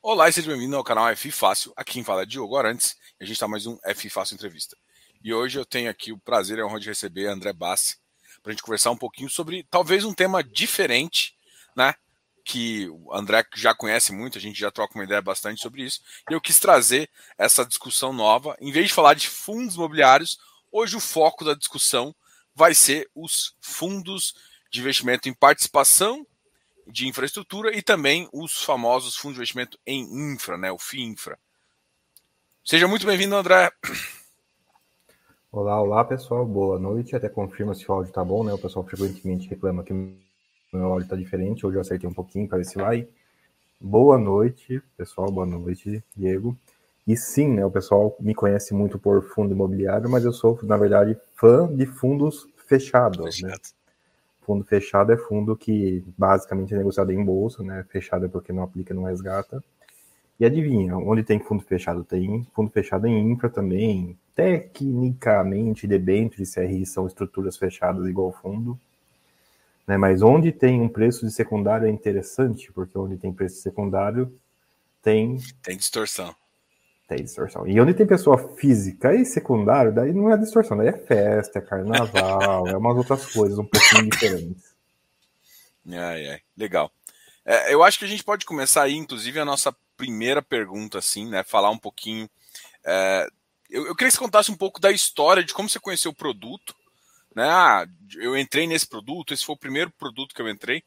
Olá e seja bem-vindo ao canal F Fácil. Aqui quem fala é Diogo Arantes e a gente está mais um F Fácil Entrevista. E hoje eu tenho aqui o prazer e a honra de receber André Bassi para a gente conversar um pouquinho sobre talvez um tema diferente, né? Que o André já conhece muito, a gente já troca uma ideia bastante sobre isso. E eu quis trazer essa discussão nova. Em vez de falar de fundos imobiliários, hoje o foco da discussão vai ser os fundos de investimento em participação de infraestrutura e também os famosos fundos de investimento em infra, né, o FIINFRA. Seja muito bem-vindo, André. Olá, olá, pessoal. Boa noite. Até confirma se o áudio tá bom, né? O pessoal frequentemente reclama que o meu áudio tá diferente. Hoje eu acertei um pouquinho para ver se vai. Boa noite, pessoal. Boa noite, Diego. E sim, né, o pessoal me conhece muito por fundo imobiliário, mas eu sou, na verdade, fã de fundos fechados, Fechado. né? Fundo fechado é fundo que basicamente é negociado em bolsa, né? Fechado é porque não aplica, não resgata. E adivinha, onde tem fundo fechado? Tem fundo fechado em infra também. Tecnicamente, debêntures e CRI são estruturas fechadas igual fundo. Né? Mas onde tem um preço de secundário é interessante, porque onde tem preço secundário tem... Tem distorção. Tem distorção. E onde tem pessoa física e secundário, daí não é distorção, daí é festa, é carnaval, é umas outras coisas um pouquinho diferentes. Ai, ai, legal. É, eu acho que a gente pode começar aí, inclusive, a nossa primeira pergunta, assim, né? Falar um pouquinho. É, eu, eu, queria que você contasse um pouco da história de como você conheceu o produto. Né? Ah, eu entrei nesse produto, esse foi o primeiro produto que eu entrei.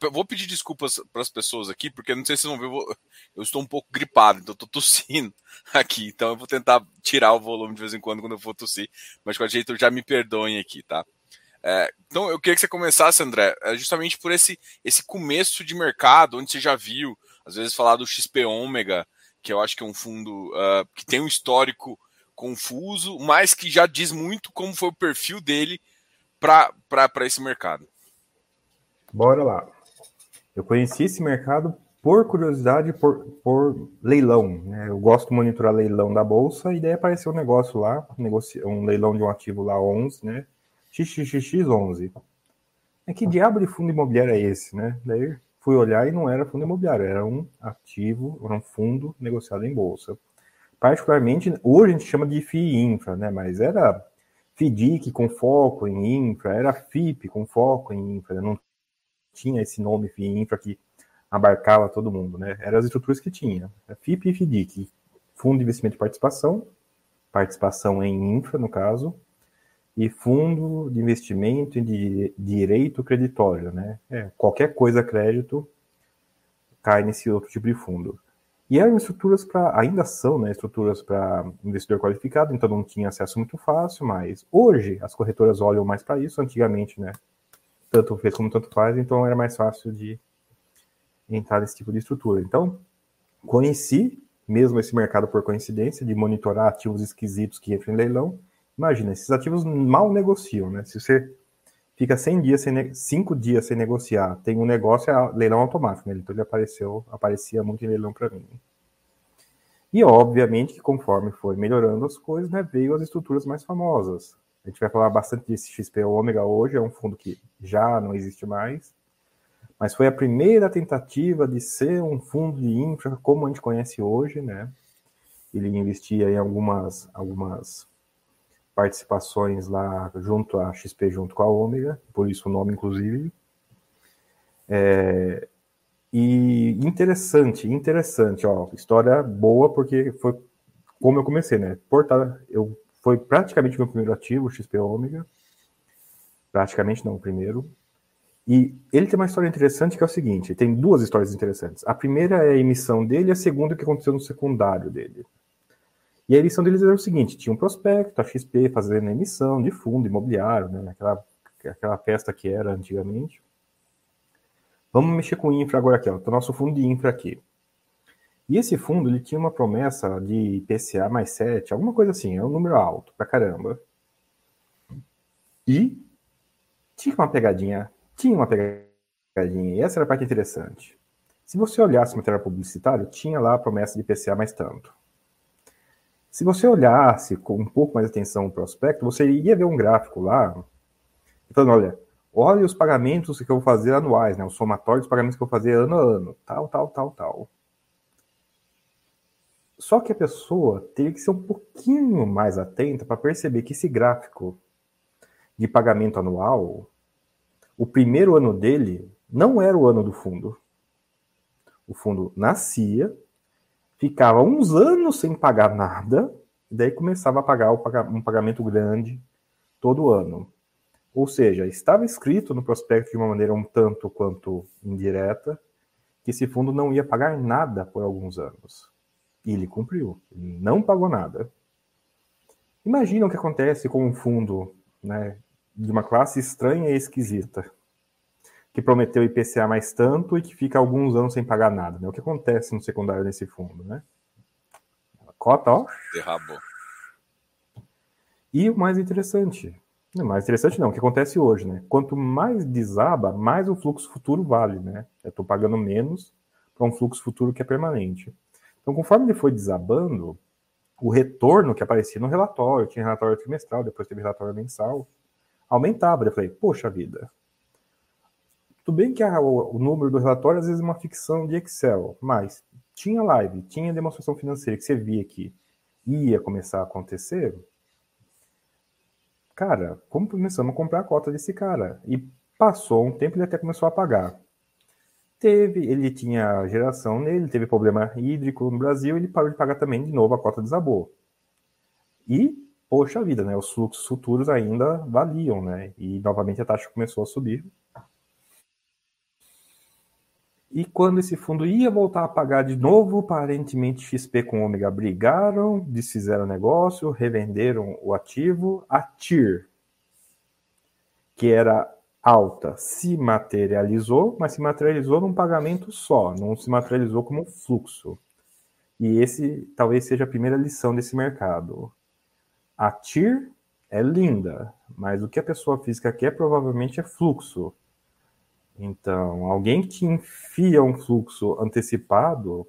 Eu vou pedir desculpas para as pessoas aqui, porque não sei se vocês vão ver, eu, vou, eu estou um pouco gripado, então estou tossindo aqui. Então eu vou tentar tirar o volume de vez em quando quando eu for tossir, mas de qualquer jeito já me perdoem aqui, tá? É, então eu queria que você começasse, André, é, justamente por esse, esse começo de mercado, onde você já viu, às vezes, falar do XP Ômega, que eu acho que é um fundo uh, que tem um histórico confuso, mas que já diz muito como foi o perfil dele para esse mercado. Bora lá. Eu conheci esse mercado por curiosidade, por, por leilão. Né? Eu gosto de monitorar leilão da bolsa e daí apareceu um negócio lá, um leilão de um ativo lá 11, né? XXX11. É que diabo de fundo imobiliário é esse, né? Daí fui olhar e não era fundo imobiliário, era um ativo, era um fundo negociado em bolsa. Particularmente, hoje a gente chama de FII infra, né? Mas era FIDIC com foco em infra, era FIP com foco em infra, não tinha esse nome FII infra que abarcava todo mundo, né? Eram as estruturas que tinha. FIP e FDIC, Fundo de Investimento de Participação, participação em infra, no caso, e Fundo de Investimento de Direito Creditório, né? É, qualquer coisa crédito cai nesse outro tipo de fundo. E eram estruturas para, ainda são, né, estruturas para investidor qualificado, então não tinha acesso muito fácil, mas hoje as corretoras olham mais para isso, antigamente, né, tanto fez como tanto faz, então era mais fácil de entrar nesse tipo de estrutura. Então, conheci mesmo esse mercado por coincidência, de monitorar ativos esquisitos que entram em leilão. Imagina, esses ativos mal negociam, né? Se você fica 100 dias sem 5 dias sem negociar, tem um negócio é leilão automático, né? Então ele apareceu, aparecia muito em leilão para mim. E obviamente que conforme foi melhorando as coisas, né, veio as estruturas mais famosas. A gente vai falar bastante desse XP Ômega hoje, é um fundo que já não existe mais mas foi a primeira tentativa de ser um fundo de infra como a gente conhece hoje, né? Ele investia em algumas, algumas participações lá junto à XP, junto com a Ômega, por isso o nome, inclusive. É, e interessante, interessante, ó, história boa, porque foi como eu comecei, né? Porta, eu, foi praticamente meu primeiro ativo, XP Ômega. Praticamente não, o primeiro. E ele tem uma história interessante que é o seguinte: tem duas histórias interessantes. A primeira é a emissão dele, a segunda é o que aconteceu no secundário dele. E a emissão deles era o seguinte: tinha um prospecto, a XP fazendo a emissão de fundo imobiliário, né, aquela, aquela festa que era antigamente. Vamos mexer com infra agora aqui, ó, o nosso fundo de infra aqui. E esse fundo ele tinha uma promessa de IPCA mais 7, alguma coisa assim, é um número alto pra caramba. E tinha uma pegadinha tinha uma pegadinha, e essa era a parte interessante. Se você olhasse o material publicitário, tinha lá a promessa de PCA mais tanto. Se você olhasse com um pouco mais atenção o prospecto, você ia ver um gráfico lá, falando, olha, olha os pagamentos que eu vou fazer anuais, né, o somatório dos pagamentos que eu vou fazer ano a ano, tal, tal, tal, tal. Só que a pessoa teria que ser um pouquinho mais atenta para perceber que esse gráfico de pagamento anual, o primeiro ano dele não era o ano do fundo. O fundo nascia, ficava uns anos sem pagar nada, e daí começava a pagar um pagamento grande todo ano. Ou seja, estava escrito no prospecto de uma maneira um tanto quanto indireta que esse fundo não ia pagar nada por alguns anos. E ele cumpriu, ele não pagou nada. Imagina o que acontece com um fundo né, de uma classe estranha e esquisita, que prometeu IPCA mais tanto e que fica alguns anos sem pagar nada. Né? O que acontece no secundário desse fundo? Né? A cota, ó. Derrabou. E o mais interessante, não, mais interessante não, o que acontece hoje, né? Quanto mais desaba, mais o fluxo futuro vale, né? Eu estou pagando menos para um fluxo futuro que é permanente. Então, conforme ele foi desabando, o retorno que aparecia no relatório, tinha relatório trimestral, depois teve relatório mensal, aumentava. Eu falei, poxa vida. Tudo bem que a, o, o, número do relatório às vezes é uma ficção de Excel, mas tinha live, tinha demonstração financeira que você via que ia começar a acontecer, cara, como começamos a comprar a cota desse cara. E passou um tempo, ele até começou a pagar. Teve, ele tinha geração nele, teve problema hídrico no Brasil, ele parou de pagar também de novo, a cota desabou. E, poxa vida, né, os fluxos futuros ainda valiam, né, e novamente a taxa começou a subir. E quando esse fundo ia voltar a pagar de novo, aparentemente XP com Ômega brigaram, desfizeram negócio, revenderam o ativo. A TIR, que era alta, se materializou, mas se materializou num pagamento só, não se materializou como fluxo. E esse talvez seja a primeira lição desse mercado. A TIR é linda, mas o que a pessoa física quer provavelmente é fluxo. Então, alguém que enfia um fluxo antecipado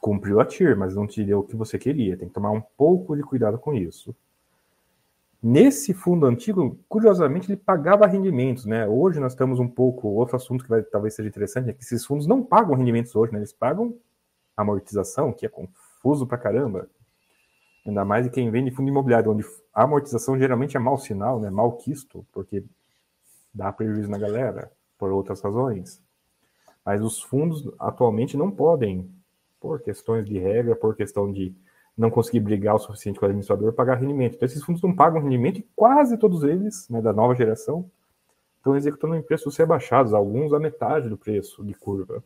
cumpriu a TIR, mas não te deu o que você queria. Tem que tomar um pouco de cuidado com isso. Nesse fundo antigo, curiosamente, ele pagava rendimentos, né? Hoje nós temos um pouco outro assunto que vai, talvez seja interessante, é que esses fundos não pagam rendimentos hoje, né? Eles pagam amortização, que é confuso pra caramba. Ainda mais de quem vende fundo imobiliário, onde a amortização geralmente é mau sinal, né? Mal quisto, porque dá prejuízo na galera por outras razões. Mas os fundos atualmente não podem, por questões de regra, por questão de não conseguir brigar o suficiente com o administrador, pagar rendimento. Então, esses fundos não pagam rendimento e quase todos eles, né, da nova geração, estão executando em preços rebaixados, alguns a metade do preço de curva.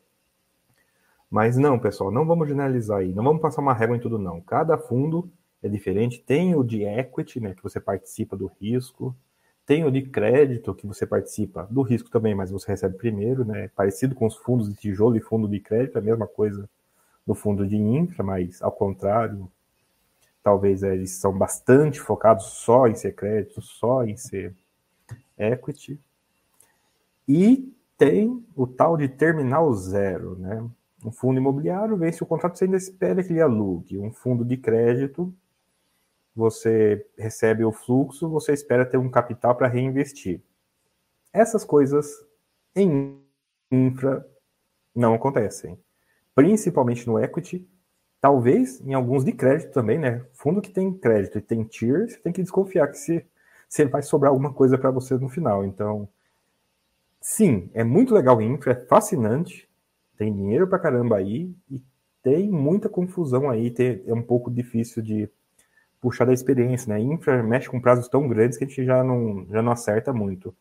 Mas não, pessoal, não vamos generalizar aí, não vamos passar uma régua em tudo, não. Cada fundo é diferente. Tem o de equity, né, que você participa do risco. Tem o de crédito, que você participa do risco também, mas você recebe primeiro, né? Parecido com os fundos de tijolo e fundo de crédito, é a mesma coisa do fundo de infra, mas ao contrário, talvez eles são bastante focados só em ser crédito, só em ser equity. E tem o tal de terminal zero, né? Um fundo imobiliário vence o contrato, você ainda espera que ele alugue. Um fundo de crédito você recebe o fluxo, você espera ter um capital para reinvestir. Essas coisas em infra não acontecem. Principalmente no equity, talvez em alguns de crédito também, né? Fundo que tem crédito e tem tier, você tem que desconfiar que se, se vai sobrar alguma coisa para você no final. Então, sim, é muito legal em infra, é fascinante, tem dinheiro para caramba aí e tem muita confusão aí, tem, é um pouco difícil de puxar da experiência, né? Infra mexe com prazos tão grandes que a gente já não, já não acerta muito.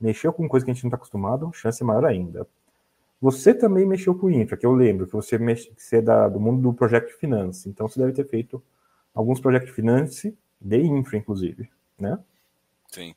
Mexeu com coisa que a gente não está acostumado, chance maior ainda. Você também mexeu com infra, que eu lembro que você, mexe, que você é da, do mundo do Project Finance, então você deve ter feito alguns Project Finance de infra, inclusive, né? Sim.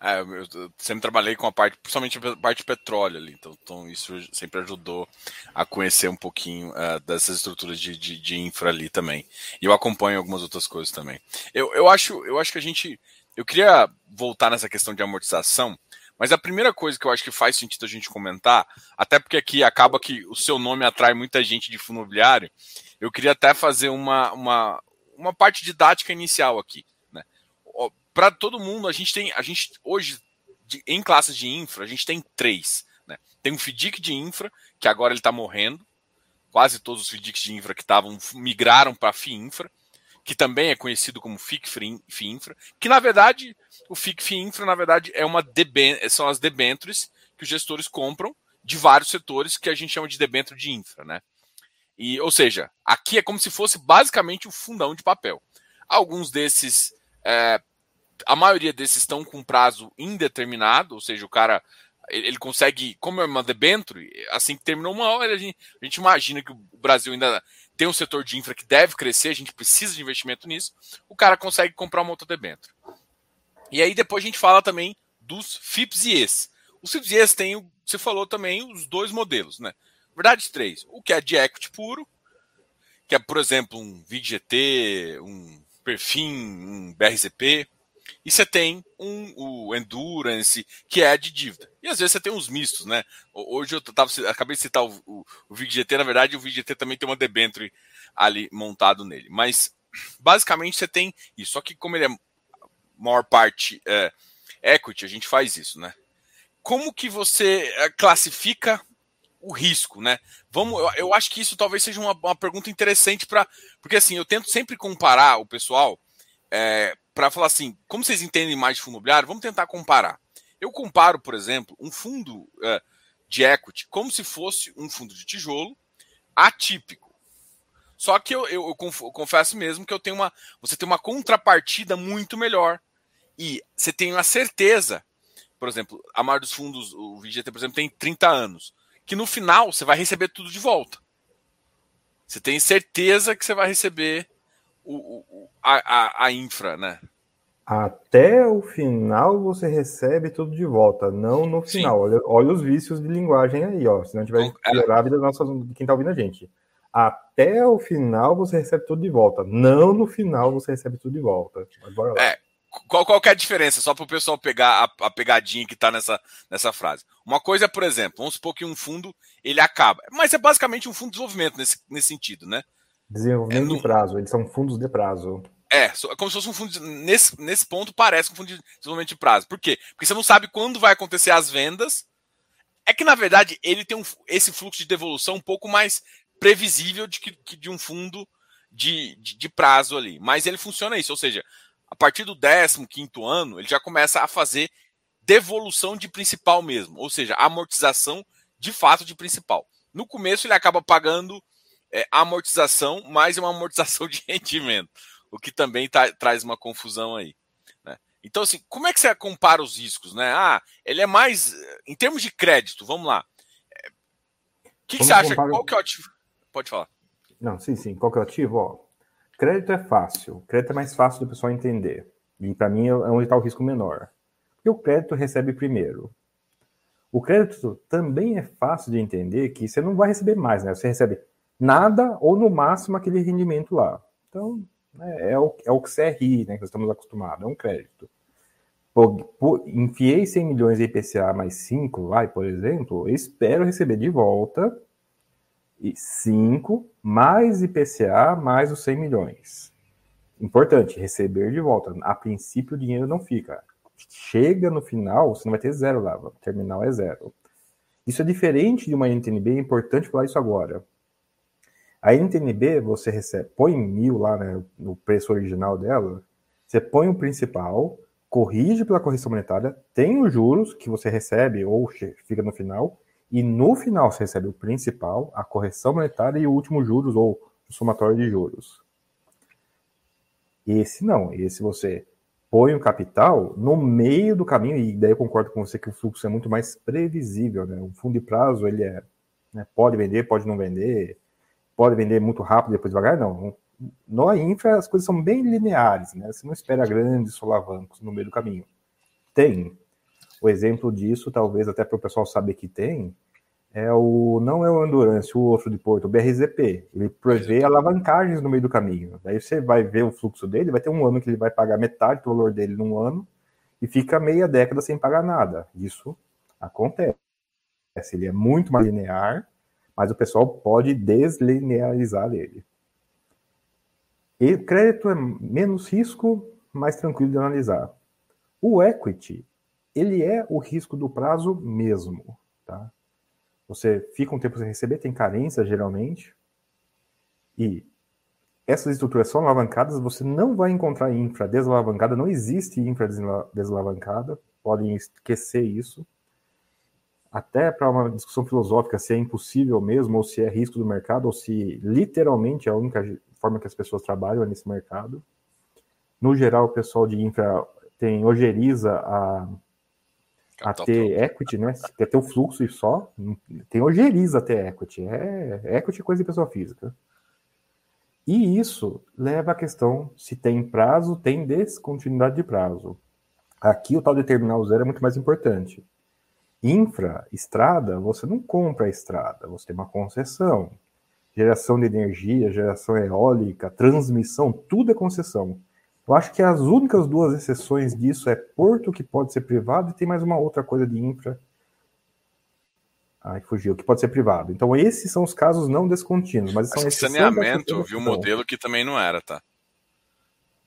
É, eu sempre trabalhei com a parte, principalmente a parte de petróleo ali, então, então isso sempre ajudou a conhecer um pouquinho uh, dessas estruturas de, de, de, infra ali também. E eu acompanho algumas outras coisas também. Eu, eu, acho, eu acho que a gente. Eu queria voltar nessa questão de amortização, mas a primeira coisa que eu acho que faz sentido a gente comentar, até porque aqui acaba que o seu nome atrai muita gente de fundo imobiliário, eu queria até fazer uma, uma, uma parte didática inicial aqui para todo mundo, a gente tem, a gente hoje de, em classes de infra, a gente tem três. Né? Tem o FDIC de infra, que agora ele está morrendo, quase todos os FDICs de infra que estavam migraram para FIINFRA, que também é conhecido como FIC FIINFRA, que na verdade o FIC FIINFRA na verdade é uma são as debêntures que os gestores compram de vários setores que a gente chama de debênture de infra, né? E, ou seja, aqui é como se fosse basicamente o um fundão de papel. Alguns desses, é, a maioria desses estão com prazo indeterminado, ou seja, o cara ele consegue, como é uma debenture, assim que terminou uma hora, a gente, a gente, imagina que o Brasil ainda tem um setor de infra que deve crescer, a gente precisa de investimento nisso, o cara consegue comprar uma outra debenture. E aí depois a gente fala também dos FIPS e ES. Os FIPS e ES tem, você falou também, os dois modelos, né? Na verdade, três. O que é de equity puro, que é, por exemplo, um VGT, um Perfim, um BRZP. E você tem um, o Endurance, que é de dívida. E às vezes você tem uns mistos, né? Hoje eu tava, acabei de citar o, o, o VGT, na verdade, o VGT também tem uma debenture ali montado nele. Mas basicamente você tem isso. Só que como ele é maior parte é, equity, a gente faz isso, né? Como que você é, classifica o risco, né? Vamos, eu, eu acho que isso talvez seja uma, uma pergunta interessante para, porque assim eu tento sempre comparar o pessoal é, para falar assim, como vocês entendem mais de fundo imobiliário, vamos tentar comparar. Eu comparo, por exemplo, um fundo é, de equity como se fosse um fundo de tijolo atípico. Só que eu, eu, eu, confesso mesmo que eu tenho uma, você tem uma contrapartida muito melhor e você tem a certeza, por exemplo, a maioria dos fundos, o VGT, por exemplo, tem 30 anos que no final você vai receber tudo de volta. Você tem certeza que você vai receber o, o a, a, a, infra, né? Até o final você recebe tudo de volta, não no final. Olha, olha, os vícios de linguagem aí, ó. Se não tiver então, é... a vida nossa, de quem tá ouvindo a gente. Até o final você recebe tudo de volta. Não no final você recebe tudo de volta. bora lá. É, qual, qual é a diferença? Só para o pessoal pegar a, a, pegadinha que está nessa, nessa frase. Uma coisa é, por exemplo, vamos supor que um fundo ele acaba. Mas é basicamente um fundo de desenvolvimento nesse, nesse sentido, né? Desenvolvimento é, no, de prazo, eles são fundos de prazo. É, é como se fosse um fundo. De, nesse, nesse ponto, parece um fundo de desenvolvimento de prazo. Por quê? Porque você não sabe quando vai acontecer as vendas. É que, na verdade, ele tem um, esse fluxo de devolução um pouco mais previsível de que, que de um fundo de, de, de prazo ali. Mas ele funciona isso, ou seja, a partir do 15 ano, ele já começa a fazer devolução de principal mesmo, ou seja, amortização de fato de principal. No começo, ele acaba pagando é, amortização mais uma amortização de rendimento, o que também tá, traz uma confusão aí. Né? Então, assim, como é que você compara os riscos? Né? Ah, ele é mais. Em termos de crédito, vamos lá. O que, que você acha? Qual que é o ativo? Pode falar. Não, sim, sim. Qual que é o ativo? Ó, Crédito é fácil. Crédito é mais fácil do pessoal entender. E para mim é onde está o risco menor. Porque o crédito recebe primeiro. O crédito também é fácil de entender que você não vai receber mais, né? Você recebe nada ou no máximo aquele rendimento lá. Então, é, é o, é o CRI, né? Que nós estamos acostumados, é um crédito. Por, por, enfiei 100 milhões de IPCA mais 5 lá, por exemplo, espero receber de volta e 5 mais IPCA mais os 100 milhões. Importante, receber de volta. A princípio o dinheiro não fica. Chega no final, você não vai ter zero lá, o terminal é zero. Isso é diferente de uma NTNB, é importante falar isso agora. A NTNB, você recebe, põe mil lá né, no preço original dela, você põe o principal, corrige pela correção monetária, tem os juros que você recebe ou fica no final, e no final você recebe o principal, a correção monetária e o último juros ou o somatório de juros. Esse não, esse você põe o capital no meio do caminho, e daí eu concordo com você que o fluxo é muito mais previsível, né? O fundo de prazo, ele é, né, pode vender, pode não vender, pode vender muito rápido, depois devagar, não. No infra, as coisas são bem lineares, né? Você não espera grandes solavancos no meio do caminho. Tem, o exemplo disso, talvez até para o pessoal saber que tem, é o não é o Endurance, o outro de Porto, o BRZP. Ele prevê alavancagens no meio do caminho. Daí você vai ver o fluxo dele, vai ter um ano que ele vai pagar metade do valor dele num ano e fica meia década sem pagar nada. Isso acontece. Ele é muito mais linear, mas o pessoal pode deslinearizar ele. E crédito é menos risco, mais tranquilo de analisar. O equity ele é o risco do prazo mesmo, tá? Você fica um tempo sem receber, tem carência geralmente, E essas estruturas são alavancadas, você não vai encontrar infra desalavancada, não existe infra desalavancada, podem esquecer isso. Até para uma discussão filosófica se é impossível mesmo, ou se é risco do mercado, ou se literalmente é a única forma que as pessoas trabalham é nesse mercado. No geral, o pessoal de infra tem ojeriza a, a ter equity, né? Quer ter o fluxo e só. Tem ojeriza a ter equity. É, equity é coisa de pessoa física. E isso leva à questão se tem prazo, tem descontinuidade de prazo. Aqui o tal de terminal zero é muito mais importante. Infra, estrada, você não compra a estrada, você tem uma concessão. Geração de energia, geração eólica, transmissão, tudo é concessão. Eu acho que as únicas duas exceções disso é porto, que pode ser privado, e tem mais uma outra coisa de infra, Ai, fugiu, que pode ser privado. Então, esses são os casos não descontínuos. Mas são saneamento, eu vi um modelo que também não era, tá?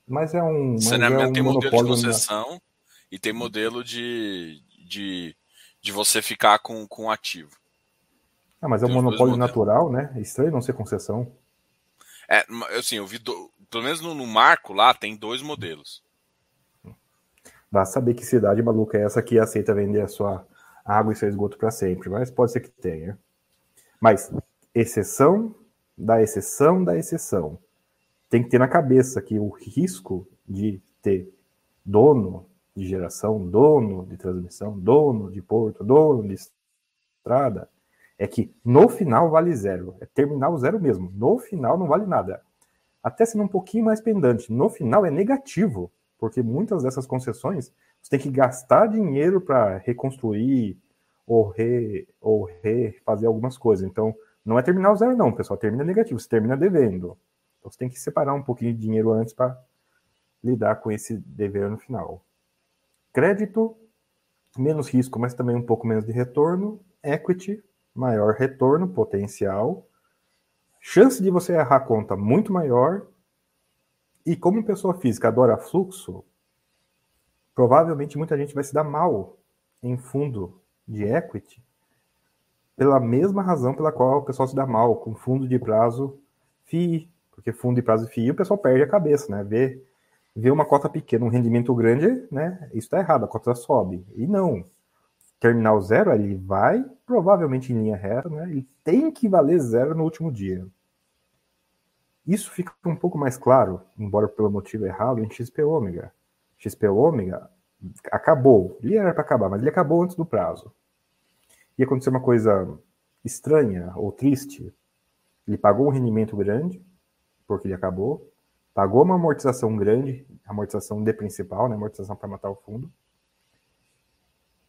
Mas é um. Saneamento é um tem modelo de concessão na... e tem modelo de, de, de você ficar com, com ativo. Ah, mas é um monopólio natural, né? É estranho não ser concessão. É, assim, eu vi, do, pelo menos no, no, marco lá, tem dois modelos. Dá saber que cidade maluca é essa que aceita vender a sua água e seu esgoto para sempre, mas pode ser que tenha. Mas exceção da exceção da exceção. Tem que ter na cabeça que o risco de ter dono de geração, dono de transmissão, dono de porto, dono de estrada, é que no final vale zero. É terminal zero mesmo. No final não vale nada. Até sendo um pouquinho mais pendante, no final é negativo, porque muitas dessas concessões você tem que gastar dinheiro para reconstruir ou, re, ou refazer algumas coisas. Então, não é terminal zero, não, pessoal. Termina negativo, você termina devendo. Então, você tem que separar um pouquinho de dinheiro antes para lidar com esse dever no final. Crédito, menos risco, mas também um pouco menos de retorno. Equity, maior retorno potencial. Chance de você errar a conta muito maior. E como pessoa física adora fluxo, provavelmente muita gente vai se dar mal em fundo de equity pela mesma razão pela qual o pessoal se dá mal com fundo de prazo FII, porque fundo de prazo FII o pessoal perde a cabeça, né? Vê, vê uma cota pequena, um rendimento grande, né? Isso está errado, a cota sobe. E não. Terminal zero, ele vai provavelmente em linha reta, né? Ele tem que valer zero no último dia. Isso fica um pouco mais claro, embora pelo motivo errado, em XP ômega. XP ômega acabou. Ele era para acabar, mas ele acabou antes do prazo. E aconteceu uma coisa estranha ou triste. Ele pagou um rendimento grande, porque ele acabou, pagou uma amortização grande, amortização de principal, né, amortização para matar o fundo,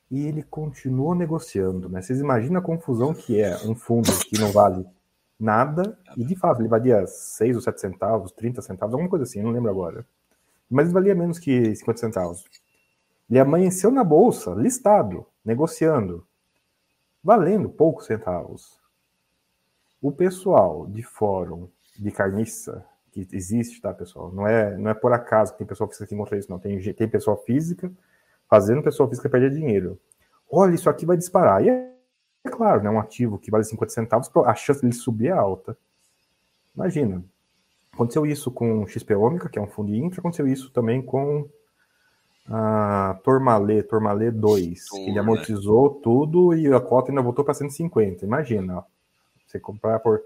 e ele continuou negociando. Né? Vocês imaginam a confusão que é um fundo que não vale nada, e de fato ele valia 6 ou 7 centavos, 30 centavos, alguma coisa assim, não lembro agora. Mas ele valia menos que 50 centavos. Ele amanheceu na bolsa, listado, negociando, valendo poucos centavos. O pessoal de fórum de carniça, que existe, tá, pessoal? Não é, não é por acaso que tem pessoa física que encontra isso, não. Tem, tem pessoa física fazendo pessoa física perder dinheiro. Olha, isso aqui vai disparar. E é, é claro, né, um ativo que vale 50 centavos, a chance dele subir é alta. Imagina. Aconteceu isso com XP Ômica, que é um fundo de infra, aconteceu isso também com a Tormalê, Tormalê 2, que ele amortizou né? tudo e a cota ainda voltou para 150. Imagina, ó, você comprar por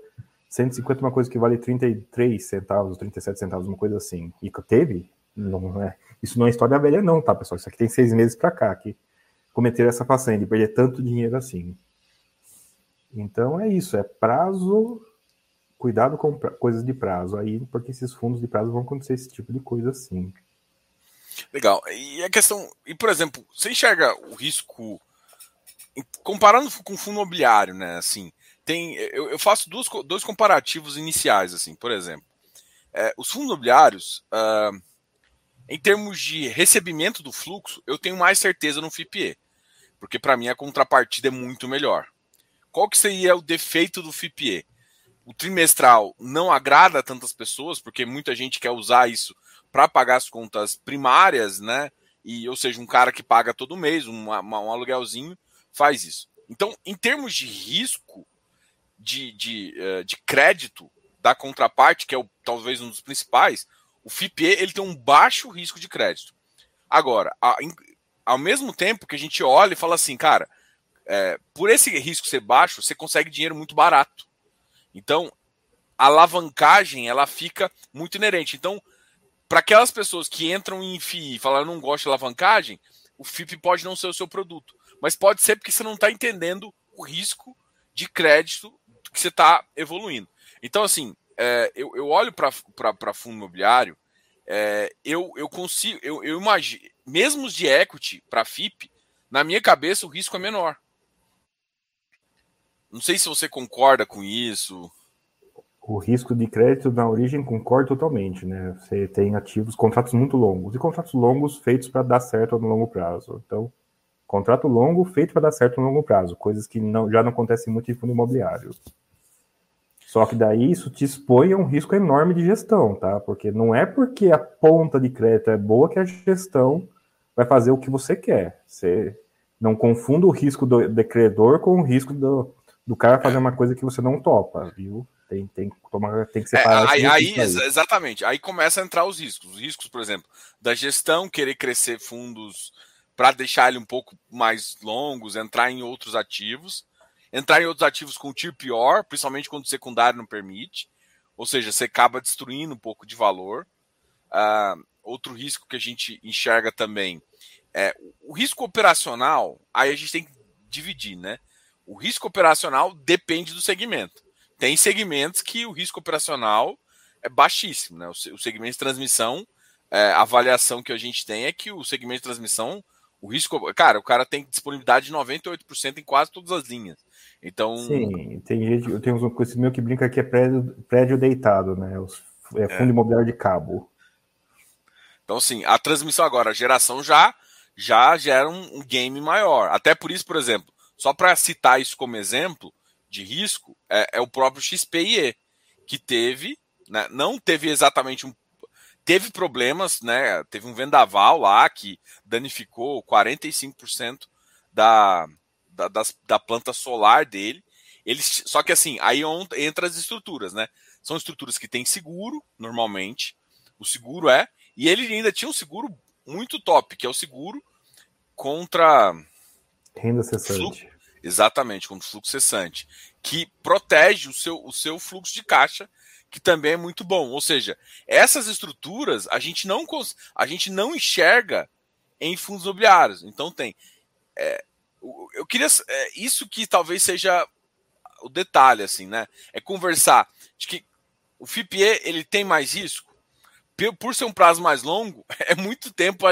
150 uma coisa que vale 33 centavos, 37 centavos, uma coisa assim. E teve? Não é. Isso não é história velha, não, tá, pessoal? Isso aqui tem seis meses para cá que cometeram essa façanha de perder tanto dinheiro assim. Então é isso, é prazo, cuidado com coisas de prazo aí, porque esses fundos de prazo vão acontecer esse tipo de coisa assim. Legal. E a questão. E, por exemplo, você enxerga o risco. Comparando com fundo imobiliário, né? Assim, tem. Eu, eu faço duas, dois comparativos iniciais, assim, por exemplo. É, os fundos imobiliários, uh, em termos de recebimento do fluxo, eu tenho mais certeza no FIPE. Porque para mim a contrapartida é muito melhor. Qual que seria o defeito do FIPE? O trimestral não agrada a tantas pessoas, porque muita gente quer usar isso para pagar as contas primárias, né? E, ou seja, um cara que paga todo mês, um, um aluguelzinho, faz isso. Então, em termos de risco de, de, uh, de crédito da contraparte, que é o, talvez um dos principais, o FIPE ele tem um baixo risco de crédito. Agora, a, ao mesmo tempo que a gente olha e fala assim, cara, é, por esse risco ser baixo, você consegue dinheiro muito barato. Então, a alavancagem ela fica muito inerente. Então, para aquelas pessoas que entram em FII e falam, não gosto de alavancagem, o FIP pode não ser o seu produto. Mas pode ser porque você não está entendendo o risco de crédito que você está evoluindo. Então, assim, é, eu, eu, olho para fundo imobiliário, é, eu, eu consigo, eu, eu imagino, mesmo os de equity para FIP, na minha cabeça o risco é menor. Não sei se você concorda com isso. O risco de crédito na origem concordo totalmente, né? Você tem ativos, contratos muito longos e contratos longos feitos para dar certo no longo prazo. Então, contrato longo feito para dar certo no longo prazo, coisas que não, já não acontecem muito em fundo imobiliário. Só que daí isso te expõe a um risco enorme de gestão, tá? Porque não é porque a ponta de crédito é boa que a gestão vai fazer o que você quer. Você não confunda o risco do, do credor com o risco do, do cara fazer uma coisa que você não topa, viu? Tem, tem, tomar, tem que separar. É, aí, aí, exatamente. Aí começa a entrar os riscos. Os riscos, por exemplo, da gestão querer crescer fundos para deixar ele um pouco mais longos, entrar em outros ativos, entrar em outros ativos com tiro pior, principalmente quando o secundário não permite. Ou seja, você acaba destruindo um pouco de valor. Uh, outro risco que a gente enxerga também é o risco operacional. Aí a gente tem que dividir, né? O risco operacional depende do segmento. Tem segmentos que o risco operacional é baixíssimo, né? O segmento de transmissão, é, a avaliação que a gente tem é que o segmento de transmissão, o risco. Cara, o cara tem disponibilidade de 98% em quase todas as linhas. Então. Sim, tem gente, eu tenho um conhecido meu que brinca que é prédio, prédio deitado, né? É fundo é. imobiliário de cabo. Então, assim, a transmissão agora, a geração já já gera um, um game maior. Até por isso, por exemplo, só para citar isso como exemplo de risco, é, é o próprio XPIE, que teve, né, não teve exatamente um. Teve problemas, né? Teve um vendaval lá que danificou 45% da, da, das, da planta solar dele. Eles, só que assim, aí entra as estruturas, né? São estruturas que têm seguro, normalmente. O seguro é. E ele ainda tinha um seguro muito top, que é o seguro contra Renda cessante. Fluxo, exatamente, como fluxo cessante, que protege o seu, o seu fluxo de caixa, que também é muito bom. Ou seja, essas estruturas a gente não, a gente não enxerga em fundos imobiliários. Então tem. É, eu queria. É, isso que talvez seja o detalhe, assim, né? É conversar de que o FIPE ele tem mais risco por ser um prazo mais longo, é muito tempo a,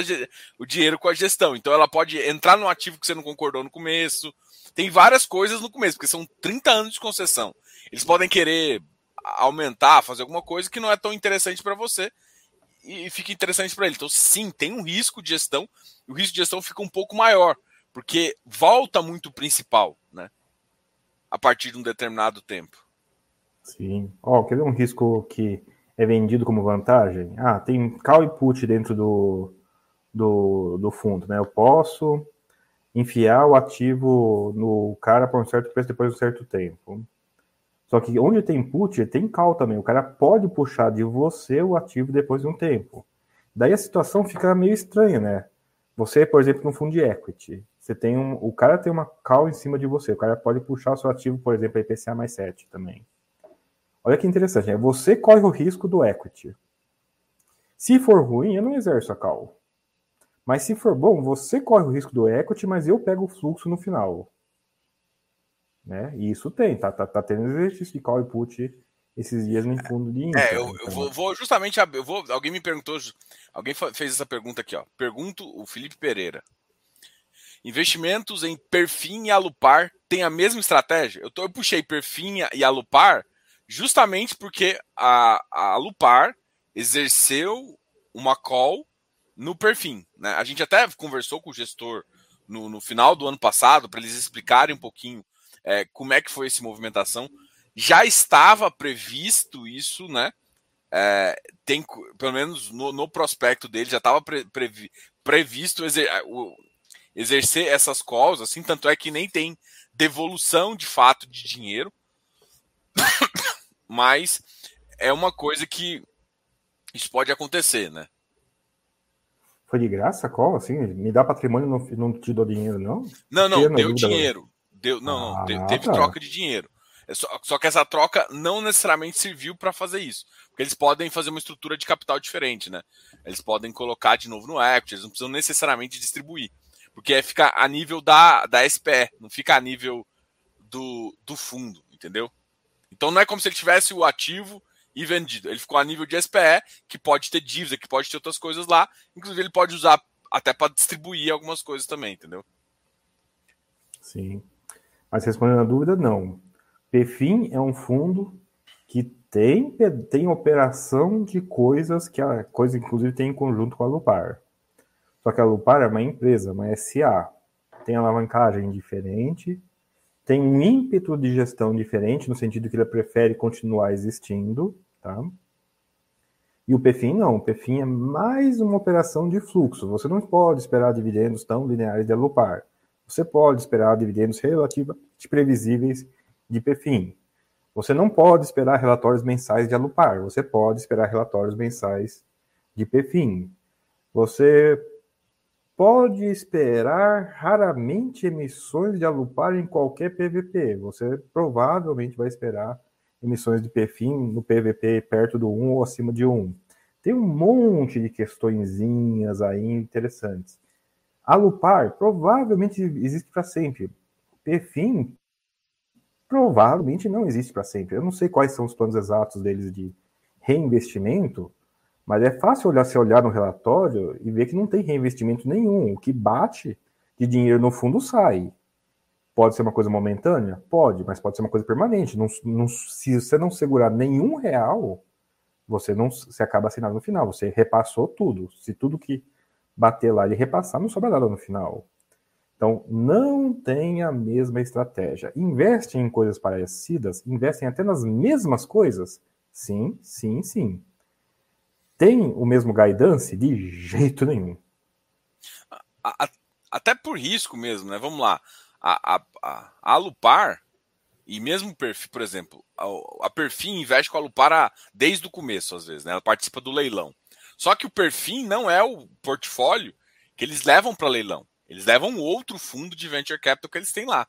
o dinheiro com a gestão. Então ela pode entrar no ativo que você não concordou no começo. Tem várias coisas no começo, porque são 30 anos de concessão. Eles podem querer aumentar, fazer alguma coisa que não é tão interessante para você e fica interessante para ele. Então, sim, tem um risco de gestão, o risco de gestão fica um pouco maior, porque volta muito o principal, né? A partir de um determinado tempo. Sim. Ó, oh, quer ver um risco que é vendido como vantagem? Ah, tem call e put dentro do, do, do fundo, né? Eu posso enfiar o ativo no cara por um certo preço depois de um certo tempo. Só que onde tem put, tem call também. O cara pode puxar de você o ativo depois de um tempo. Daí a situação fica meio estranha, né? Você, por exemplo, no fundo de equity, você tem um, o cara tem uma call em cima de você. O cara pode puxar o seu ativo, por exemplo, IPCA mais 7 também. Olha que interessante, né? você corre o risco do equity. Se for ruim, eu não exerço a call. Mas se for bom, você corre o risco do equity, mas eu pego o fluxo no final. Né? E isso tem, tá, tá, tá tendo exercício de call e put esses dias no fundo de Inter. É, eu, então. eu vou, vou, justamente, eu vou, alguém me perguntou, alguém fez essa pergunta aqui, ó. Pergunto o Felipe Pereira. Investimentos em Perfim e Alupar têm a mesma estratégia? Eu, tô, eu puxei Perfim e Alupar justamente porque a, a Lupar exerceu uma call no perfil. Né? A gente até conversou com o gestor no, no final do ano passado para eles explicarem um pouquinho é, como é que foi essa movimentação. Já estava previsto isso, né? É, tem, pelo menos no, no prospecto dele, já estava pre, previ, previsto o, exercer essas calls, assim, tanto é que nem tem devolução de fato de dinheiro mas é uma coisa que isso pode acontecer, né? Foi de graça qual? Assim, me dá patrimônio não, não te dou dinheiro, não? Não, não, deu dinheiro. Deu, não, ah, não, teve tá. troca de dinheiro. É só, só, que essa troca não necessariamente serviu para fazer isso. Porque eles podem fazer uma estrutura de capital diferente, né? Eles podem colocar de novo no equity, eles não precisam necessariamente distribuir. Porque é ficar a nível da, da SPE, não fica a nível do, do fundo, entendeu? Então não é como se ele tivesse o ativo e vendido. Ele ficou a nível de SPE, que pode ter dívida, que pode ter outras coisas lá. Inclusive, ele pode usar até para distribuir algumas coisas também, entendeu? Sim. Mas respondendo a dúvida, não. PFIM é um fundo que tem, tem operação de coisas que a coisa, inclusive, tem em conjunto com a Lupar. Só que a Lupar é uma empresa, uma SA. Tem alavancagem diferente, tem um ímpeto de gestão diferente, no sentido que ele prefere continuar existindo, tá? E o PFIM não, o PFIM é mais uma operação de fluxo. Você não pode esperar dividendos tão lineares de Alupar. Você pode esperar dividendos relativamente previsíveis de PFIM. Você não pode esperar relatórios mensais de Alupar. Você pode esperar relatórios mensais de PFIM. Você pode esperar raramente emissões de Alupar em qualquer PVP. Você provavelmente vai esperar emissões de PFIM no PVP perto do 1 ou acima de 1. Tem um monte de questõezinhas aí interessantes. Alupar provavelmente existe para sempre. PFIM provavelmente não existe para sempre. Eu não sei quais são os planos exatos deles de reinvestimento, mas é fácil olhar, se olhar no relatório e ver que não tem reinvestimento nenhum. O que bate de dinheiro no fundo sai. Pode ser uma coisa momentânea? Pode, mas pode ser uma coisa permanente. Não, não, se você não segurar nenhum real, você não se acaba assinando no final. Você repassou tudo. Se tudo que bater lá e repassar, não sobra nada no final. Então, não tem a mesma estratégia. Investem em coisas parecidas, investem até nas mesmas coisas? Sim, sim, sim. Tem o mesmo guidance? De jeito nenhum. Até por risco mesmo, né? Vamos lá. A, a, a, a Lupar, e mesmo perfil, por exemplo, a, a Perfim investe com a Lupar desde o começo, às vezes, né? Ela participa do leilão. Só que o Perfim não é o portfólio que eles levam para leilão. Eles levam outro fundo de venture capital que eles têm lá.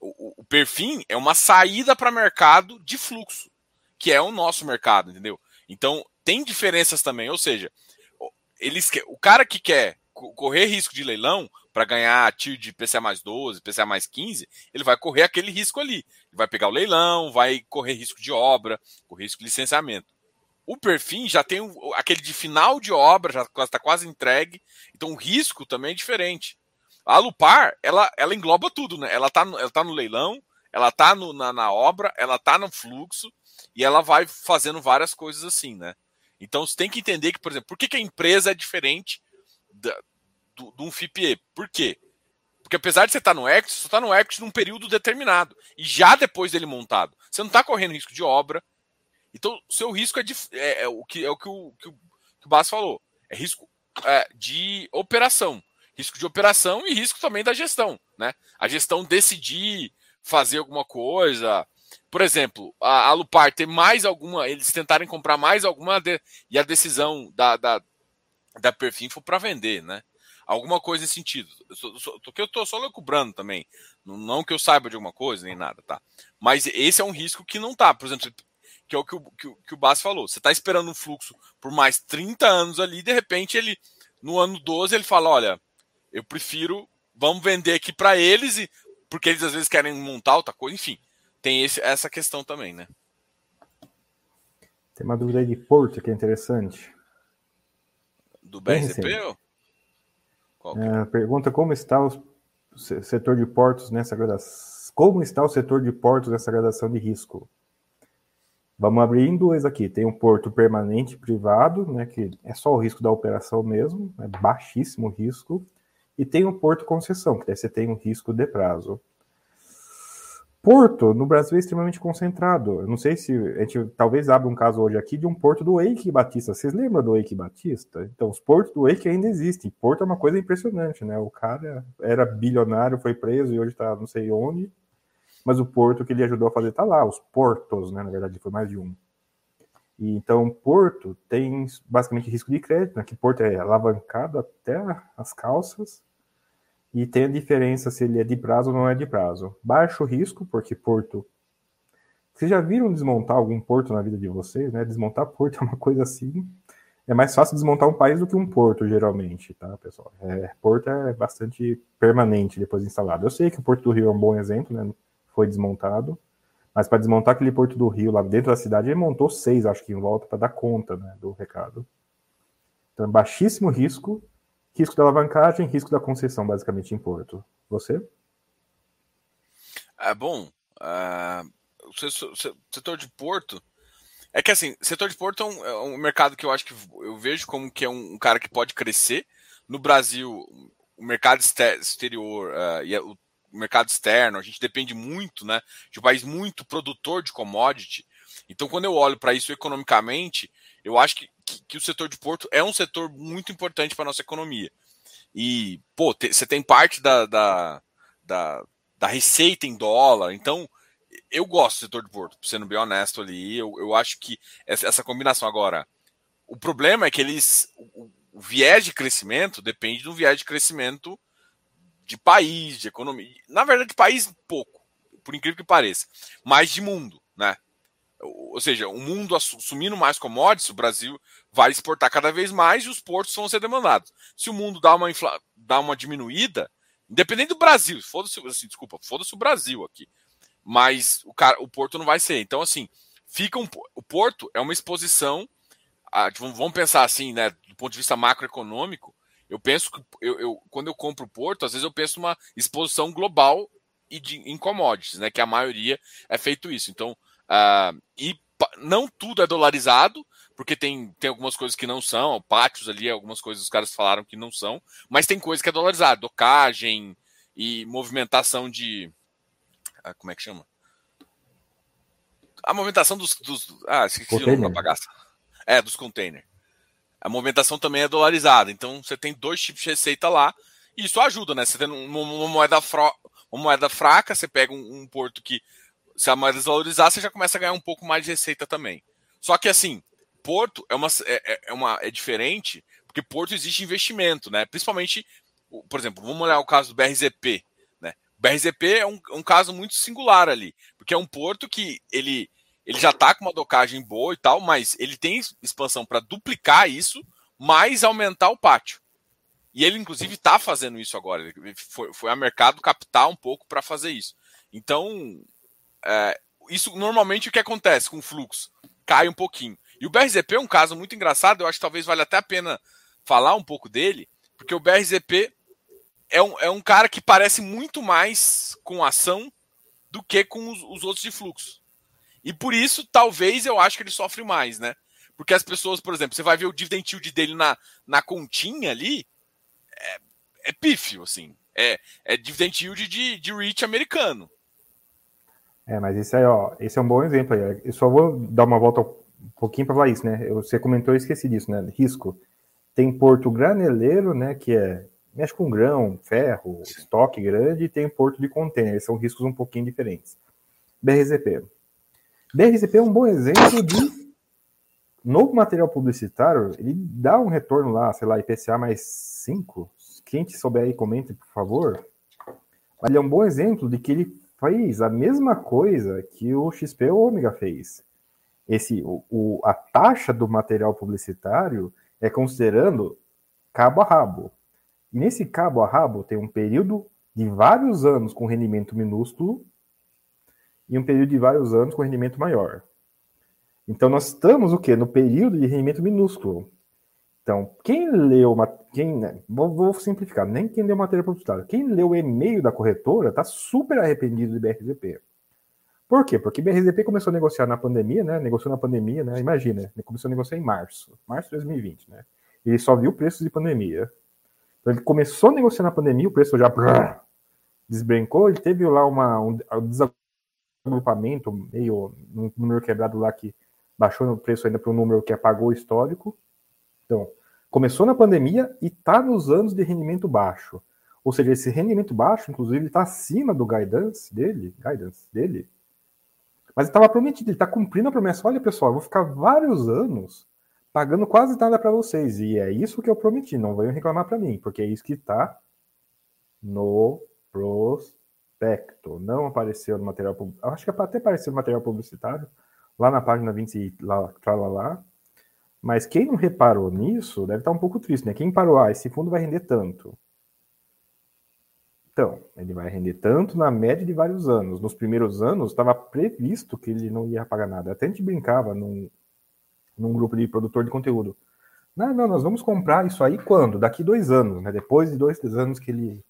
O, o Perfim é uma saída para mercado de fluxo, que é o nosso mercado, entendeu? Então, tem diferenças também, ou seja, eles o cara que quer correr risco de leilão para ganhar tiro de PCA mais 12, PCA mais 15, ele vai correr aquele risco ali. Ele vai pegar o leilão, vai correr risco de obra, correr risco de licenciamento. O perfil já tem aquele de final de obra, já está quase entregue, então o risco também é diferente. A Lupar, ela, ela engloba tudo, né? Ela está ela tá no leilão, ela está na, na obra, ela está no fluxo e ela vai fazendo várias coisas assim, né? Então você tem que entender que, por exemplo, por que, que a empresa é diferente da, do, de um FIPE? Por quê? Porque apesar de você estar no equity, você está no equity num período determinado. E já depois dele montado. Você não está correndo risco de obra. Então, o seu risco é, de, é, é o, que, é o que o, que o, que o Bass falou. É risco é, de operação. Risco de operação e risco também da gestão. Né? A gestão decidir fazer alguma coisa, por exemplo, a, a Lupar ter mais alguma, eles tentarem comprar mais alguma de, e a decisão da, da, da Perfim foi para vender, né? Alguma coisa nesse sentido. Que eu estou só loucubrando também. Não, não, que eu saiba de alguma coisa, nem nada, tá? Mas esse é um risco que não tá. Por exemplo, que é o que o, que, que o Bass falou. Você está esperando um fluxo por mais 30 anos ali, de repente ele, no ano 12, ele fala: olha, eu prefiro, vamos vender aqui para eles, e porque eles às vezes querem montar outra coisa, enfim tem esse, essa questão também, né? Tem uma dúvida aí de Porto que é interessante. Do BRCP? É, pergunta como está o setor de portos nessa gradação. Como está o setor de portos nessa gradação de risco? Vamos abrir em dois aqui. Tem um porto permanente privado, né, que é só o risco da operação mesmo, é baixíssimo risco. E tem um porto concessão, que daí você tem um risco de prazo. Porto, no Brasil, é extremamente concentrado. Eu não sei se a gente talvez abra um caso hoje aqui de um porto do Eike Batista. Vocês lembram do Eike Batista? Então, os portos do Eike ainda existem. Porto é uma coisa impressionante, né? O cara era bilionário, foi preso e hoje está não sei onde. Mas o porto que ele ajudou a fazer está lá, os portos, né? Na verdade, foi mais de um. E, então, Porto tem basicamente risco de crédito, né, que Porto é alavancado até as calças, e tem a diferença se ele é de prazo ou não é de prazo. Baixo risco, porque Porto. Vocês já viram desmontar algum porto na vida de vocês? Né? Desmontar porto é uma coisa assim. É mais fácil desmontar um país do que um porto, geralmente, tá, pessoal? É, porto é bastante permanente depois instalado. Eu sei que o Porto do Rio é um bom exemplo, né? Foi desmontado. Mas para desmontar aquele Porto do Rio lá dentro da cidade, ele montou seis, acho que em volta, para dar conta né, do recado. Então, baixíssimo risco, risco da alavancagem, risco da concessão, basicamente, em Porto. Você? É bom. Uh, o setor de Porto. É que assim, setor de Porto é um, é um, mercado que eu acho que eu vejo como que é um, um cara que pode crescer. No Brasil, o mercado exterior uh, e o mercado externo, a gente depende muito, né, de um país muito produtor de commodity. Então, quando eu olho para isso economicamente, eu acho que, que, que, o setor de porto é um setor muito importante para a nossa economia. E, pô, você tem parte da, da, da, da, receita em dólar, então eu gosto do setor de porto, sendo bem honesto ali, eu, eu acho que essa, essa combinação agora. O problema é que eles. O, o viés de crescimento depende do viés de crescimento de país, de economia. Na verdade, de país, pouco, por incrível que pareça. Mais de mundo, né? Ou seja, o mundo assumindo mais commodities, o Brasil vai exportar cada vez mais e os portos vão ser demandados. Se o mundo dá uma, infla... dá uma diminuída, independente do Brasil, foda-se, assim, desculpa, foda-se o Brasil aqui. Mas o, cara, o porto não vai ser. Então, assim, fica um... o porto é uma exposição. A... vamos pensar assim, né, do ponto de vista macroeconômico, eu penso que eu, eu, quando eu compro o Porto, às vezes eu penso numa exposição global e de, em commodities, né? Que a maioria é feito isso. Então, uh, e não tudo é dolarizado, porque tem, tem algumas coisas que não são, pátios ali, algumas coisas os caras falaram que não são, mas tem coisa que é dolarizado, docagem e movimentação de. Ah, como é que chama? A movimentação dos. dos ah, esqueci o nome da bagaça. É, dos containers a movimentação também é dolarizada. Então você tem dois tipos de receita lá. E isso ajuda, né? Você tem uma moeda, fro... uma moeda fraca, você pega um, um, porto que, se a moeda desvalorizar, você já começa a ganhar um pouco mais de receita também. Só que assim, porto é, uma, é, é, é uma, é diferente, porque porto existe investimento, né? Principalmente, por exemplo, vamos olhar o caso do BRZP. Né? O BRZP é um, um caso muito singular ali, porque é um porto que ele ele já está com uma docagem boa e tal, mas ele tem expansão para duplicar isso, mais aumentar o pátio. E ele, inclusive, está fazendo isso agora. Ele foi, foi a mercado captar um pouco para fazer isso. Então, é, isso normalmente o que acontece com o fluxo? Cai um pouquinho. E o BRZP é um caso muito engraçado, eu acho que talvez valha até a pena falar um pouco dele, porque o BRZP é um, é um cara que parece muito mais com ação do que com os, os outros de fluxo. E por isso, talvez eu acho que ele sofre mais, né? Porque as pessoas, por exemplo, você vai ver o dividend yield dele na, na continha ali, é, é pífio, assim. É, é dividend yield de, de REIT americano. É, mas esse aí, ó, esse é um bom exemplo aí. Eu só vou dar uma volta um pouquinho para falar isso, né? Você comentou, eu esqueci disso, né? Risco. Tem porto graneleiro, né? Que é mexe com grão, ferro, estoque grande, e tem porto de container. São riscos um pouquinho diferentes. BRZP. DRCP é um bom exemplo de novo material publicitário, ele dá um retorno lá, sei lá, IPCA mais 5. Quem souber aí, comente, por favor. Mas ele é um bom exemplo de que ele fez a mesma coisa que o XP Ômega fez. Esse, o, o, a taxa do material publicitário é considerando cabo a rabo. E nesse cabo a rabo tem um período de vários anos com rendimento minúsculo e um período de vários anos com rendimento maior. Então nós estamos o quê? No período de rendimento minúsculo. Então, quem leu, quem, né, vou, vou, simplificar, nem quem leu matéria publicitária, quem leu o e-mail da corretora está super arrependido de BRZP. Por quê? Porque BRZP começou a negociar na pandemia, né? Negociou na pandemia, né? Imagina, começou a negociar em março, março de 2020, né? Ele só viu preços de pandemia. Então ele começou a negociar na pandemia, o preço já brrr, desbrencou, ele teve lá uma, um, agrupamento, meio um número quebrado lá que baixou no preço ainda para um número que apagou o histórico. Então, começou na pandemia e está nos anos de rendimento baixo. Ou seja, esse rendimento baixo, inclusive, está acima do guidance dele, guidance dele Mas estava prometido, ele está cumprindo a promessa. Olha, pessoal, eu vou ficar vários anos pagando quase nada para vocês. E é isso que eu prometi, não venham reclamar para mim, porque é isso que está no prospecto. Não apareceu no material publicitário. Acho que até apareceu no material publicitário, lá na página 20, lá, lá, lá. Mas quem não reparou nisso deve estar um pouco triste, né? Quem parou, ah, esse fundo vai render tanto. Então, ele vai render tanto na média de vários anos. Nos primeiros anos, estava previsto que ele não ia pagar nada. Até a gente brincava num, num grupo de produtor de conteúdo. Não, não, nós vamos comprar isso aí quando? Daqui dois anos, né? Depois de dois, três anos que ele,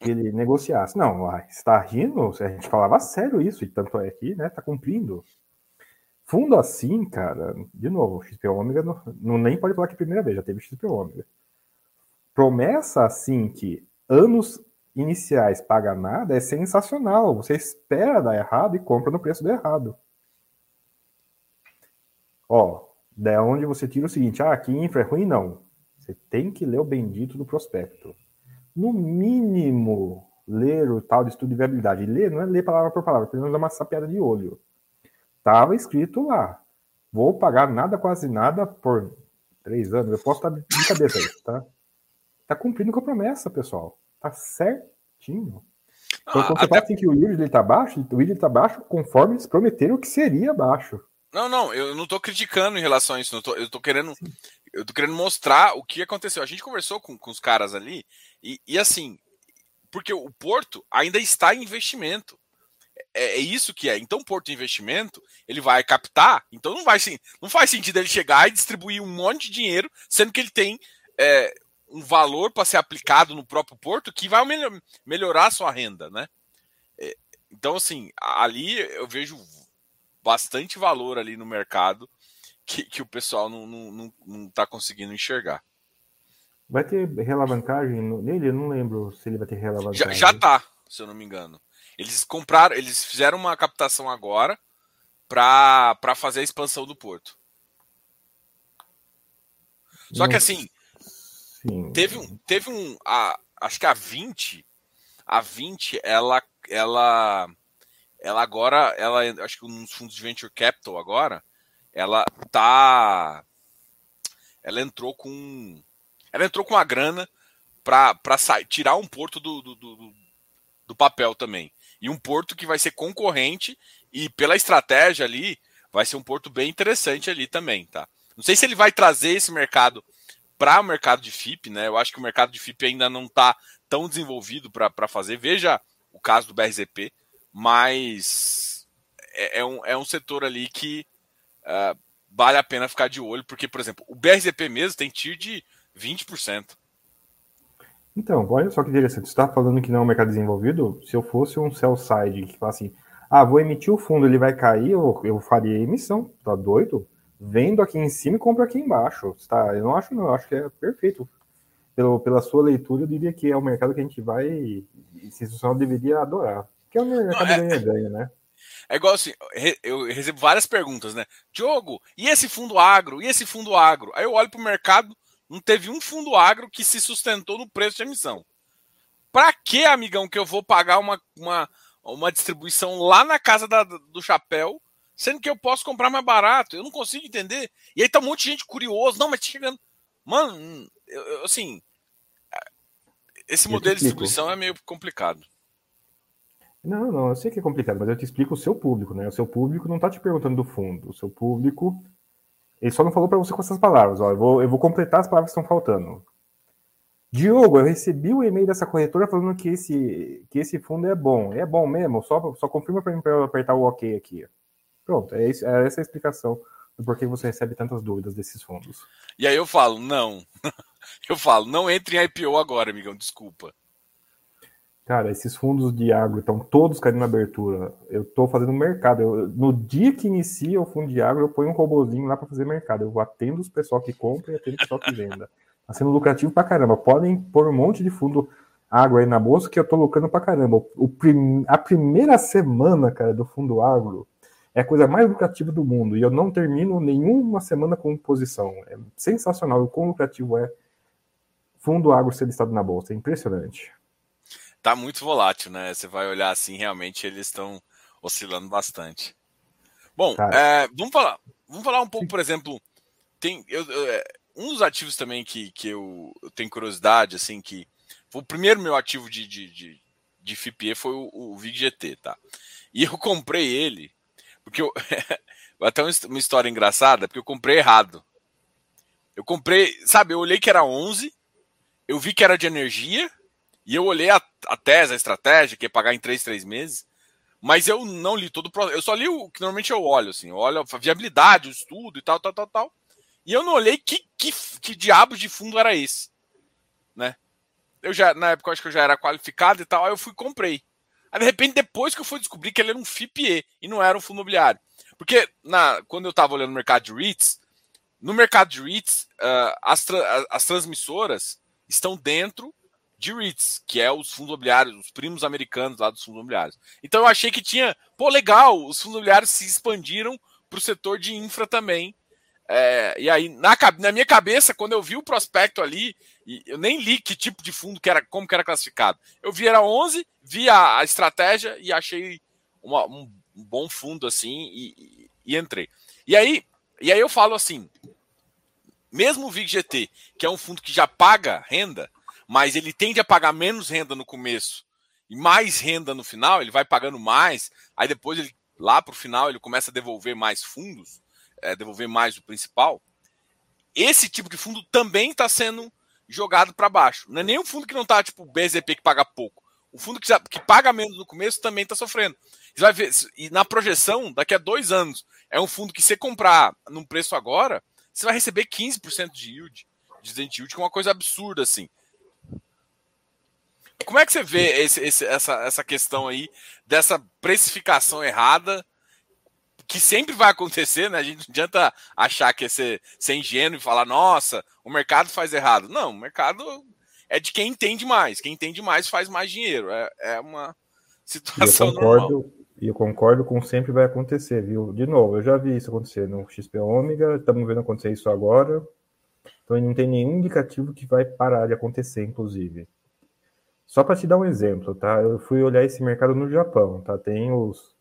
que ele negociasse. Não, está rindo? A gente falava sério isso, e tanto é que, né, tá cumprindo. Fundo assim, cara, de novo, XP Ômega não, não, nem pode falar que é a primeira vez, já teve XP Ômega. Promessa assim que anos iniciais paga nada é sensacional. Você espera dar errado e compra no preço do errado. Ó, da onde você tira o seguinte, ah, aqui infra é ruim, não. Você tem que ler o bendito do prospecto. No mínimo, ler o tal de estudo de viabilidade. ler não é ler palavra por palavra, pelo menos é uma sapiada de olho. Tava escrito lá. Vou pagar nada, quase nada por três anos. Eu posso estar de cabeça aí, tá? Tá cumprindo com a promessa, pessoal. Tá certinho. Então, ah, quando você até... fala assim que o yield dele tá baixo, o yield tá baixo conforme eles prometeram que seria baixo. Não, não, eu não tô criticando em relação a isso. Tô, eu tô querendo. Eu tô querendo mostrar o que aconteceu. A gente conversou com, com os caras ali, e, e assim, porque o Porto ainda está em investimento. É, é, isso que é. Então, o Porto Investimento, ele vai captar, então não vai não faz sentido ele chegar e distribuir um monte de dinheiro, sendo que ele tem é, um valor para ser aplicado no próprio Porto que vai melhor, melhorar a sua renda, né? É, então, assim, ali eu vejo bastante valor ali no mercado que, que o pessoal não, não, não, não tá conseguindo enxergar. Vai ter relavancagem nele? Eu não lembro se ele vai ter relavancagem. Já, já tá, se eu não me engano. Eles compraram, eles fizeram uma captação agora para fazer a expansão do porto. Só que assim, Teve um, teve um, a, acho que a 20, a 20, ela, ela, ela agora, ela, acho que nos fundos de venture capital agora, ela tá, ela entrou com, ela entrou com a grana para tirar um porto do, do, do, do papel também e um porto que vai ser concorrente e pela estratégia ali vai ser um porto bem interessante ali também, tá? Não sei se ele vai trazer esse mercado para o mercado de FIP, né? Eu acho que o mercado de FIP ainda não está tão desenvolvido para fazer. Veja o caso do BRZP, mas é, é, um, é um setor ali que uh, vale a pena ficar de olho, porque, por exemplo, o BRZP mesmo tem TIR de 20%. Então, olha só que interessante. Você está falando que não é um mercado desenvolvido? Se eu fosse um sell side que fala assim, ah, vou emitir o fundo, ele vai cair, eu, eu faria emissão. Tá doido? Vendo aqui em cima e compro aqui embaixo. Tá? Eu não acho, não. Eu acho que é perfeito. Pelo, pela sua leitura, eu diria que é um mercado que a gente vai, institucional deveria adorar. Que é um mercado é, ganha-ganha, né? É igual assim, eu recebo várias perguntas, né? Diogo, e esse fundo agro? E esse fundo agro? Aí eu olho para o mercado, não teve um fundo agro que se sustentou no preço de emissão. Para que, amigão, que eu vou pagar uma, uma, uma distribuição lá na casa da, do chapéu, sendo que eu posso comprar mais barato? Eu não consigo entender. E aí tá um monte de gente curioso. Não, mas tá chegando. Mano, eu, eu, assim. Esse modelo de distribuição é meio complicado. Não, não, eu sei que é complicado, mas eu te explico o seu público, né? O seu público não tá te perguntando do fundo. O seu público ele só não falou para você com essas palavras. Ó, eu, vou, eu vou completar as palavras que estão faltando. Diogo, eu recebi o e-mail dessa corretora falando que esse, que esse fundo é bom. É bom mesmo? Só, só confirma para mim para eu apertar o OK aqui. Pronto, é, isso, é essa a explicação do porquê você recebe tantas dúvidas desses fundos. E aí eu falo, não. eu falo, não entre em IPO agora, amigão, desculpa. Cara, esses fundos de agro estão todos caindo na abertura. Eu estou fazendo mercado. Eu, no dia que inicia o fundo de agro, eu ponho um robozinho lá para fazer mercado. Eu atendo os pessoal que compra e atendo o pessoal que venda. Está sendo lucrativo pra caramba. Podem pôr um monte de fundo agro aí na bolsa que eu estou lucrando pra caramba. O prim, a primeira semana, cara, do fundo agro é a coisa mais lucrativa do mundo. E eu não termino nenhuma semana com posição. É sensacional o quão lucrativo é fundo agro ser listado na bolsa. É impressionante tá muito volátil, né? Você vai olhar assim, realmente eles estão oscilando bastante. Bom, é, vamos falar. Vamos falar um pouco, por exemplo, tem eu, eu, é, um dos ativos também que, que eu, eu, tenho curiosidade, assim, que o primeiro meu ativo de, de, de, de FIPE foi o, o VIGGT, tá? E eu comprei ele, porque eu. até uma história engraçada, porque eu comprei errado. Eu comprei, sabe, eu olhei que era 11, eu vi que era de energia, e eu olhei a, a tese, a estratégia, que é pagar em 3, 3 meses, mas eu não li todo o processo. Eu só li o que normalmente eu olho, assim, eu olho a viabilidade, o estudo e tal, tal, tal, tal. E eu não olhei que, que, que diabos de fundo era esse, né? Eu já, na época, eu acho que eu já era qualificado e tal, aí eu fui comprei. Aí, de repente, depois que eu fui descobrir que ele era um FIPE e não era um fundo imobiliário. Porque na, quando eu estava olhando o mercado de REITs, no mercado de REITs, uh, as, tra as transmissoras estão dentro de REITs, que é os fundos imobiliários, os primos americanos lá dos fundos imobiliários. Então eu achei que tinha, pô, legal, os fundos imobiliários se expandiram para o setor de infra também. É, e aí, na, na, minha cabeça, quando eu vi o prospecto ali, eu nem li que tipo de fundo que era, como que era classificado. Eu vi era 11, vi a, a estratégia e achei uma, um, bom fundo assim e, e, e, entrei. E aí, e aí eu falo assim, mesmo o VIG-GT, que é um fundo que já paga renda, mas ele tende a pagar menos renda no começo e mais renda no final, ele vai pagando mais, aí depois ele lá para o final ele começa a devolver mais fundos, é, devolver mais do principal. Esse tipo de fundo também está sendo jogado para baixo. Não é nem um fundo que não está tipo BZP que paga pouco. O fundo que, que paga menos no começo também está sofrendo. Você vai ver, e na projeção, daqui a dois anos, é um fundo que você comprar num preço agora, você vai receber 15% de yield, de yield, que é uma coisa absurda assim. Como é que você vê esse, esse, essa, essa questão aí dessa precificação errada que sempre vai acontecer, né? A gente não adianta achar que é ser, ser ingênuo e falar, nossa, o mercado faz errado. Não, o mercado é de quem entende mais. Quem entende mais faz mais dinheiro. É, é uma situação eu concordo, normal. E eu concordo com sempre vai acontecer, viu? De novo, eu já vi isso acontecer no XP Ômega, estamos vendo acontecer isso agora. Então não tem nenhum indicativo que vai parar de acontecer, inclusive. Só para te dar um exemplo, tá? Eu fui olhar esse mercado no Japão, tá? Tem os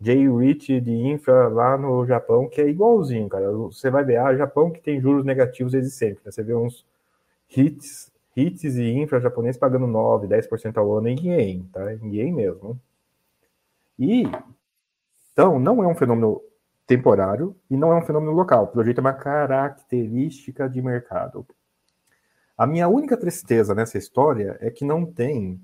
J-REIT de infra lá no Japão, que é igualzinho, cara. Você vai ver, ah, Japão que tem juros negativos desde sempre. Né? Você vê uns hits, hits e infra japonês pagando 9, 10% ao ano em yen, tá? Em yen mesmo. E, então, não é um fenômeno temporário e não é um fenômeno local. Pelo jeito, é uma característica de mercado. A minha única tristeza nessa história é que não tem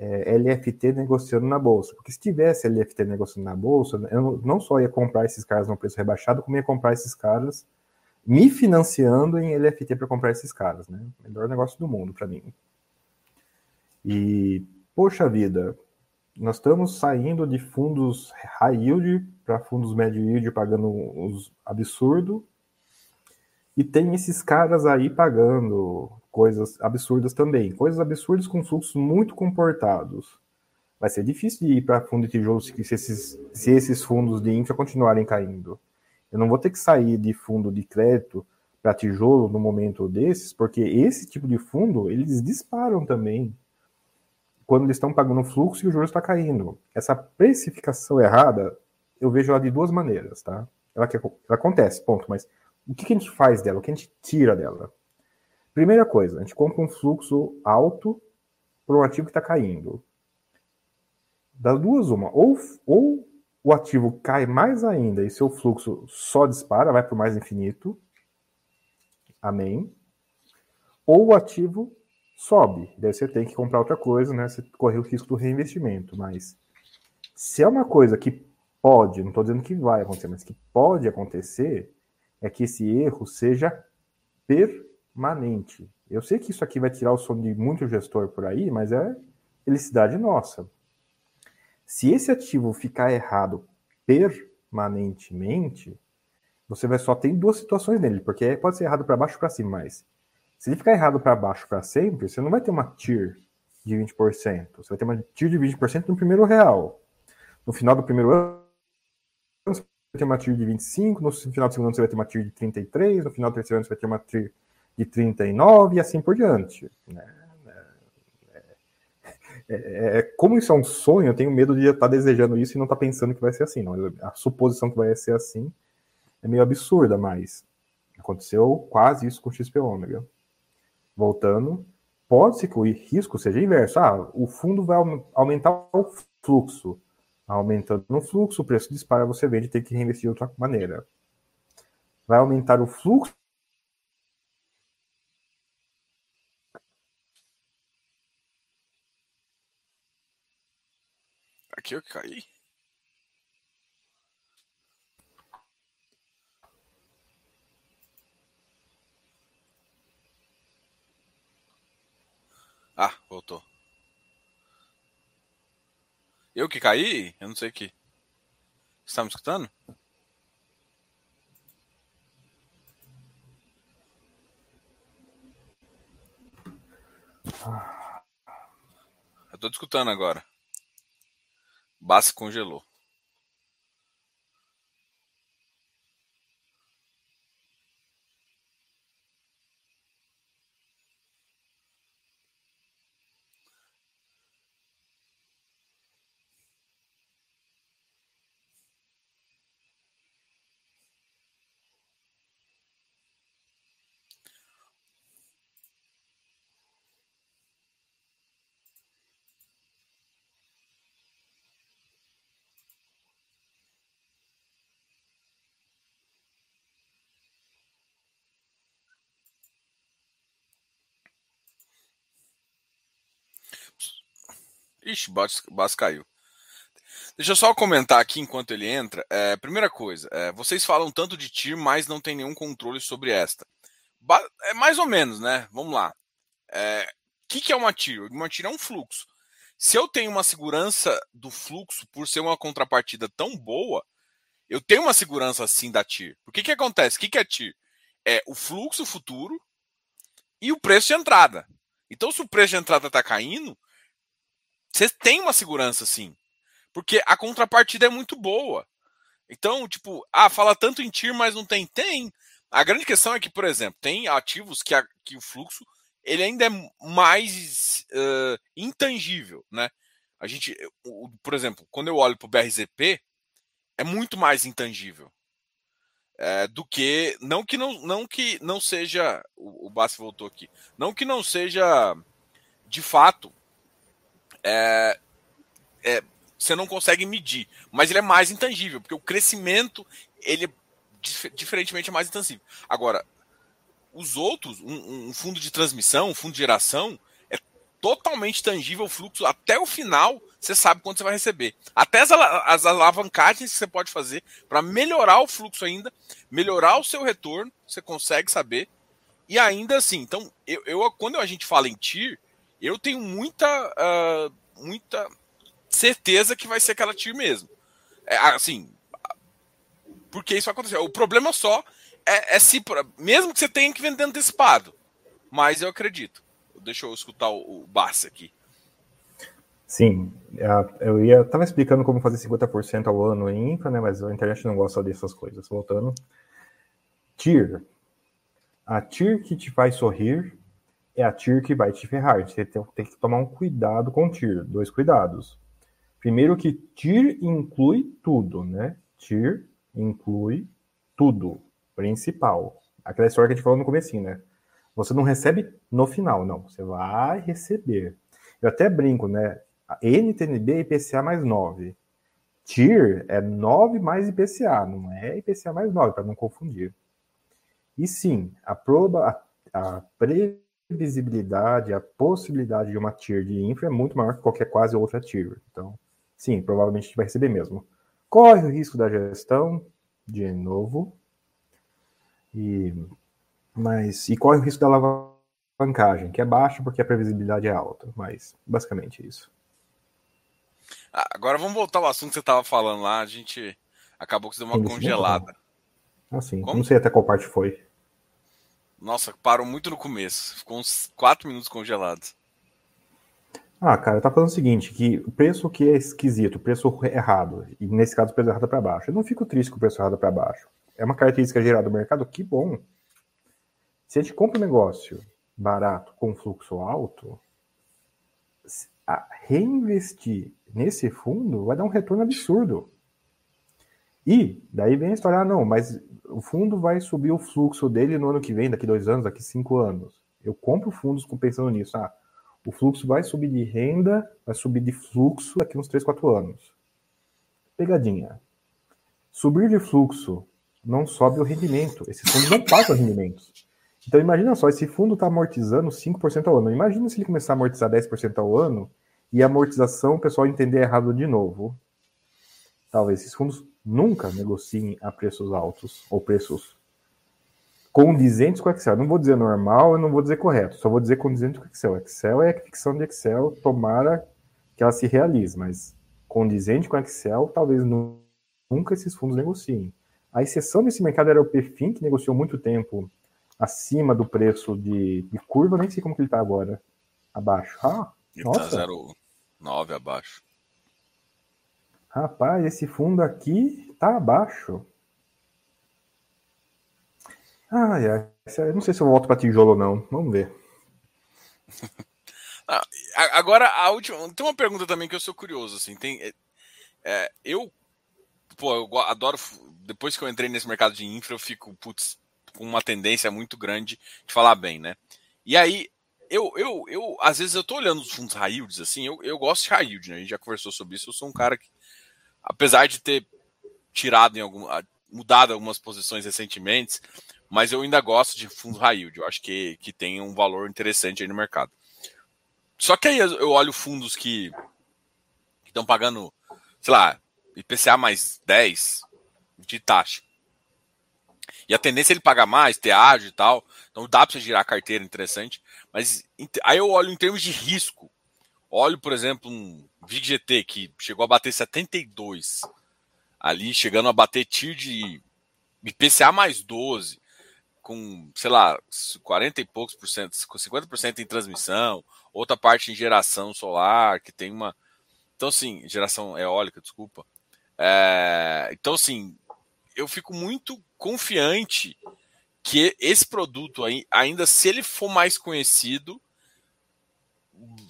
é, LFT negociando na bolsa. Porque se tivesse LFT negociando na bolsa, eu não só ia comprar esses caras no preço rebaixado, como ia comprar esses caras me financiando em LFT para comprar esses caras, né? Melhor negócio do mundo para mim. E, poxa vida, nós estamos saindo de fundos high yield para fundos médio yield pagando uns absurdo. E tem esses caras aí pagando coisas absurdas também. Coisas absurdas com fluxos muito comportados. Vai ser difícil de ir para fundo de tijolo se esses, se esses fundos de infra continuarem caindo. Eu não vou ter que sair de fundo de crédito para tijolo no momento desses, porque esse tipo de fundo, eles disparam também quando eles estão pagando fluxo e o juros está caindo. Essa precificação errada, eu vejo ela de duas maneiras, tá? Ela, que, ela acontece, ponto, mas o que, que a gente faz dela? O que a gente tira dela? Primeira coisa, a gente compra um fluxo alto para um ativo que está caindo. Das duas, uma. Ou, ou o ativo cai mais ainda e seu fluxo só dispara, vai para o mais infinito. Amém. Ou o ativo sobe. Daí você tem que comprar outra coisa, né? Você corre o risco do reinvestimento. Mas se é uma coisa que pode, não estou dizendo que vai acontecer, mas que pode acontecer, é que esse erro seja per permanente. Eu sei que isso aqui vai tirar o sono de muito gestor por aí, mas é felicidade nossa. Se esse ativo ficar errado permanentemente, você vai só ter duas situações nele, porque pode ser errado para baixo para cima, mas se ele ficar errado para baixo para sempre, você não vai ter uma TIR de 20%. Você vai ter uma TIR de 20% no primeiro real. No final do primeiro ano, vai ter uma TIR de 25%, no final do segundo ano você vai ter uma TIR de 33%, no final do terceiro ano você vai ter uma TIR de 39 e assim por diante. Né? é, é, é, como isso é um sonho, eu tenho medo de estar desejando isso e não estar pensando que vai ser assim. Não. A suposição que vai ser assim é meio absurda, mas aconteceu quase isso com o XP ômega. Voltando, pode-se que o risco seja inverso. Ah, o fundo vai aumentar o fluxo. Aumentando o fluxo, o preço dispara, você vende e tem que reinvestir de outra maneira. Vai aumentar o fluxo Aqui eu caí. Ah, voltou. Eu que caí? Eu não sei que. Você tá me escutando? Eu tô te escutando agora. Bassi congelou. Ixi, Bass caiu. Deixa eu só comentar aqui enquanto ele entra. É, primeira coisa, é, vocês falam tanto de TIR, mas não tem nenhum controle sobre esta. Ba é mais ou menos, né? Vamos lá. O é, que, que é uma TIR? Uma TIR é um fluxo. Se eu tenho uma segurança do fluxo por ser uma contrapartida tão boa, eu tenho uma segurança assim da TIR. O que, que acontece? O que, que é TIR? É o fluxo futuro e o preço de entrada. Então, se o preço de entrada está caindo, você tem uma segurança sim. Porque a contrapartida é muito boa. Então, tipo, ah, fala tanto em TIR, mas não tem. Tem. A grande questão é que, por exemplo, tem ativos que, a, que o fluxo ele ainda é mais uh, intangível, né? A gente, por exemplo, quando eu olho para o BRZP, é muito mais intangível é, do que não que não, não que não seja o, o Bassi voltou aqui, não que não seja de fato é, é, você não consegue medir, mas ele é mais intangível, porque o crescimento, ele diferentemente é mais intangível. Agora, os outros, um, um, fundo de transmissão, um fundo de geração, é totalmente tangível o fluxo até o final, você sabe quanto você vai receber. Até as, as alavancagens que você pode fazer para melhorar o fluxo ainda, melhorar o seu retorno, você consegue saber. E ainda assim, então, eu, eu quando a gente fala em TIR, eu tenho muita, uh, muita certeza que vai ser aquela TIR mesmo. É, assim, porque isso aconteceu. O problema só é, é se, mesmo que você tenha que vender antecipado, mas eu acredito. Deixa eu escutar o, o aqui. Sim, eu ia tava explicando como fazer 50% ao ano em infra, né? Mas a internet não gosta dessas coisas. Voltando. TIR. A TIR que te faz sorrir é a TIR que vai te ferrar. Você tem, tem que tomar um cuidado com TIR. Dois cuidados. Primeiro que TIR inclui tudo, né? TIR inclui tudo. Principal. Aquela história que a gente falou no começo, né? Você não recebe no final, não. Você vai receber. Eu até brinco, né? NTNB é IPCA mais 9. TIR é 9 mais IPCA, não é IPCA mais 9, para não confundir. E sim, a, proba, a, a pre visibilidade, a possibilidade de uma tier de infra é muito maior que qualquer quase outra tier. Então, sim, provavelmente a gente vai receber mesmo. Corre o risco da gestão, de novo, e, mas, e corre o risco da alavancagem, que é baixo porque a previsibilidade é alta, mas basicamente é isso. Ah, agora vamos voltar ao assunto que você estava falando lá, a gente acabou que você deu uma congelada. Ah, sim. Como? Não sei até qual parte foi. Nossa, parou muito no começo. Ficou uns 4 minutos congelados. Ah, cara, tá falando o seguinte, que o preço que é esquisito, o preço errado, e nesse caso o preço errado é para baixo. Eu não fico triste com o preço errado para baixo. É uma característica gerada do mercado, que bom. Se a gente compra um negócio barato com fluxo alto, reinvestir nesse fundo vai dar um retorno absurdo. E daí vem a história, ah, não, mas o fundo vai subir o fluxo dele no ano que vem, daqui dois anos, daqui cinco anos. Eu compro fundos pensando nisso. Ah, o fluxo vai subir de renda, vai subir de fluxo daqui uns três, quatro anos. Pegadinha. Subir de fluxo não sobe o rendimento. Esses fundos não pagam rendimentos. Então imagina só, esse fundo está amortizando 5% ao ano. Imagina se ele começar a amortizar 10% ao ano e a amortização o pessoal entender errado de novo. Talvez esses fundos nunca negociem a preços altos ou preços condizentes com o Excel. Não vou dizer normal, eu não vou dizer correto, só vou dizer condizente com o Excel. Excel é a ficção de Excel, tomara que ela se realize, mas condizente com o Excel, talvez nunca esses fundos negociem. A exceção desse mercado era o PFIM, que negociou muito tempo acima do preço de, de curva, nem sei como que ele está agora. Abaixo. Ah, ele está 0,9 abaixo. Rapaz, esse fundo aqui tá abaixo. Ai, ai. Não sei se eu volto para tijolo ou não. Vamos ver. Ah, agora, a última. Tem uma pergunta também que eu sou curioso. Assim, tem, é, é, eu. Pô, eu adoro. Depois que eu entrei nesse mercado de infra, eu fico, putz, com uma tendência muito grande de falar bem, né? E aí, eu, eu, eu às vezes eu tô olhando os fundos high yields, assim, eu, eu gosto de high yield, né? A gente já conversou sobre isso. Eu sou um cara que apesar de ter tirado em algum, mudado algumas posições recentemente, mas eu ainda gosto de fundo high yield. Eu acho que, que tem um valor interessante aí no mercado. Só que aí eu olho fundos que estão pagando, sei lá, IPCA mais 10 de taxa. E a tendência é ele pagar mais, ter ágio e tal. Então dá para você girar a carteira interessante. Mas aí eu olho em termos de risco. Olho, por exemplo, um VGT que chegou a bater 72, ali chegando a bater TIR de IPCA mais 12, com, sei lá, 40 e poucos por cento, com 50% em transmissão, outra parte em geração solar, que tem uma. Então, assim, geração eólica, desculpa. É... Então, assim, eu fico muito confiante que esse produto ainda se ele for mais conhecido,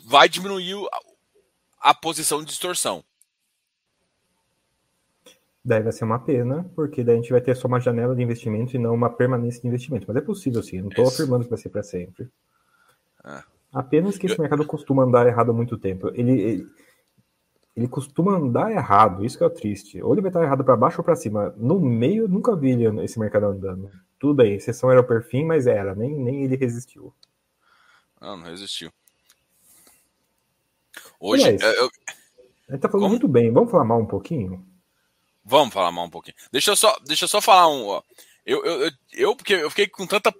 vai diminuir a posição de distorção. Daí vai ser uma pena, porque daí a gente vai ter só uma janela de investimento e não uma permanência de investimento. Mas é possível sim, não estou afirmando que vai ser para sempre. Ah. Apenas que esse mercado costuma andar errado há muito tempo. Ele, ele, ele, costuma andar errado, isso que é o triste. Ou ele vai estar errado para baixo ou para cima. No meio, nunca vi esse mercado andando. Tudo bem, exceção era o perfil, mas era, nem, nem ele resistiu. Não, não resistiu. Hoje. Aliás, eu... A gente tá falando Como? muito bem. Vamos falar mal um pouquinho? Vamos falar mal um pouquinho. Deixa eu só, deixa eu só falar um. Ó. Eu, eu, eu, eu, porque eu fiquei com tanta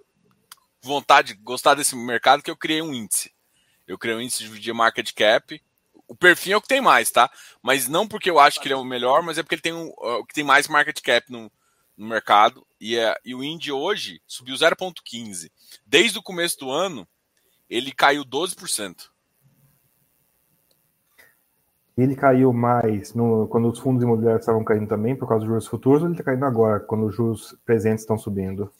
vontade de gostar desse mercado que eu criei um índice. Eu criei um índice de market cap. O perfil é o que tem mais, tá? Mas não porque eu acho que ele é o melhor, mas é porque ele tem um, o que tem mais market cap no, no mercado. E, é, e o índice hoje subiu 0,15. Desde o começo do ano, ele caiu 12%. Ele caiu mais no, quando os fundos imobiliários estavam caindo também por causa dos juros futuros, ou ele está caindo agora, quando os juros presentes estão subindo?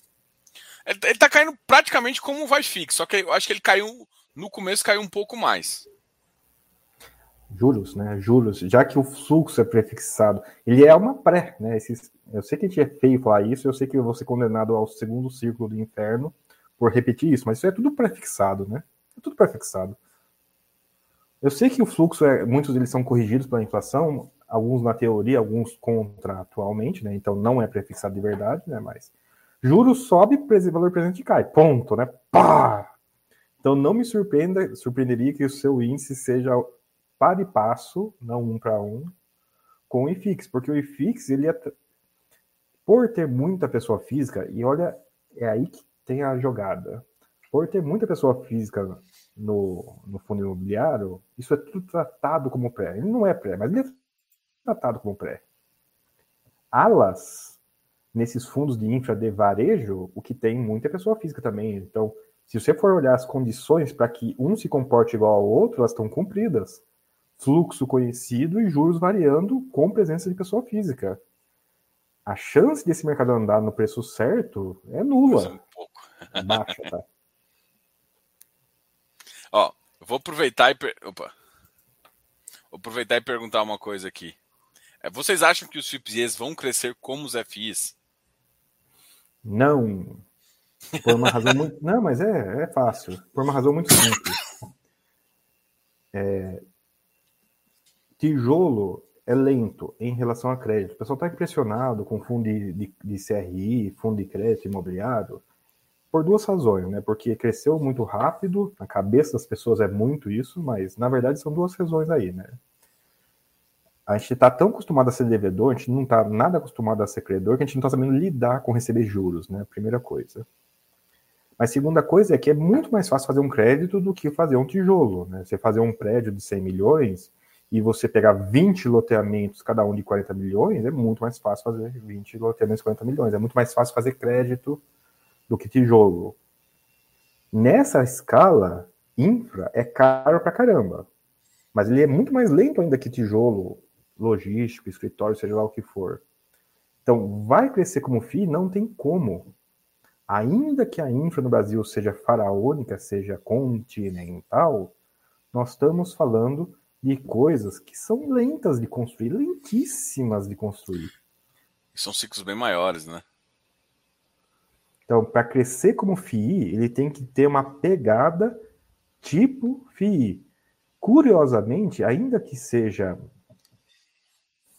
Ele está caindo praticamente como um vai fixo, só que eu acho que ele caiu no começo caiu um pouco mais. Juros, né? Juros, já que o fluxo é prefixado, ele é uma pré, né? Esses, eu sei que a gente é feio falar isso, eu sei que eu vou ser condenado ao segundo círculo do inferno por repetir isso, mas isso é tudo prefixado, né? É tudo prefixado. Eu sei que o fluxo, é, muitos deles são corrigidos pela inflação, alguns na teoria, alguns contratualmente, né? Então não é prefixado de verdade, né? Mas juros sobe, valor presente cai. Ponto, né? Pá! Então não me surpreenda, surpreenderia que o seu índice seja para e passo, não um para um, com o IFIX, porque o IFIX, ele é, por ter muita pessoa física, e olha, é aí que tem a jogada. Por ter muita pessoa física no, no fundo imobiliário, isso é tudo tratado como pré. Ele não é pré, mas ele é tratado como pré. Alas, nesses fundos de infra de varejo, o que tem muita pessoa física também. Então, se você for olhar as condições para que um se comporte igual ao outro, elas estão cumpridas. Fluxo conhecido e juros variando com presença de pessoa física. A chance desse mercado andar no preço certo é nula. Um pouco. Baixa, tá? Vou aproveitar e. Per... Opa. Vou aproveitar e perguntar uma coisa aqui. É, vocês acham que os FIPS vão crescer como os FIs? Não. Por uma razão muito. Não, mas é, é fácil. Por uma razão muito simples. É... Tijolo é lento em relação a crédito. O pessoal está impressionado com fundo de, de, de, CRI, fundo de crédito imobiliário, por duas razões, né? Porque cresceu muito rápido, na cabeça das pessoas é muito isso, mas na verdade são duas razões aí, né? A gente está tão acostumado a ser devedor, a gente não está nada acostumado a ser credor, que a gente não está sabendo lidar com receber juros, né? Primeira coisa. Mas segunda coisa é que é muito mais fácil fazer um crédito do que fazer um tijolo, né? Você fazer um prédio de 100 milhões e você pegar 20 loteamentos, cada um de 40 milhões, é muito mais fácil fazer 20 loteamentos de 40 milhões. É muito mais fácil fazer crédito do que tijolo. Nessa escala, infra é caro pra caramba. Mas ele é muito mais lento ainda que tijolo, logístico, escritório, seja lá o que for. Então, vai crescer como FII? Não tem como. Ainda que a infra no Brasil seja faraônica, seja continental, nós estamos falando de coisas que são lentas de construir, lentíssimas de construir. São ciclos bem maiores, né? Então, para crescer como FII, ele tem que ter uma pegada tipo FII. Curiosamente, ainda que seja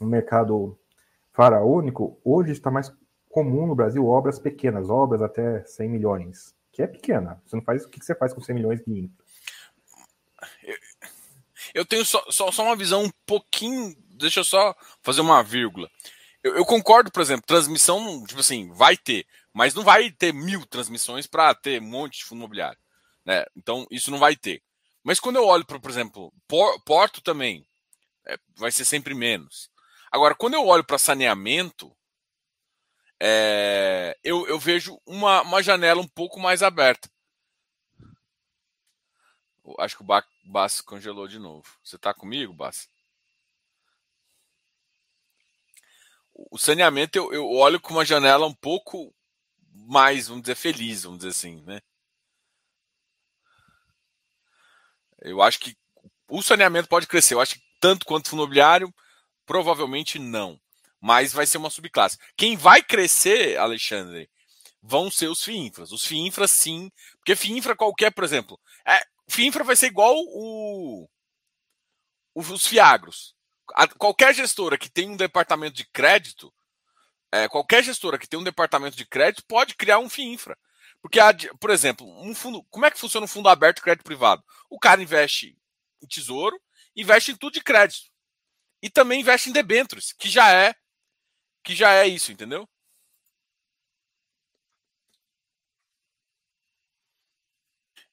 um mercado faraônico, hoje está mais comum no Brasil obras pequenas, obras até 100 milhões, que é pequena. Você não faz o que você faz com 100 milhões de infra? Eu tenho só, só, só uma visão um pouquinho. Deixa eu só fazer uma vírgula. Eu, eu, concordo, por exemplo, transmissão, tipo assim, vai ter, mas não vai ter mil transmissões para ter um monte de fundo imobiliário. Né? Então, isso não vai ter. Mas quando eu olho para, por exemplo, Porto também, é, vai ser sempre menos. Agora, quando eu olho para saneamento, é, eu, eu, vejo uma, uma janela um pouco mais aberta. Acho que o Bass congelou de novo. Você está comigo, Bass? O saneamento eu, eu olho com uma janela um pouco mais, vamos dizer, feliz, vamos dizer assim, né? Eu acho que o saneamento pode crescer. Eu acho que tanto quanto o fundo imobiliário, provavelmente não. Mas vai ser uma subclasse. Quem vai crescer, Alexandre, vão ser os FIINFRAs. Os FIINFRAs, sim. Porque FIINFRA qualquer, por exemplo, é, FIINFRA vai ser igual o, os FIAGROS. A, qualquer gestora que tem um departamento de crédito, é, qualquer gestora que tem um departamento de crédito pode criar um FIINFRA. Porque, por exemplo, um fundo, como é que funciona um fundo aberto de crédito privado? O cara investe em tesouro, investe em tudo de crédito. E também investe em debêntures, que já é que já é isso, entendeu?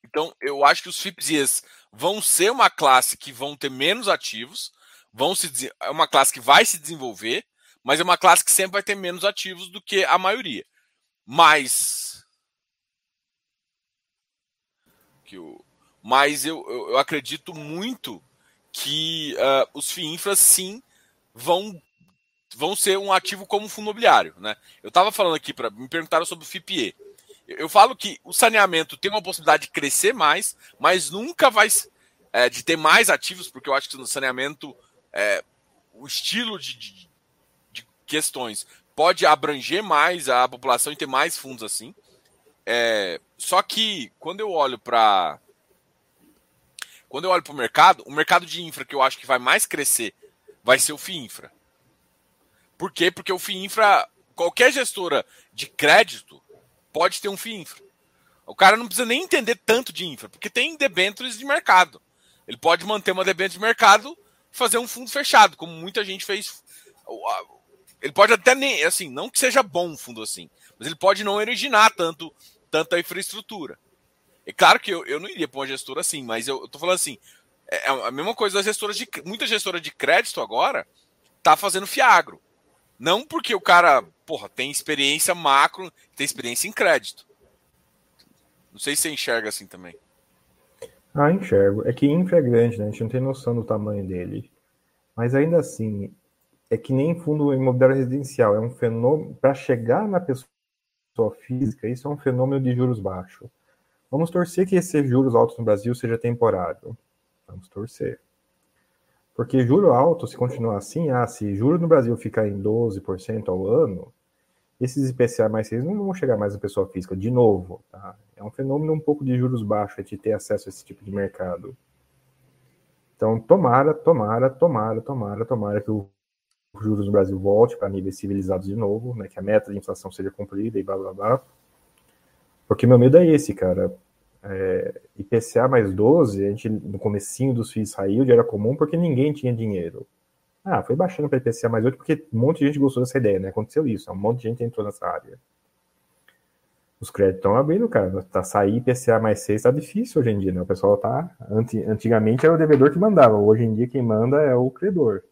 Então, eu acho que os FIPS vão ser uma classe que vão ter menos ativos, vão se é uma classe que vai se desenvolver, mas é uma classe que sempre vai ter menos ativos do que a maioria. Mas que o mas eu, eu, eu acredito muito que uh, os FIINFRAs sim vão vão ser um ativo como fundo imobiliário, né? Eu estava falando aqui para me perguntaram sobre o FIPE. Eu falo que o saneamento tem uma possibilidade de crescer mais, mas nunca vai é, de ter mais ativos, porque eu acho que no saneamento é, o estilo de, de, de, questões pode abranger mais a população e ter mais fundos assim. É, só que quando eu olho para quando eu olho para o mercado, o mercado de infra que eu acho que vai mais crescer vai ser o FIINFRA. Por quê? Porque o FIINFRA, qualquer gestora de crédito, pode ter um FII infra. O cara não precisa nem entender tanto de infra, porque tem debêntures de mercado. Ele pode manter uma debênture de mercado e fazer um fundo fechado, como muita gente fez. Ele pode até nem, assim, não que seja bom um fundo assim, mas ele pode não originar tanto tanta infraestrutura. É claro que eu, eu não iria para uma gestora assim, mas eu, eu tô falando assim, é, é a mesma coisa das gestoras de muita gestora de crédito agora tá fazendo fiagro. Não porque o cara, porra, tem experiência macro, tem experiência em crédito. Não sei se você enxerga assim também. Ah, enxergo. É que infra é grande, né? A gente não tem noção do tamanho dele. Mas ainda assim, é que nem fundo imobiliário residencial. É um fenômeno. Para chegar na pessoa física, isso é um fenômeno de juros baixos. Vamos torcer que esses juros altos no Brasil seja temporário. Vamos torcer. Porque juro alto, se continuar assim, ah, se juro no Brasil ficar em 12% ao ano, esses IPCA mais 6 não vão chegar mais na pessoa física, de novo. Tá? É um fenômeno um pouco de juros baixos, de ter acesso a esse tipo de mercado. Então, tomara, tomara, tomara, tomara, tomara que o juros no Brasil volte para níveis civilizados de novo, né, que a meta de inflação seja cumprida e blá blá blá. Porque meu medo é esse, cara é, IPCA mais 12, a gente no comecinho dos FIIs saiu era comum porque ninguém tinha dinheiro. Ah, foi baixando para IPCA mais 8 porque um monte de gente gostou dessa ideia, né? Aconteceu isso, um monte de gente entrou nessa área. Os créditos estão abrindo, cara. Tá sair IPCA mais 6 tá difícil hoje em dia, né? O pessoal tá. Antigamente era o devedor que mandava, hoje em dia quem manda é o credor.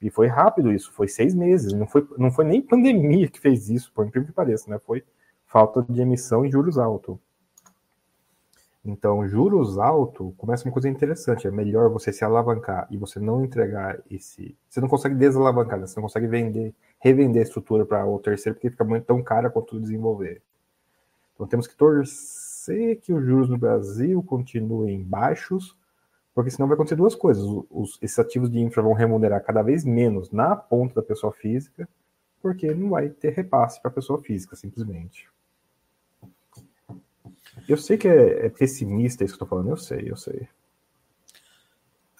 E foi rápido isso, foi seis meses. Não foi, não foi nem pandemia que fez isso, por incrível que pareça, né? Foi falta de emissão e juros altos. Então, juros alto começa uma coisa interessante. É melhor você se alavancar e você não entregar esse. Você não consegue desalavancar, né? você não consegue vender, revender a estrutura para o terceiro, porque fica muito tão cara quanto desenvolver. Então, temos que torcer que os juros no Brasil continuem baixos, porque senão vai acontecer duas coisas. Os, esses ativos de infra vão remunerar cada vez menos na ponta da pessoa física, porque não vai ter repasse para a pessoa física, simplesmente. Eu sei que é, é pessimista isso que eu tô falando, eu sei, eu sei.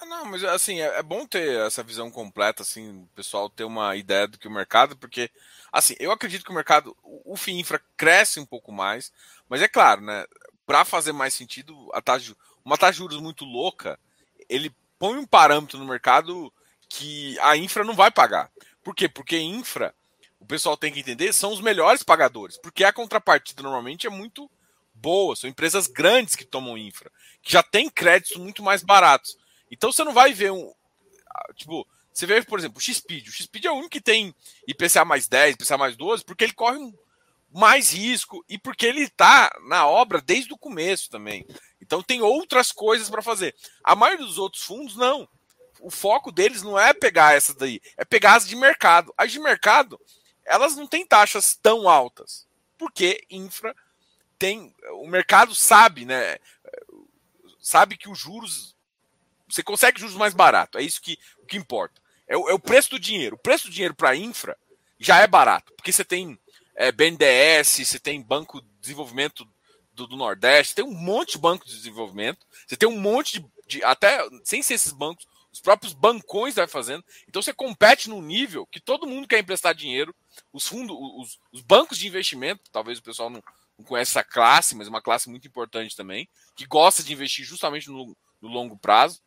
Ah, não, mas assim, é, é, bom ter essa visão completa, assim, o pessoal ter uma ideia do que o mercado, porque, assim, eu acredito que o mercado, o, o FIINFRA cresce um pouco mais, mas é claro, né, para fazer mais sentido, a taxa, uma taxa de juros muito louca, ele põe um parâmetro no mercado que a infra não vai pagar. Por quê? Porque infra, o pessoal tem que entender, são os melhores pagadores, porque a contrapartida normalmente é muito boas, são empresas grandes que tomam infra, que já tem créditos muito mais baratos. Então você não vai ver um. Ah, tipo, você vê, por exemplo, o XPID. O XPID é o único que tem IPCA mais 10, IPCA mais 12, porque ele corre mais risco e porque ele está na obra desde o começo também. Então tem outras coisas para fazer. A maioria dos outros fundos, não. O foco deles não é pegar essas daí, é pegar as de mercado. As de mercado, elas não têm taxas tão altas, porque infra tem. O mercado sabe, né? Sabe que os juros. Você consegue juros mais barato. É isso que, que importa. É o, é o preço do dinheiro. O preço do dinheiro para infra já é barato. Porque você tem é, BNDES, você tem Banco de Desenvolvimento do, do, Nordeste, tem um monte de banco de desenvolvimento. Você tem um monte de, de. Até sem ser esses bancos, os próprios bancões vai fazendo. Então você compete num nível que todo mundo quer emprestar dinheiro. Os fundos, os, os bancos de investimento, talvez o pessoal não, não conhece essa classe, mas é uma classe muito importante também, que gosta de investir justamente no, no longo prazo.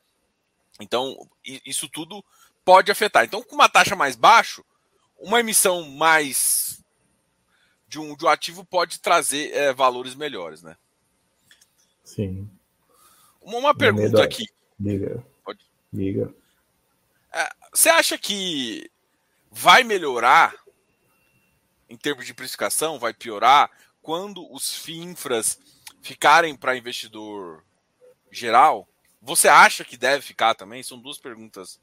Então, isso tudo pode afetar. Então, com uma taxa mais baixa, uma emissão mais de um, de um ativo pode trazer é, valores melhores, né? Sim. Uma, uma pergunta aqui. Diga. Pode. Diga. É, você acha que vai melhorar em termos de precificação? Vai piorar? quando os FINFRAs ficarem para investidor geral, você acha que deve ficar também? São duas perguntas.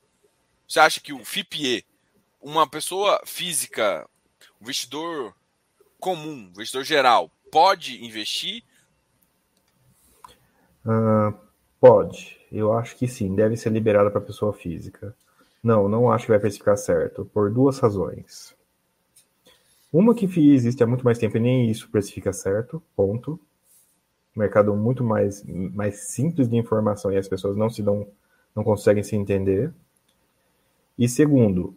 Você acha que o FIPE, uma pessoa física, um investidor comum, um investidor geral, pode investir? Uh, pode. Eu acho que sim, deve ser liberada para pessoa física. Não, não acho que vai precificar certo, por duas razões. Uma que existe há muito mais tempo e nem isso precifica certo, ponto. Mercado muito mais, mais simples de informação e as pessoas não se dão, não conseguem se entender. E segundo,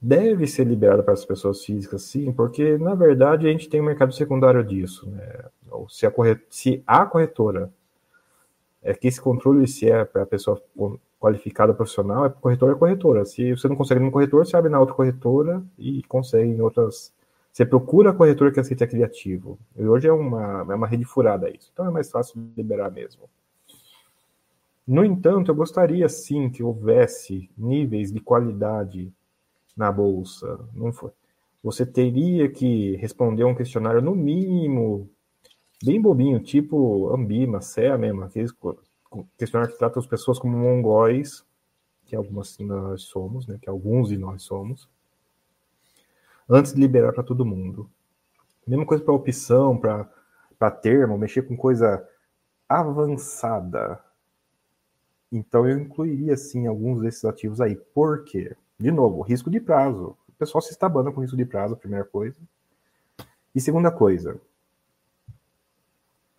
deve ser liberado para as pessoas físicas, sim, porque na verdade a gente tem um mercado secundário disso. Né? Se, a corret... se a corretora é que esse controle se é para a pessoa qualificada profissional, é corretora é corretora. Se você não consegue num corretor, você abre na outra corretora e consegue em outras você procura a corretora que aceita criativo. E hoje é uma, é uma rede furada isso. Então é mais fácil liberar mesmo. No entanto, eu gostaria sim que houvesse níveis de qualidade na bolsa. Não foi. Você teria que responder um questionário no mínimo bem bobinho, tipo Ambima, CEA mesmo, aqueles questionários que tratam as pessoas como mongóis, que algumas nós somos, né, que alguns de nós somos antes de liberar para todo mundo. Mesma coisa para opção, para termo, mexer com coisa avançada. Então eu incluiria sim alguns desses ativos aí. Por quê? De novo, risco de prazo. O pessoal se estabana com risco de prazo, primeira coisa. E segunda coisa,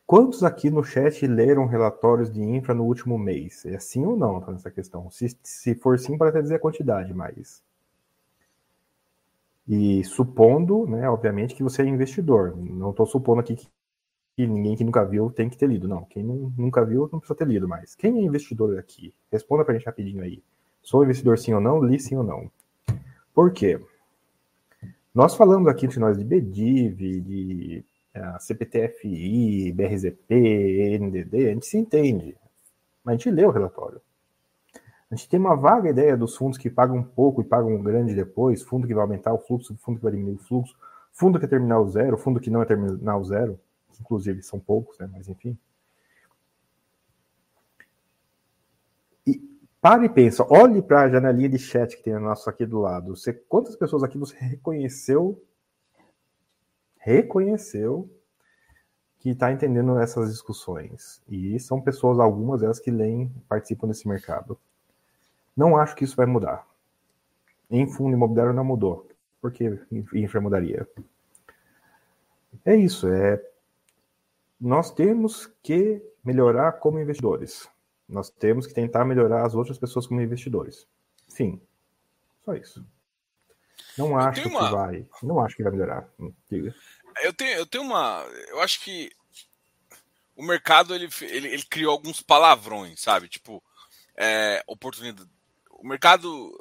quantos aqui no chat leram relatórios de infra no último mês? É sim ou não tá nessa questão? Se, se for sim, pode até dizer a quantidade, mas. E supondo, né, obviamente, que você é investidor. Não estou supondo aqui que que ninguém que nunca viu tem que ter lido. Não, quem nunca viu não precisa ter lido mais. Quem é investidor aqui? Responda pra gente rapidinho aí. Sou investidor sim ou não? Li sim ou não? Por quê? Nós falamos aqui entre nós de BDIV, de é, CPTFI, BRZP, NDD, a gente se entende, mas a gente lê o relatório. A gente tem uma vaga ideia dos fundos que pagam pouco e pagam grande depois, fundo que vai aumentar o fluxo, fundo que vai diminuir o fluxo, fundo que é terminal zero, fundo que não é terminal zero inclusive são poucos, né? Mas enfim. Pare e pensa, olhe para a janelinha de chat que tem a nossa aqui do lado. Você, quantas pessoas aqui você reconheceu? Reconheceu que está entendendo essas discussões. E são pessoas, algumas delas, que leem, participam desse mercado. Não acho que isso vai mudar. Em fundo imobiliário não mudou. Por que infra mudaria? É isso, é nós temos que melhorar como investidores. Nós temos que tentar melhorar as outras pessoas como investidores. Sim. Só isso. Não acho uma... que vai. Não acho que vai melhorar. Diga. Eu tenho, eu tenho uma. Eu acho que o mercado ele, ele, ele criou alguns palavrões, sabe? Tipo, é, oportunidade. O mercado.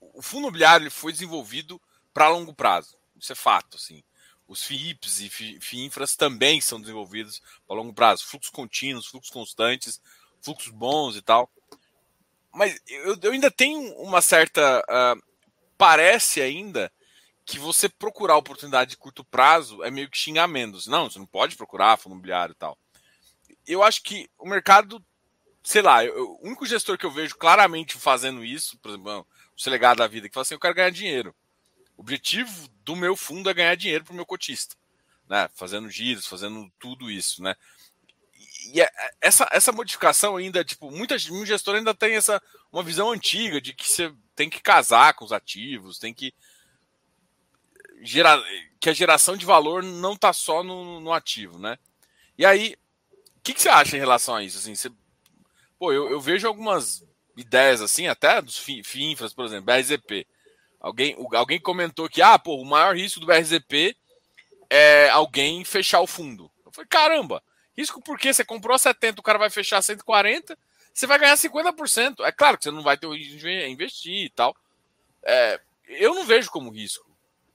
O fundo imobiliário ele foi desenvolvido para longo prazo. Isso é fato, assim. Os FIIPs e FIINFRAs também são desenvolvidos a longo prazo. Fluxos contínuos, fluxos constantes, fluxos bons e tal. Mas eu, eu ainda tenho uma certa. Uh, parece ainda que você procurar oportunidade de curto prazo é meio que xingamentos. Não, você não pode procurar fundo imobiliário e tal. Eu acho que o mercado, sei lá, eu, o único gestor que eu vejo claramente fazendo isso, por exemplo, o Selegado da vida, que fala assim: eu quero ganhar dinheiro. O objetivo do meu fundo é ganhar dinheiro para o meu cotista, né? Fazendo giros, fazendo tudo isso, né? E é, essa, essa modificação ainda, tipo, muita, um gestor ainda tem essa uma visão antiga de que você tem que casar com os ativos, tem que gerar que a geração de valor não está só no, no, ativo, né? E aí, o que, que, você acha em relação a isso? Assim, você, pô, eu, eu vejo algumas ideias assim, até dos FINFRAs, por exemplo, BRZP. Alguém, alguém comentou que ah, pô, o maior risco do BRZP é alguém fechar o fundo. Eu falei, caramba, risco porque você comprou a 70, o cara vai fechar 140, você vai ganhar 50%. É claro que você não vai ter o risco de investir e tal. É, eu não vejo como risco.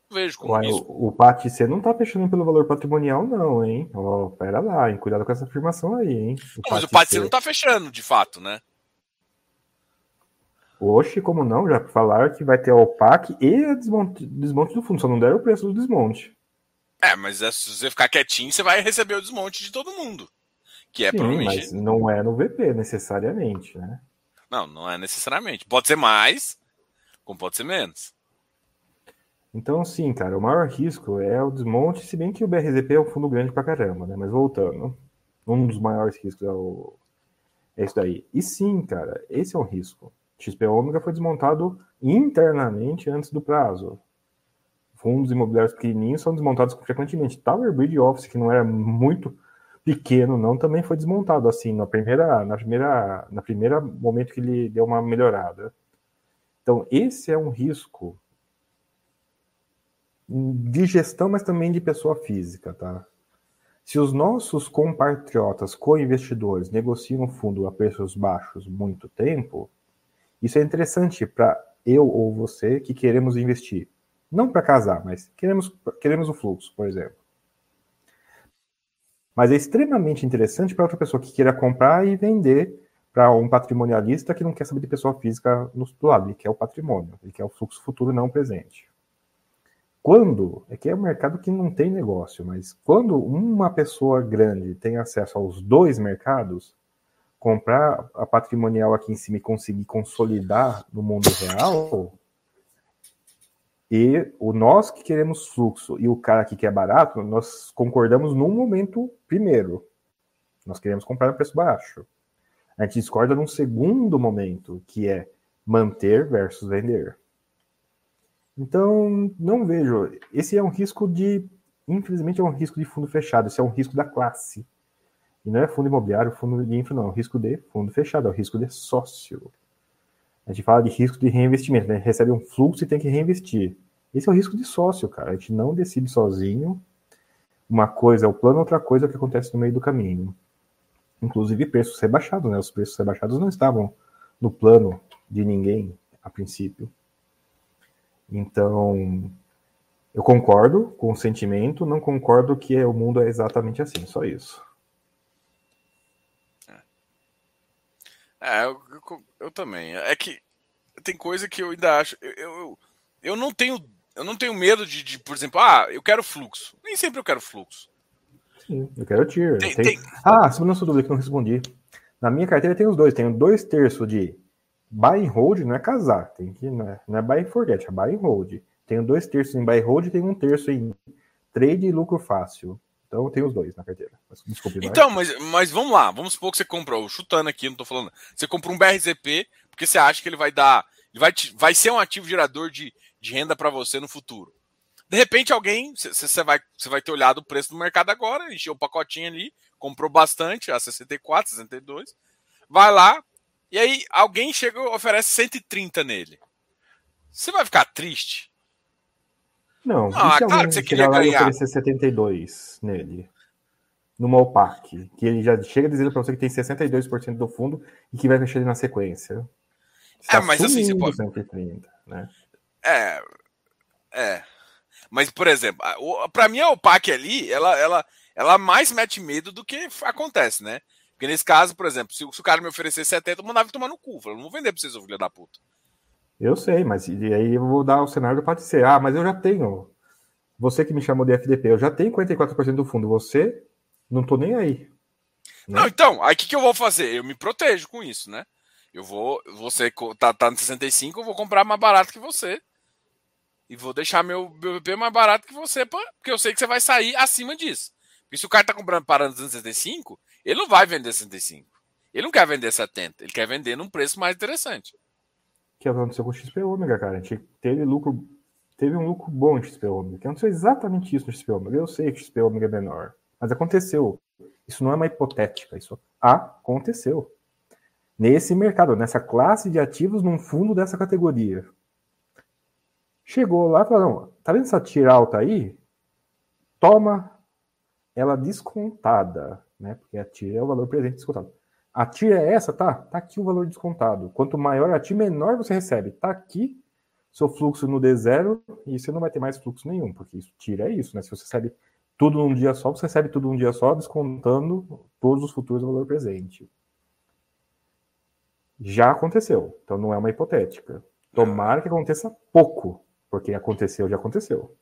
Não vejo como Uai, risco. O, o PAT, você não tá fechando pelo valor patrimonial, não, hein? Oh, pera lá, hein? cuidado com essa afirmação aí, hein? O não, mas o PAT, você não tá fechando, de fato, né? Oxe, como não? Já falaram que vai ter a OPAC e a desmonte, desmonte do fundo, só não deram o preço do desmonte. É, mas é, se você ficar quietinho, você vai receber o desmonte de todo mundo. Que é Sim, provavelmente. Mas não é no VP necessariamente, né? Não, não é necessariamente. Pode ser mais, como pode ser menos. Então, sim, cara, o maior risco é o desmonte, se bem que o BRZP é um fundo grande pra caramba, né? Mas voltando, um dos maiores riscos é, o... é isso daí. E sim, cara, esse é um risco. XP Ômega foi desmontado internamente antes do prazo. Fundos imobiliários pequenininhos são desmontados frequentemente. Tower Bridge Office, que não era muito pequeno, não, também foi desmontado assim na primeira, na primeira, na primeira momento que ele deu uma melhorada. Então esse é um risco de gestão, mas também de pessoa física, tá? Se os nossos compatriotas co-investidores negociam fundo a preços baixos muito tempo, isso é interessante para eu ou você que queremos investir. Não para casar, mas queremos, queremos o fluxo, por exemplo. Mas é extremamente interessante para outra pessoa que queira comprar e vender para um patrimonialista que não quer saber de pessoa física no, do lado, ele quer o patrimônio, ele quer o fluxo futuro, não presente. Quando, é que é um mercado que não tem negócio, mas quando uma pessoa grande tem acesso aos dois mercados, comprar a patrimonial aqui em cima e conseguir consolidar no mundo real, e o nós que queremos fluxo e o cara que quer barato, nós concordamos num momento primeiro. Nós queremos comprar a preço baixo. A gente discorda num segundo momento, que é manter versus vender. Então, não vejo. Esse é um risco de. Infelizmente, é um risco de fundo fechado. Esse é um risco da classe. E não é fundo imobiliário, fundo de infra, não. É um risco de fundo fechado, é um risco de sócio. A gente fala de risco de reinvestimento, né? Recebe um fluxo e tem que reinvestir. Esse é o risco de sócio, cara. A gente não decide sozinho. Uma coisa é o plano, outra coisa é o que acontece no meio do caminho. Inclusive preços rebaixados, né? Os preços rebaixados não estavam no plano de ninguém a princípio. Então, eu concordo com o sentimento, não concordo que o mundo é exatamente assim, só isso. É, eu, eu, eu, também. É que tem coisa que eu ainda acho. Eu, eu, eu não tenho. Eu não tenho medo de, de, por exemplo, ah, eu quero fluxo. Nem sempre eu quero fluxo. Sim, eu quero tier. Tem, tenho... tem... Ah, se não sou dúvida que não respondi. Na minha carteira tem os dois. Tenho dois terços de buy and hold, não é casar. Tem que, não, é, não é buy and forget, é buy and hold. Tenho dois terços em buy and hold e tenho um terço em trade e lucro fácil. Então tem os dois na carteira. Desculpe, então, mas, mas vamos lá. Vamos supor que você comprou, chutando aqui, não tô falando. Você comprou um BRZP porque você acha que ele vai dar. Ele vai, vai ser um ativo gerador de, de renda para você no futuro. De repente, alguém, você vai, vai ter olhado o preço do mercado agora, encheu o pacotinho ali, comprou bastante, a 64, 62, vai lá, e aí alguém chega e oferece 130 nele. Você vai ficar triste? Não, não é claro que você queria ganhar. oferecer 72 nele. Numa OPAC, que ele já chega dizendo para você que tem 62% do fundo e que vai mexer na sequência. Você é, mas assim, você pode. 130, né? É. É. Mas, por exemplo, para mim a OPAC ali, ela, ela, ela mais mete medo do que acontece, né? Porque nesse caso, por exemplo, se, se o cara me oferecer 70, eu mandava tomar no cu. Eu não vou vender pra vocês, filho da puta. Eu sei, mas e aí eu vou dar o cenário para ser. Ah, mas eu já tenho. Você que me chamou de FDP, eu já tenho 44% do fundo. Você, não tô nem aí. Né? Não, então, aí o que, que eu vou fazer? Eu me protejo com isso, né? Eu vou. Você tá, tá no 65, eu vou comprar mais barato que você. E vou deixar meu BBP mais barato que você, porque eu sei que você vai sair acima disso. Porque se o cara tá comprando parando 265, ele não vai vender 65. Ele não quer vender 70, ele quer vender num preço mais interessante que aconteceu com o XP Ômega, cara. A gente teve lucro, teve um lucro bom em XP Ômega. Que aconteceu exatamente isso no XP Ômega. Eu sei que XP Ômega é menor, mas aconteceu. Isso não é uma hipotética, isso aconteceu. Nesse mercado, nessa classe de ativos, num fundo dessa categoria. Chegou lá e falou: não, tá vendo essa tira alta aí? Toma ela descontada, né? Porque a tira é o valor presente descontado. A TIR é essa, tá? Tá aqui o valor descontado. Quanto maior a TIR, menor você recebe. Tá aqui seu fluxo no D0 e você não vai ter mais fluxo nenhum, porque isso tira é isso, né? Se você recebe tudo num dia só, você recebe tudo num dia só, descontando todos os futuros do valor presente. Já aconteceu, então não é uma hipotética. Tomara que aconteça pouco, porque aconteceu, já aconteceu.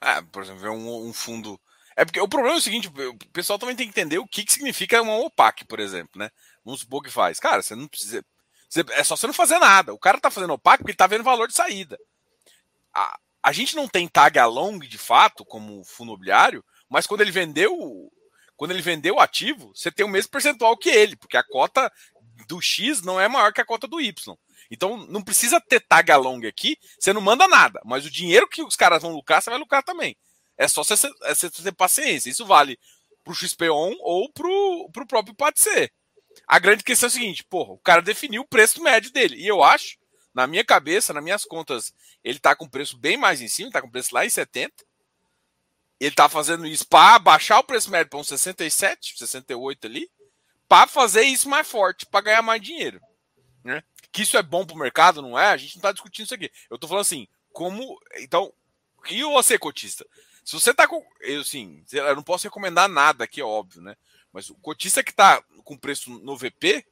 Ah, por exemplo, um, um fundo é porque o problema é o seguinte: o pessoal também tem que entender o que, que significa uma OPAC, por exemplo, né? Vamos supor que faz. Cara, você não precisa. Você, é só você não fazer nada. O cara tá fazendo OPAC porque ele tá vendo valor de saída. A, a gente não tem tag along de fato, como fundo imobiliário, mas quando ele vendeu. Quando ele vendeu o ativo, você tem o mesmo percentual que ele, porque a cota do X não é maior que a cota do Y. Então não precisa ter tag along aqui, você não manda nada, mas o dinheiro que os caras vão lucrar, você vai lucrar também. É só você, é ter paciência. Isso vale pro XP-ON ou pro, pro próprio PATC. A grande questão é a seguinte, porra, o cara definiu o preço médio dele. E eu acho, na minha cabeça, nas minhas contas, ele tá com preço bem mais em cima, tá com preço lá em 70. Ele tá fazendo isso para baixar o preço médio para uns 67, 68 ali, para fazer isso mais forte, para ganhar mais dinheiro. Né? Que isso é bom pro mercado, não é? A gente não tá discutindo isso aqui. Eu tô falando assim, como. Então, e você, cotista? Se você tá com. Eu, assim, eu não posso recomendar nada aqui, é óbvio, né? Mas o cotista que tá com preço no VP,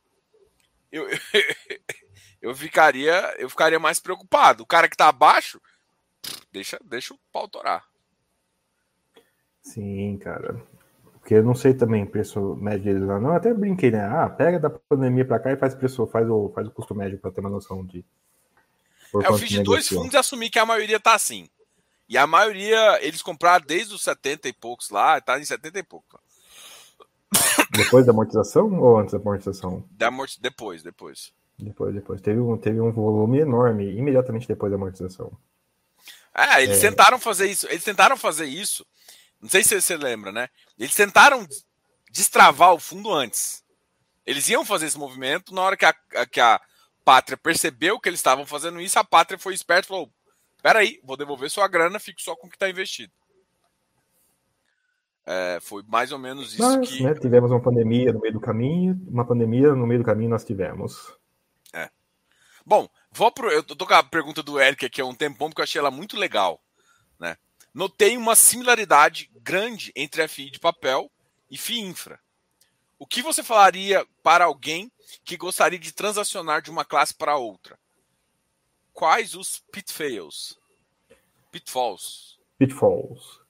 eu, eu, ficaria, eu ficaria mais preocupado. O cara que tá abaixo, deixa, deixa o pau torar. Sim, cara. Porque eu não sei também preço médio deles lá. Não, eu até brinquei, né? Ah, pega da pandemia para cá e faz preço, faz o, faz o custo médio para ter uma noção de. É, eu fiz de dois fundos e assumi que a maioria tá assim. E a maioria, eles compraram desde os 70 e poucos lá, tá em 70 e poucos. Depois da amortização ou antes da amortização? Da amort... Depois, depois. Depois, depois. Teve um, teve um volume enorme imediatamente depois da amortização. Ah, eles é... tentaram fazer isso. Eles tentaram fazer isso. Não sei se você lembra, né? Eles tentaram destravar o fundo antes. Eles iam fazer esse movimento, na hora que a, que a pátria percebeu que eles estavam fazendo isso, a pátria foi esperta e falou: peraí, vou devolver sua grana, fico só com o que está investido. É, foi mais ou menos isso Mas, que. Né, tivemos uma pandemia no meio do caminho, uma pandemia no meio do caminho nós tivemos. É. Bom, vou pro, eu tô com a pergunta do Eric aqui há um tempão, porque eu achei ela muito legal. Né? Notei uma similaridade grande entre FI de papel e FI infra. O que você falaria para alguém que gostaria de transacionar de uma classe para outra? Quais os pitfalls? Pitfalls. Pitfalls.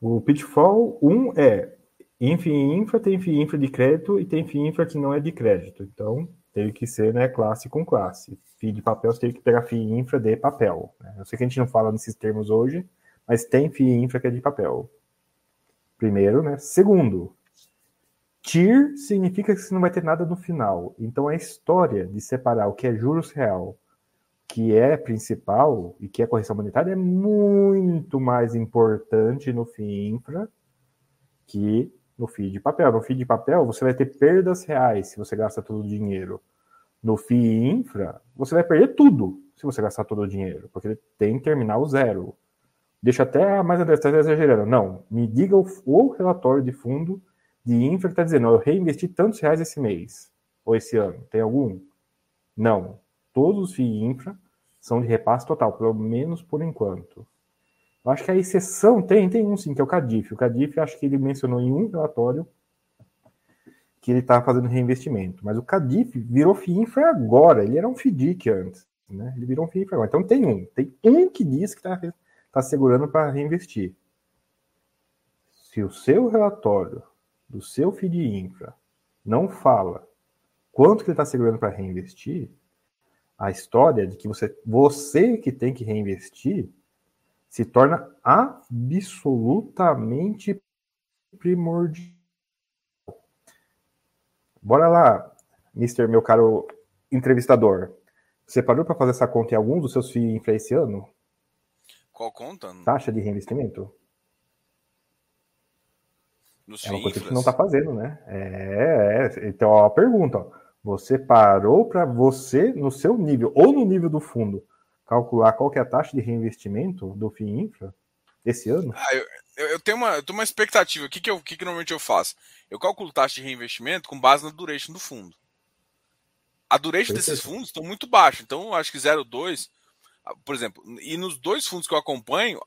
O pitfall 1 um é INF infra, tem FI infra de crédito e tem FI infra que não é de crédito. Então, teve que ser né, classe com classe. FI de papel, você teve que pegar FI infra de papel. Né? Eu sei que a gente não fala nesses termos hoje, mas tem FI infra que é de papel. Primeiro, né? Segundo, TIR significa que você não vai ter nada no final. Então a história de separar o que é juros real, que é principal e que é correção monetária é muito mais importante no FII infra que no FII de papel. No FII de papel você vai ter perdas reais se você gasta todo o dinheiro. No FII infra você vai perder tudo se você gastar todo o dinheiro, porque ele tem terminal zero. Deixa até mais André, está exagerando. Não, me diga o, o relatório de fundo de infra que está dizendo, eu reinvesti tantos reais esse mês, ou esse ano. Tem algum? Não. Todos os FII infra são de repasse total, pelo menos por enquanto. Eu acho que a exceção tem, tem um sim, que é o Cadif. O Cadif, acho que ele mencionou em um relatório que ele está fazendo reinvestimento. Mas o Cadif virou FII infra agora. Ele era um FDIC antes. Né? Ele virou um FII infra agora. Então tem um. Tem um que diz que está tá segurando para reinvestir. Se o seu relatório do seu FII infra não fala quanto que ele está segurando para reinvestir, a história de que você, você que tem que reinvestir se torna absolutamente primordial. Bora lá, Mister, meu caro entrevistador. Você parou para fazer essa conta em algum dos seus FII esse ano? Qual conta? Taxa de reinvestimento? Nos é uma coisa que não está fazendo, né? É, é, então, ó, a pergunta, ó. Você parou para você, no seu nível, ou no nível do fundo, calcular qual que é a taxa de reinvestimento do FII Infra esse ano? Ah, eu, eu, tenho uma, eu tenho uma expectativa. O que, que, eu, que, que normalmente eu faço? Eu calculo taxa de reinvestimento com base na duration do fundo. A duration Perfeito. desses fundos estão muito baixa. Então, eu acho que 0,2, ah, por exemplo, e nos dois fundos que eu acompanho,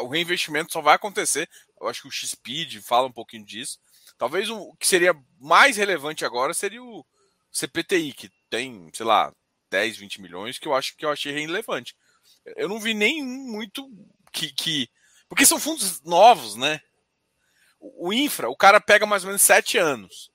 o reinvestimento só vai acontecer. Eu acho que o XPID fala um pouquinho disso. Talvez o que seria mais relevante agora seria o CPTI, que tem, sei lá, 10, 20 milhões, que eu acho que eu achei relevante. Eu não vi nem muito que, que. Porque são fundos novos, né? O, infra, o cara pega mais ou menos 7 anos.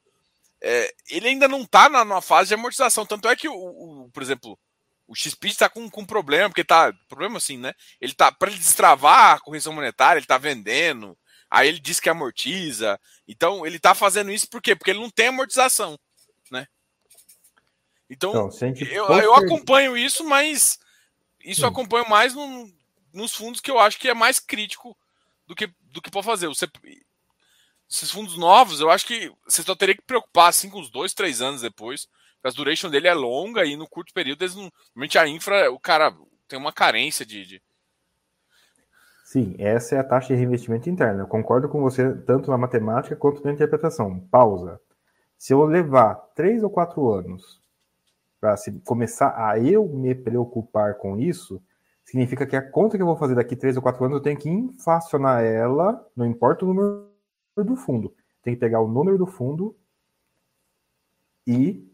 É, ele ainda não está na, numa fase de amortização. Tanto é que, o, o por exemplo, o XP está com, com problema, porque tá. Problema assim, né? Ele tá. Para ele destravar a correção monetária, ele está vendendo. Aí ele diz que amortiza. Então, ele está fazendo isso por quê? Porque ele não tem amortização? Então, eu, eu acompanho isso, mas isso eu acompanho mais no, nos fundos que eu acho que é mais crítico do que, do que pode fazer. Você, esses fundos novos, eu acho que você só teria que preocupar assim com os dois, três anos depois a duration dele é longa e no curto período eles não. Normalmente a infra, o cara tem uma carência de, de. Sim, essa é a taxa de reinvestimento interno. Eu concordo com você tanto na matemática quanto na interpretação. Pausa. Se eu levar três ou quatro anos para começar a eu me preocupar com isso, significa que a conta que eu vou fazer daqui três ou quatro anos eu tenho que inflacionar ela, não importa o número do fundo. Tem que pegar o número do fundo e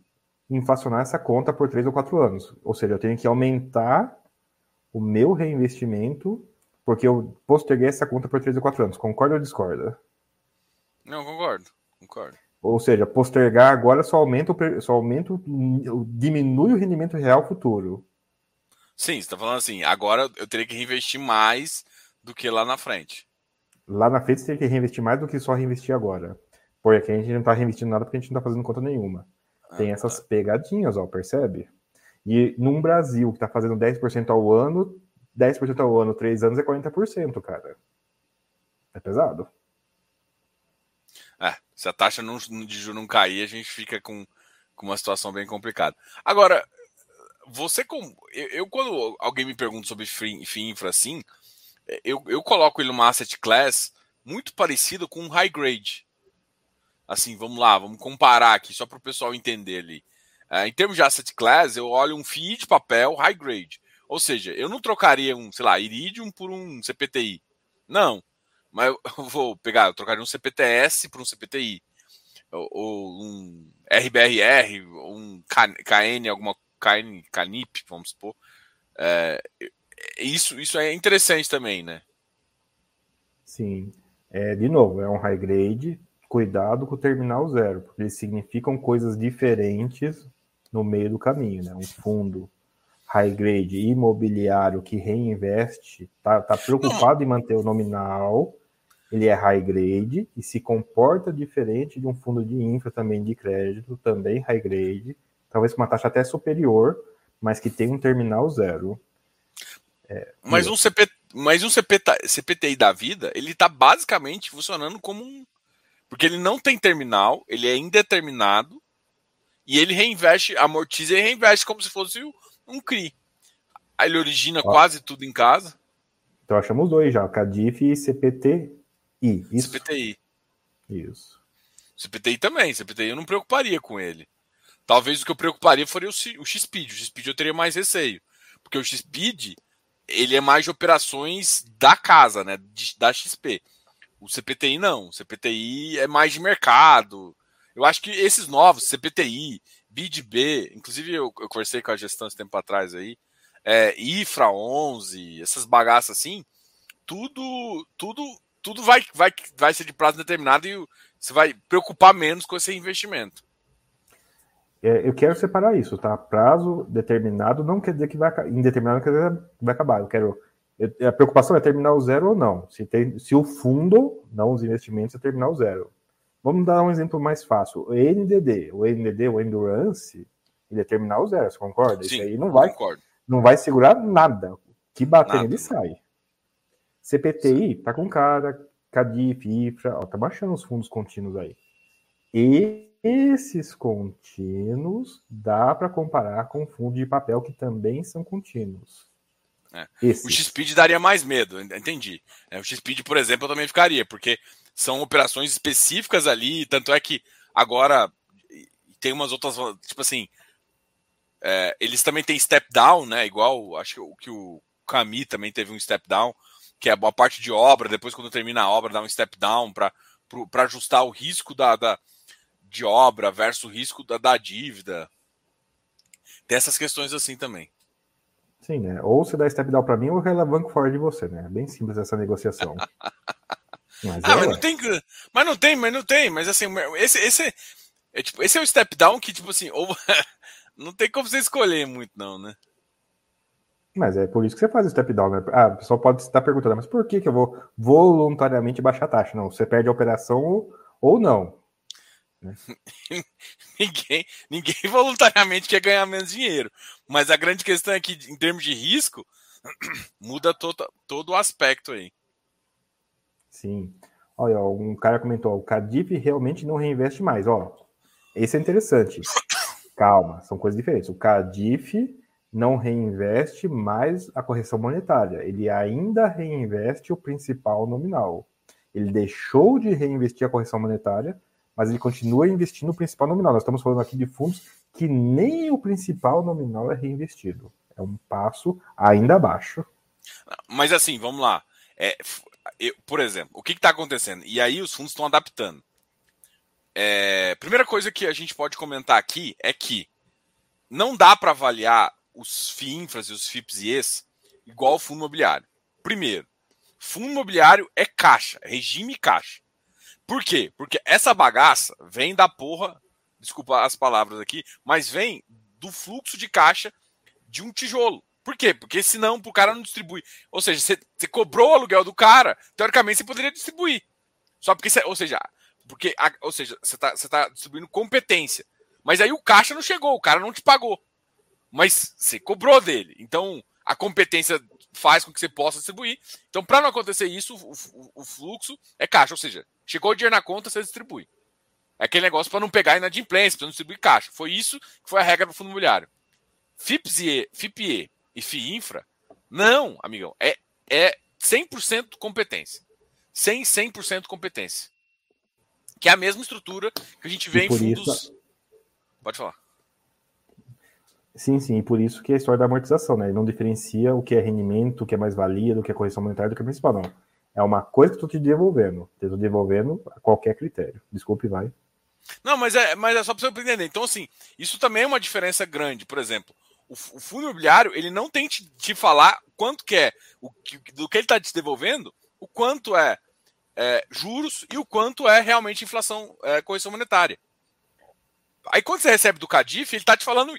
inflacionar essa conta por três ou quatro anos. Ou seja, eu tenho que aumentar o meu reinvestimento porque eu posterguei essa conta por três ou quatro anos. Concorda ou discorda? Não, concordo. Concordo. Ou seja, postergar agora só aumenta, só aumenta, diminui o rendimento real futuro. Sim, você está falando assim, agora eu teria que reinvestir mais do que lá na frente. Lá na frente você tem que reinvestir mais do que só reinvestir agora. Porque aqui a gente não está reinvestindo nada porque a gente não está fazendo conta nenhuma. Tem ah, essas tá. pegadinhas, ó, percebe? E num Brasil que está fazendo 10% ao ano, 10% ao ano, 3 anos é 40%, cara. É pesado. Se a taxa não, de juros não cair, a gente fica com, com uma situação bem complicada. Agora, você com. Eu, eu, quando alguém me pergunta sobre FII infra assim, eu, eu coloco ele numa asset class muito parecido com um high grade. Assim, vamos lá, vamos comparar aqui, só para o pessoal entender ali. É, em termos de asset class, eu olho um FII de papel high grade. Ou seja, eu não trocaria um, sei lá, Iridium por um CPTI. Não. Mas eu vou pegar, eu trocaria um CPTS por um CPTI. Ou, ou um RBRR, um KN, alguma KN, CANIP, vamos supor. É, isso, isso é interessante também, né? Sim. É, de novo, é um high grade, cuidado com o terminal zero, porque eles significam coisas diferentes no meio do caminho, né? Um fundo high grade imobiliário que reinveste, tá, tá preocupado Não. em manter o nominal, ele é high grade e se comporta diferente de um fundo de infra também de crédito, também high grade, talvez com uma taxa até superior, mas que tem um terminal zero. É, mas, um CP, mas um CPT, CPTI da vida, ele está basicamente funcionando como um. Porque ele não tem terminal, ele é indeterminado, e ele reinveste, amortiza e reinveste como se fosse um CRI. Aí ele origina Ó. quase tudo em casa. Então achamos dois já, Cadif e CPTI. Isso. CPTI. Isso. CPTI também, CPTI eu não preocuparia com ele. Talvez o que eu preocuparia fosse o, o XPID. O XPID eu teria mais receio. Porque o XPID, ele é mais de operações da casa, né? De, da XP. O CPTI não. O CPTI é mais de mercado. Eu acho que esses novos, CPTI, BidB, inclusive eu, eu conversei com a gestão esse tempo atrás aí, é, IFRA 11, essas bagaças assim, tudo, tudo, tudo vai, vai, vai ser de prazo determinado e você vai preocupar menos com esse investimento. É, eu quero separar isso, tá? Prazo determinado não quer dizer que vai indeterminado quer dizer que vai acabar. Eu quero eu, a preocupação é terminar o zero ou não. Se, tem, se o fundo, não os investimentos, é terminar o zero. Vamos dar um exemplo mais fácil. O NDD, o NDD, o Endurance, ele é terminal zero, você concorda? Sim, Isso aí não vai, concordo. não vai segurar nada. Que bater ele sai. CPTI tá com cara, Cadif, IFRA, ó, tá baixando os fundos contínuos aí. E esses contínuos dá para comparar com fundo de papel que também são contínuos. É. O XPID daria mais medo, entendi. É, o XPID, por exemplo, eu também ficaria, porque são operações específicas ali, tanto é que agora tem umas outras, tipo assim, é, eles também têm step down, né? Igual, acho que o, que o Cami também teve um step down, que é a parte de obra, depois quando termina a obra dá um step down para ajustar o risco da, da, de obra versus o risco da, da dívida. Tem essas questões assim também. Sim, né? Ou você dá step down para mim ou eu levo fora de você, né? É bem simples essa negociação. Mas ah, é, mas não tem. Mas não tem, mas não tem. Mas assim, esse, esse, é, tipo, esse é o step down que, tipo assim, ou, não tem como você escolher muito, não, né? Mas é por isso que você faz o step down, né? Ah, o pessoal pode estar perguntando, mas por que, que eu vou voluntariamente baixar a taxa? Não, você perde a operação ou, ou não. Né? ninguém, ninguém voluntariamente quer ganhar menos dinheiro. Mas a grande questão é que, em termos de risco, muda todo, todo o aspecto aí. Sim. Olha, um cara comentou: o Cadif realmente não reinveste mais. Ó, esse é interessante. Calma, são coisas diferentes. O Cadif não reinveste mais a correção monetária. Ele ainda reinveste o principal nominal. Ele deixou de reinvestir a correção monetária, mas ele continua investindo o principal nominal. Nós estamos falando aqui de fundos que nem o principal nominal é reinvestido. É um passo ainda abaixo. Mas assim, vamos lá. É, eu, por exemplo, o que está acontecendo? E aí os fundos estão adaptando. É, primeira coisa que a gente pode comentar aqui é que não dá para avaliar os FIINFRAs e os FIPS e ES igual o fundo imobiliário. Primeiro, fundo imobiliário é caixa, é regime caixa. Por quê? Porque essa bagaça vem da porra, desculpa as palavras aqui, mas vem do fluxo de caixa de um tijolo. Por quê? Porque senão o cara não distribui. Ou seja, você, cobrou o aluguel do cara, teoricamente você poderia distribuir. Só porque, ou seja, Porque, ou seja, você está tá distribuindo competência. Mas aí o caixa não chegou, o cara não te pagou. Mas você cobrou dele. Então, a competência faz com que você possa distribuir. Então, para não acontecer isso, o, o, o, fluxo é caixa. Ou seja, chegou o dinheiro na conta, você distribui. É aquele negócio para não pegar inadimplência, para não distribuir caixa. Foi isso que foi a regra do fundo imobiliário. FIPSE, FIPE e FIINFRA, não, amigão. É, é 100% competência. 100, 100% competência. Que é a mesma estrutura que a gente vê em fundos. Isso... Pode falar. Sim, sim, e por isso que é a história da amortização, né? Ele não diferencia o que é rendimento, o que é mais-valia, do que é correção monetária, do que é principal, não. É uma coisa que eu te devolvendo. Eu estou devolvendo a qualquer critério. Desculpe, vai. Não, mas é, mas é só para você entender. Então, assim, isso também é uma diferença grande. Por exemplo, o, o fundo imobiliário, ele não tem te, te falar quanto que é, o, do que ele está te devolvendo, o quanto é, é, juros e o quanto é realmente inflação, é, correção monetária. Aí quando você recebe do Cadif, ele está te falando.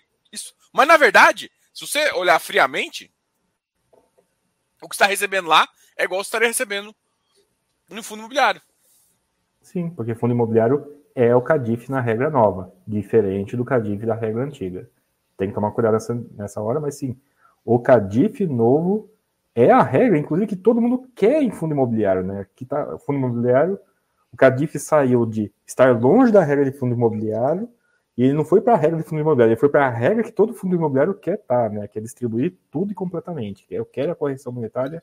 Mas na verdade, se você olhar friamente, o que está recebendo lá é igual você estaria recebendo no fundo imobiliário. Sim, porque fundo imobiliário é o CADIF na regra nova, diferente do CADIF da regra antiga. Tem que tomar cuidado nessa, nessa hora, mas sim, o CADIF novo é a regra, inclusive, que todo mundo quer em fundo imobiliário, né? Que tá, fundo imobiliário, o CADIF saiu de estar longe da regra de fundo imobiliário e ele não foi para a regra de fundo imobiliário, ele foi para a regra que todo fundo imobiliário quer estar, tá, né? Que é distribuir tudo e completamente. Eu quero a correção monetária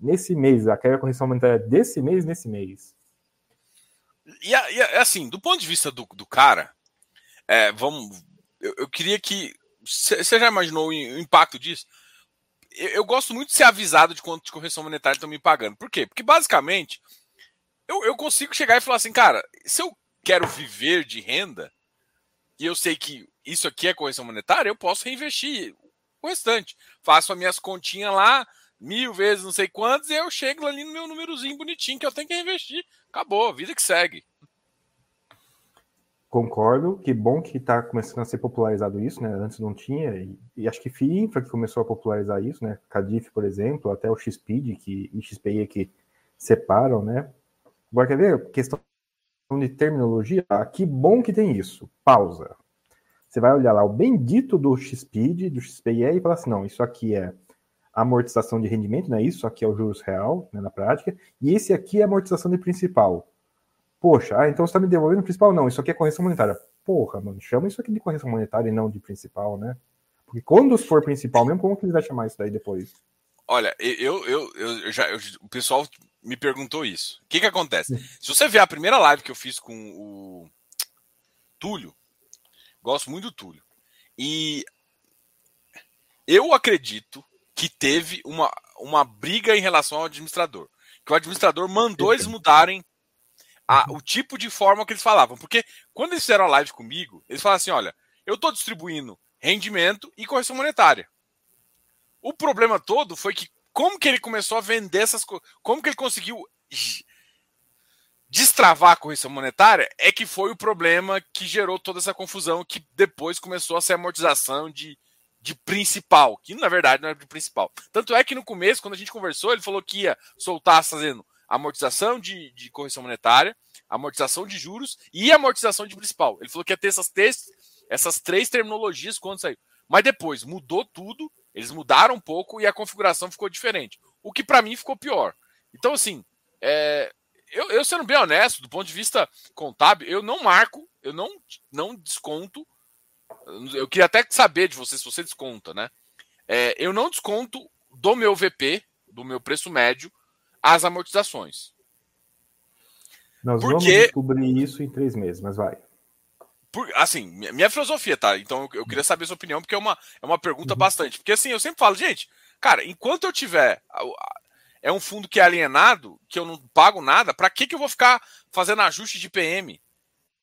nesse mês, eu quero a correção monetária desse mês, nesse mês. E, e assim, do ponto de vista do, do cara, é, vamos, eu, eu, queria que você já imaginou o impacto disso? Eu, eu, gosto muito de ser avisado de quanto de correção monetária estão me pagando. Por quê? Porque basicamente eu, eu consigo chegar e falar assim, cara, se eu quero viver de renda, e eu sei que isso aqui é correção monetária, eu posso reinvestir o restante. Faço as minhas continhas lá, mil vezes não sei quantos, e eu chego ali no meu númerozinho bonitinho que eu tenho que reinvestir. Acabou, vida que segue. Concordo, que bom que está começando a ser popularizado isso, né? Antes não tinha, e, e acho que FIINFRA que começou a popularizar isso, né? Cadif, por exemplo, até o XPID que, e XPI que separam, né? Agora quer ver? Questão de terminologia, ah, que bom que tem isso. Pausa. Você vai olhar lá o bendito do XPID, do XPIE e falar assim, não, isso aqui é amortização de rendimento, né? Isso aqui é o juros real, né, na prática, e esse aqui é amortização de principal. Poxa, ah, então você está me devolvendo principal? Não, isso aqui é correção monetária. Porra, mano, chama isso aqui de correção monetária e não de principal, né? Porque quando for principal mesmo, como que ele vai chamar isso daí depois? Olha, eu, eu, eu, já, eu, o pessoal me perguntou isso. O que que acontece? Se você ver a primeira live que eu fiz com o Túlio, gosto muito do Túlio, e eu acredito que teve uma, uma briga em relação ao administrador. Que o administrador mandou eles mudarem a, o tipo de forma que eles falavam. Porque quando eles fizeram a live comigo, eles falaram assim: olha, eu estou distribuindo rendimento e correção monetária. O problema todo foi que como que ele começou a vender essas coisas, como que ele conseguiu destravar a correção monetária é que foi o problema que gerou toda essa confusão que depois começou a ser amortização de, de principal, que na verdade não é de principal. Tanto é que no começo, quando a gente conversou, ele falou que ia soltar fazendo amortização de, de correção monetária, amortização de juros e amortização de principal. Ele falou que ia ter essas três, essas três terminologias quando saiu. Mas depois mudou tudo eles mudaram um pouco e a configuração ficou diferente. O que para mim ficou pior. Então, assim, é, eu, eu, sendo bem honesto, do ponto de vista contábil, eu não marco, eu não, não desconto. Eu queria até saber de você se você desconta, né? É, eu não desconto do meu VP, do meu preço médio, as amortizações. Nós Porque... vamos descobrir isso em três meses, mas vai. Por, assim, minha filosofia, tá? Então eu, eu, queria saber a sua opinião, porque é uma, é uma pergunta uhum. bastante. Porque assim, eu sempre falo, gente, cara, enquanto eu tiver. É um fundo que é alienado, que eu não pago nada, para que, que eu vou ficar fazendo ajuste de PM?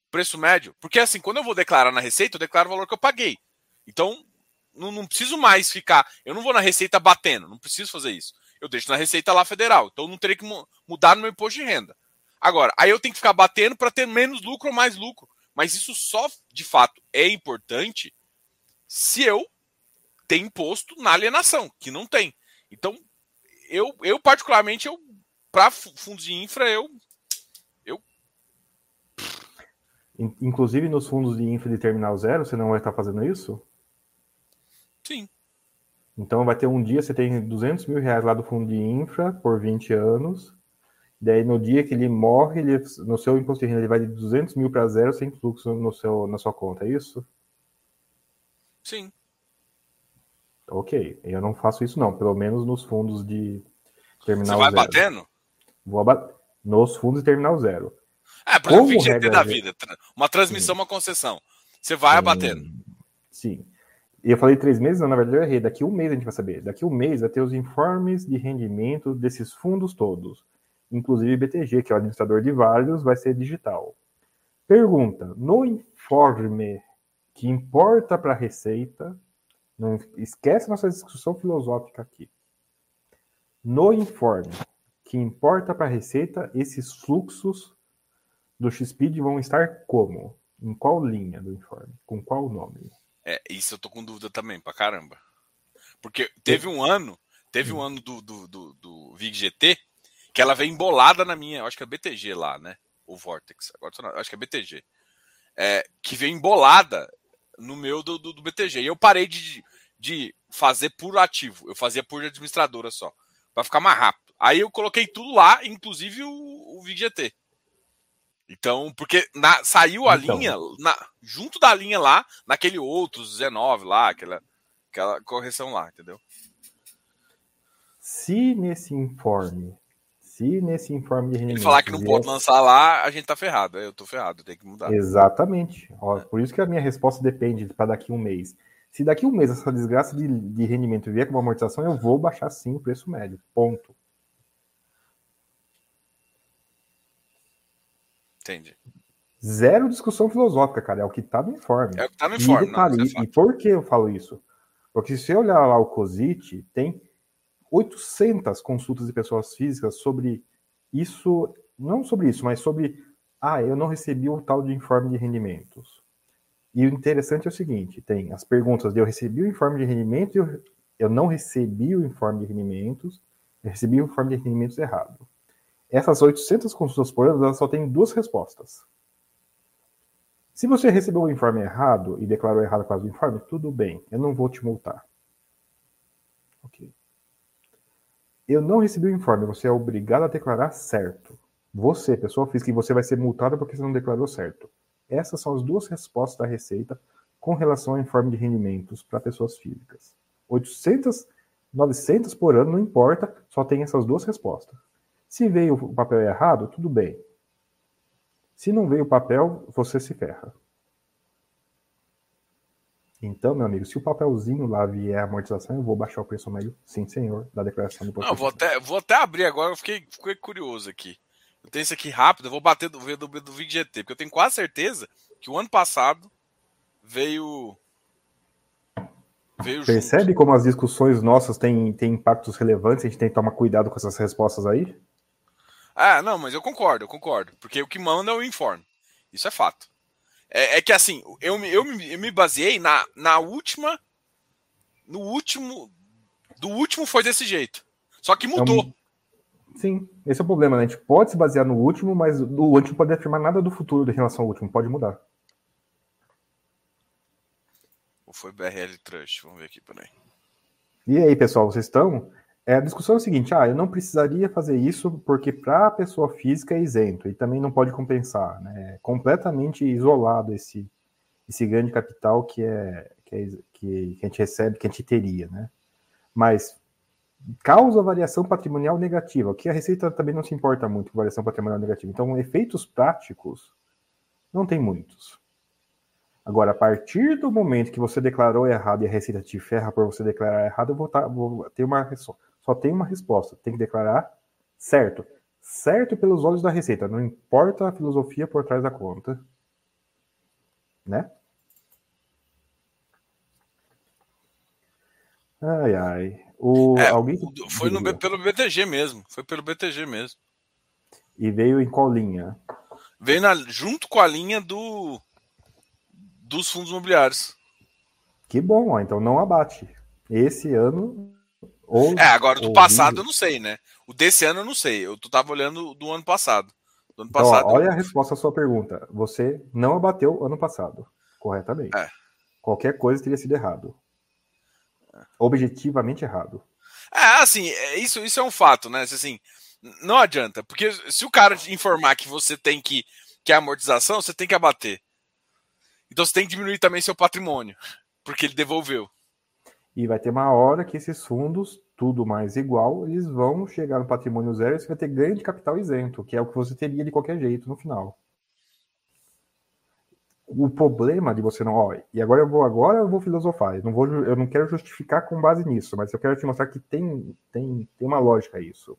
Preço médio? Porque assim, quando eu vou declarar na receita, eu declaro o valor que eu paguei. Então, não, não preciso mais ficar. Eu não vou na receita batendo, não preciso fazer isso. Eu deixo na receita lá federal. Então, não teria que mudar no meu imposto de renda. Agora, aí eu tenho que ficar batendo para ter menos lucro ou mais lucro. Mas isso só de fato é importante se eu tenho imposto na alienação, que não tem. Então, eu, eu particularmente, eu para fundos de infra, eu eu Inclusive nos fundos de infra de terminal zero, você não vai estar fazendo isso? Sim. Então vai ter um dia, você tem 200 mil reais lá do fundo de infra por 20 anos. Daí no dia que ele morre, ele, no seu imposto de renda ele vai de 200 mil para zero sem fluxo no seu, na sua conta, é isso? Sim. Ok, eu não faço isso não, pelo menos nos fundos de terminal zero. Você vai zero. batendo? Vou abater. Nos fundos de terminal zero. É, por exemplo, VGT da vida. Uma transmissão, Sim. uma concessão. Você vai Sim. abatendo. Sim. E eu falei três meses, não, na verdade eu errei. Daqui um mês a gente vai saber. Daqui um mês vai ter os informes de rendimento desses fundos todos. Inclusive BTG, que é o administrador de vários, vai ser digital. Pergunta: no informe que importa para a Receita, não esquece nossa discussão filosófica aqui. No informe que importa para a Receita, esses fluxos do XPID vão estar como? Em qual linha do informe? Com qual nome? É, isso eu tô com dúvida também, pra caramba. Porque teve um ano, teve um ano do, do, do, do VIG GT que ela veio embolada na minha, acho que é BTG lá, né? O Vortex, agora acho que é BTG. É, que veio embolada no meu do, do, do, BTG. E eu parei de, de fazer por ativo, eu fazia por administradora só, para ficar mais rápido. Aí eu coloquei tudo lá, inclusive o, o VIG GT. Então, porque na, saiu a então. linha, na, junto da linha lá, naquele outro 19 lá, aquela, aquela correção lá, entendeu? Se nesse informe, se nesse informe de rendimento... Ele falar que não pode lançar lá, a gente tá ferrado, eu tô ferrado, tem que mudar. Exatamente. Ó, por isso que a minha resposta depende para daqui um mês. Se daqui um mês essa desgraça de, de rendimento vier com uma amortização, eu vou baixar sim o preço médio. Ponto. Entendi. Zero discussão filosófica, cara. É o que tá no informe. É o que tá no informe. E, detalhe, não, é e por que eu falo isso? Porque se você olhar lá o COSIT, tem 800 consultas de pessoas físicas sobre isso, não sobre isso, mas sobre, ah, eu não recebi o tal de informe de rendimentos. E o interessante é o seguinte, tem as perguntas de eu recebi o informe de rendimentos, eu, eu não recebi o informe de rendimentos, eu recebi o informe de rendimentos errado. Essas 800 consultas por ano, elas só têm duas respostas. Se você recebeu o informe errado e declarou errado quase o informe, tudo bem, eu não vou te multar. Ok. Eu não recebi o informe, você é obrigado a declarar certo. Você, pessoa física, e você vai ser multado porque você não declarou certo. Essas são as duas respostas da Receita com relação ao informe de rendimentos para pessoas físicas. 800, 900 por ano, não importa, só tem essas duas respostas. Se veio o papel errado, tudo bem. Se não veio o papel, você se ferra. Então, meu amigo, se o papelzinho lá vier a amortização, eu vou baixar o preço médio, sim, senhor, da declaração do Não, vou até, vou até abrir agora, eu fiquei, fiquei curioso aqui. Eu tenho isso aqui rápido, eu vou bater do, do, do, do VGT, porque eu tenho quase certeza que o ano passado veio. veio Percebe junto. como as discussões nossas têm, têm impactos relevantes, a gente tem que tomar cuidado com essas respostas aí? Ah, não, mas eu concordo, eu concordo. Porque o que manda é o informe. Isso é fato. É, é que assim, eu, eu, eu me baseei na, na última. No último. Do último foi desse jeito. Só que mudou. É. Sim, esse é o problema, né? A gente pode se basear no último, mas o último pode afirmar nada do futuro em relação ao último, pode mudar. Ou foi BRL Trust? Vamos ver aqui, peraí. E aí, pessoal, vocês estão? É, a discussão é a seguinte: ah, eu não precisaria fazer isso porque para a pessoa física é isento e também não pode compensar. Né? É completamente isolado esse, esse grande capital que, é, que, é, que, a gente recebe, que a gente teria. Né? Mas causa variação patrimonial negativa, que a Receita também não se importa muito com variação patrimonial negativa. Então, efeitos práticos não tem muitos. Agora, a partir do momento que você declarou errado e a Receita te ferra por você declarar errado, eu vou, tá, vou ter uma só tem uma resposta. Tem que declarar certo. Certo pelos olhos da receita. Não importa a filosofia por trás da conta. Né? Ai, ai. O, é, alguém... Foi no, pelo BTG mesmo. Foi pelo BTG mesmo. E veio em qual linha? Veio na, junto com a linha do dos fundos imobiliários. Que bom, ó, então não abate. Esse ano ou, é, agora do passado eu não sei, né? O desse ano eu não sei. Eu tava olhando do ano passado. Do ano então, passado. olha a resposta à sua pergunta. Você não abateu ano passado, corretamente. É. Qualquer coisa teria sido errado. Objetivamente errado. É, assim, é, isso, isso é um fato, né? Assim, não adianta, porque se o cara informar que você tem que, que é amortização, você tem que abater. Então você tem que diminuir também seu patrimônio, porque ele devolveu. E vai ter uma hora que esses fundos, tudo mais igual, eles vão chegar no patrimônio zero e você vai ter ganho de capital isento, que é o que você teria de qualquer jeito no final. O problema de você não. Ó, e agora eu vou agora eu vou filosofar. Eu não, vou, eu não quero justificar com base nisso, mas eu quero te mostrar que tem, tem, tem uma lógica isso.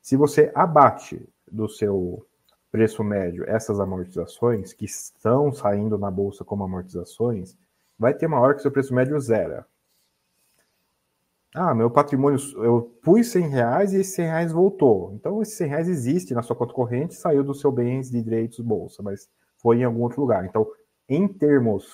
Se você abate do seu preço médio essas amortizações que estão saindo na bolsa como amortizações, vai ter uma hora que seu preço médio zera. Ah, meu patrimônio, eu pus 100 reais e esse 100 reais voltou. Então, esse 100 reais existe na sua conta corrente, saiu do seu bens de direitos bolsa, mas foi em algum outro lugar. Então, em termos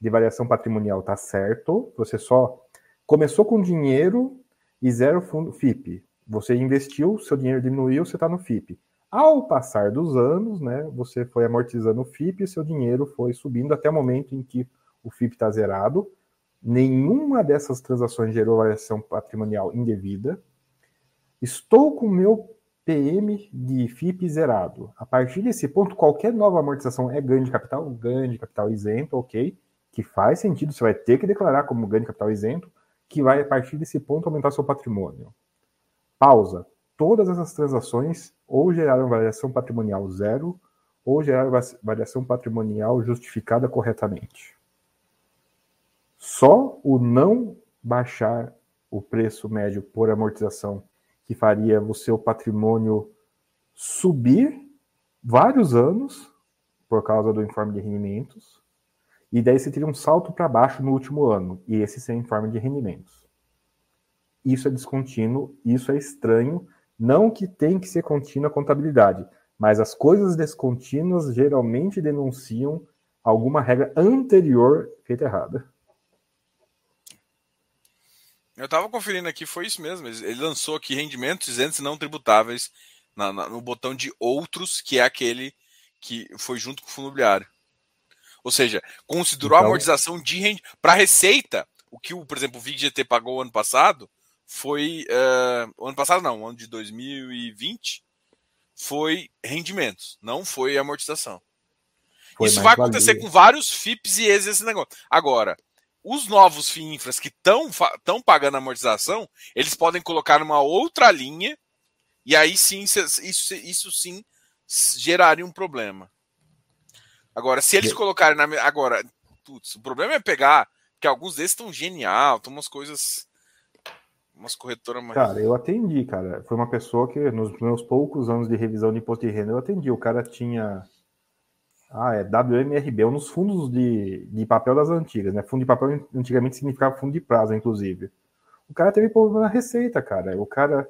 de variação patrimonial, tá certo. Você só começou com dinheiro e zero fundo FIP. Você investiu, seu dinheiro diminuiu, você está no FIP. Ao passar dos anos, né, você foi amortizando o FIP e seu dinheiro foi subindo até o momento em que o FIP está zerado. Nenhuma dessas transações gerou variação patrimonial indevida. Estou com meu PM de FIP zerado. A partir desse ponto, qualquer nova amortização é ganho de capital, ganho de capital isento, ok? Que faz sentido, você vai ter que declarar como ganho de capital isento, que vai, a partir desse ponto, aumentar seu patrimônio. Pausa. Todas essas transações ou geraram variação patrimonial zero ou geraram variação patrimonial justificada corretamente. Só o não baixar o preço médio por amortização que faria o seu patrimônio subir vários anos por causa do informe de rendimentos, e daí você teria um salto para baixo no último ano, e esse sem informe de rendimentos. Isso é descontínuo, isso é estranho, não que tem que ser contínua a contabilidade, mas as coisas descontínuas geralmente denunciam alguma regra anterior feita errada. Eu estava conferindo aqui, foi isso mesmo. Ele lançou aqui rendimentos isentos não tributáveis na, na, no botão de outros, que é aquele que foi junto com o fundo imobiliário. Ou seja, considerou então... a amortização de rendimento. Para receita, o que, o, por exemplo, o VIGGT pagou ano passado foi. Uh, ano passado não, ano de 2020 foi rendimentos, não foi amortização. Foi Isso vai acontecer com vários FIPS e esse negócio. Agora, os novos FIINFRAs que estão pagando amortização, eles podem colocar numa outra linha e aí sim, isso, isso sim geraria um problema. Agora, se eles colocarem na. Agora, putz, o problema é pegar, que alguns desses estão genial, estão umas coisas. Umas corretoras mais. Cara, eu atendi, cara. Foi uma pessoa que, nos meus poucos anos de revisão de imposto de renda, eu atendi. O cara tinha ah, é WMRB, um dos fundos de, de papel das antigas, né? Fundo de papel antigamente significava fundo de prazo, inclusive. O cara teve problema na receita, cara. O cara.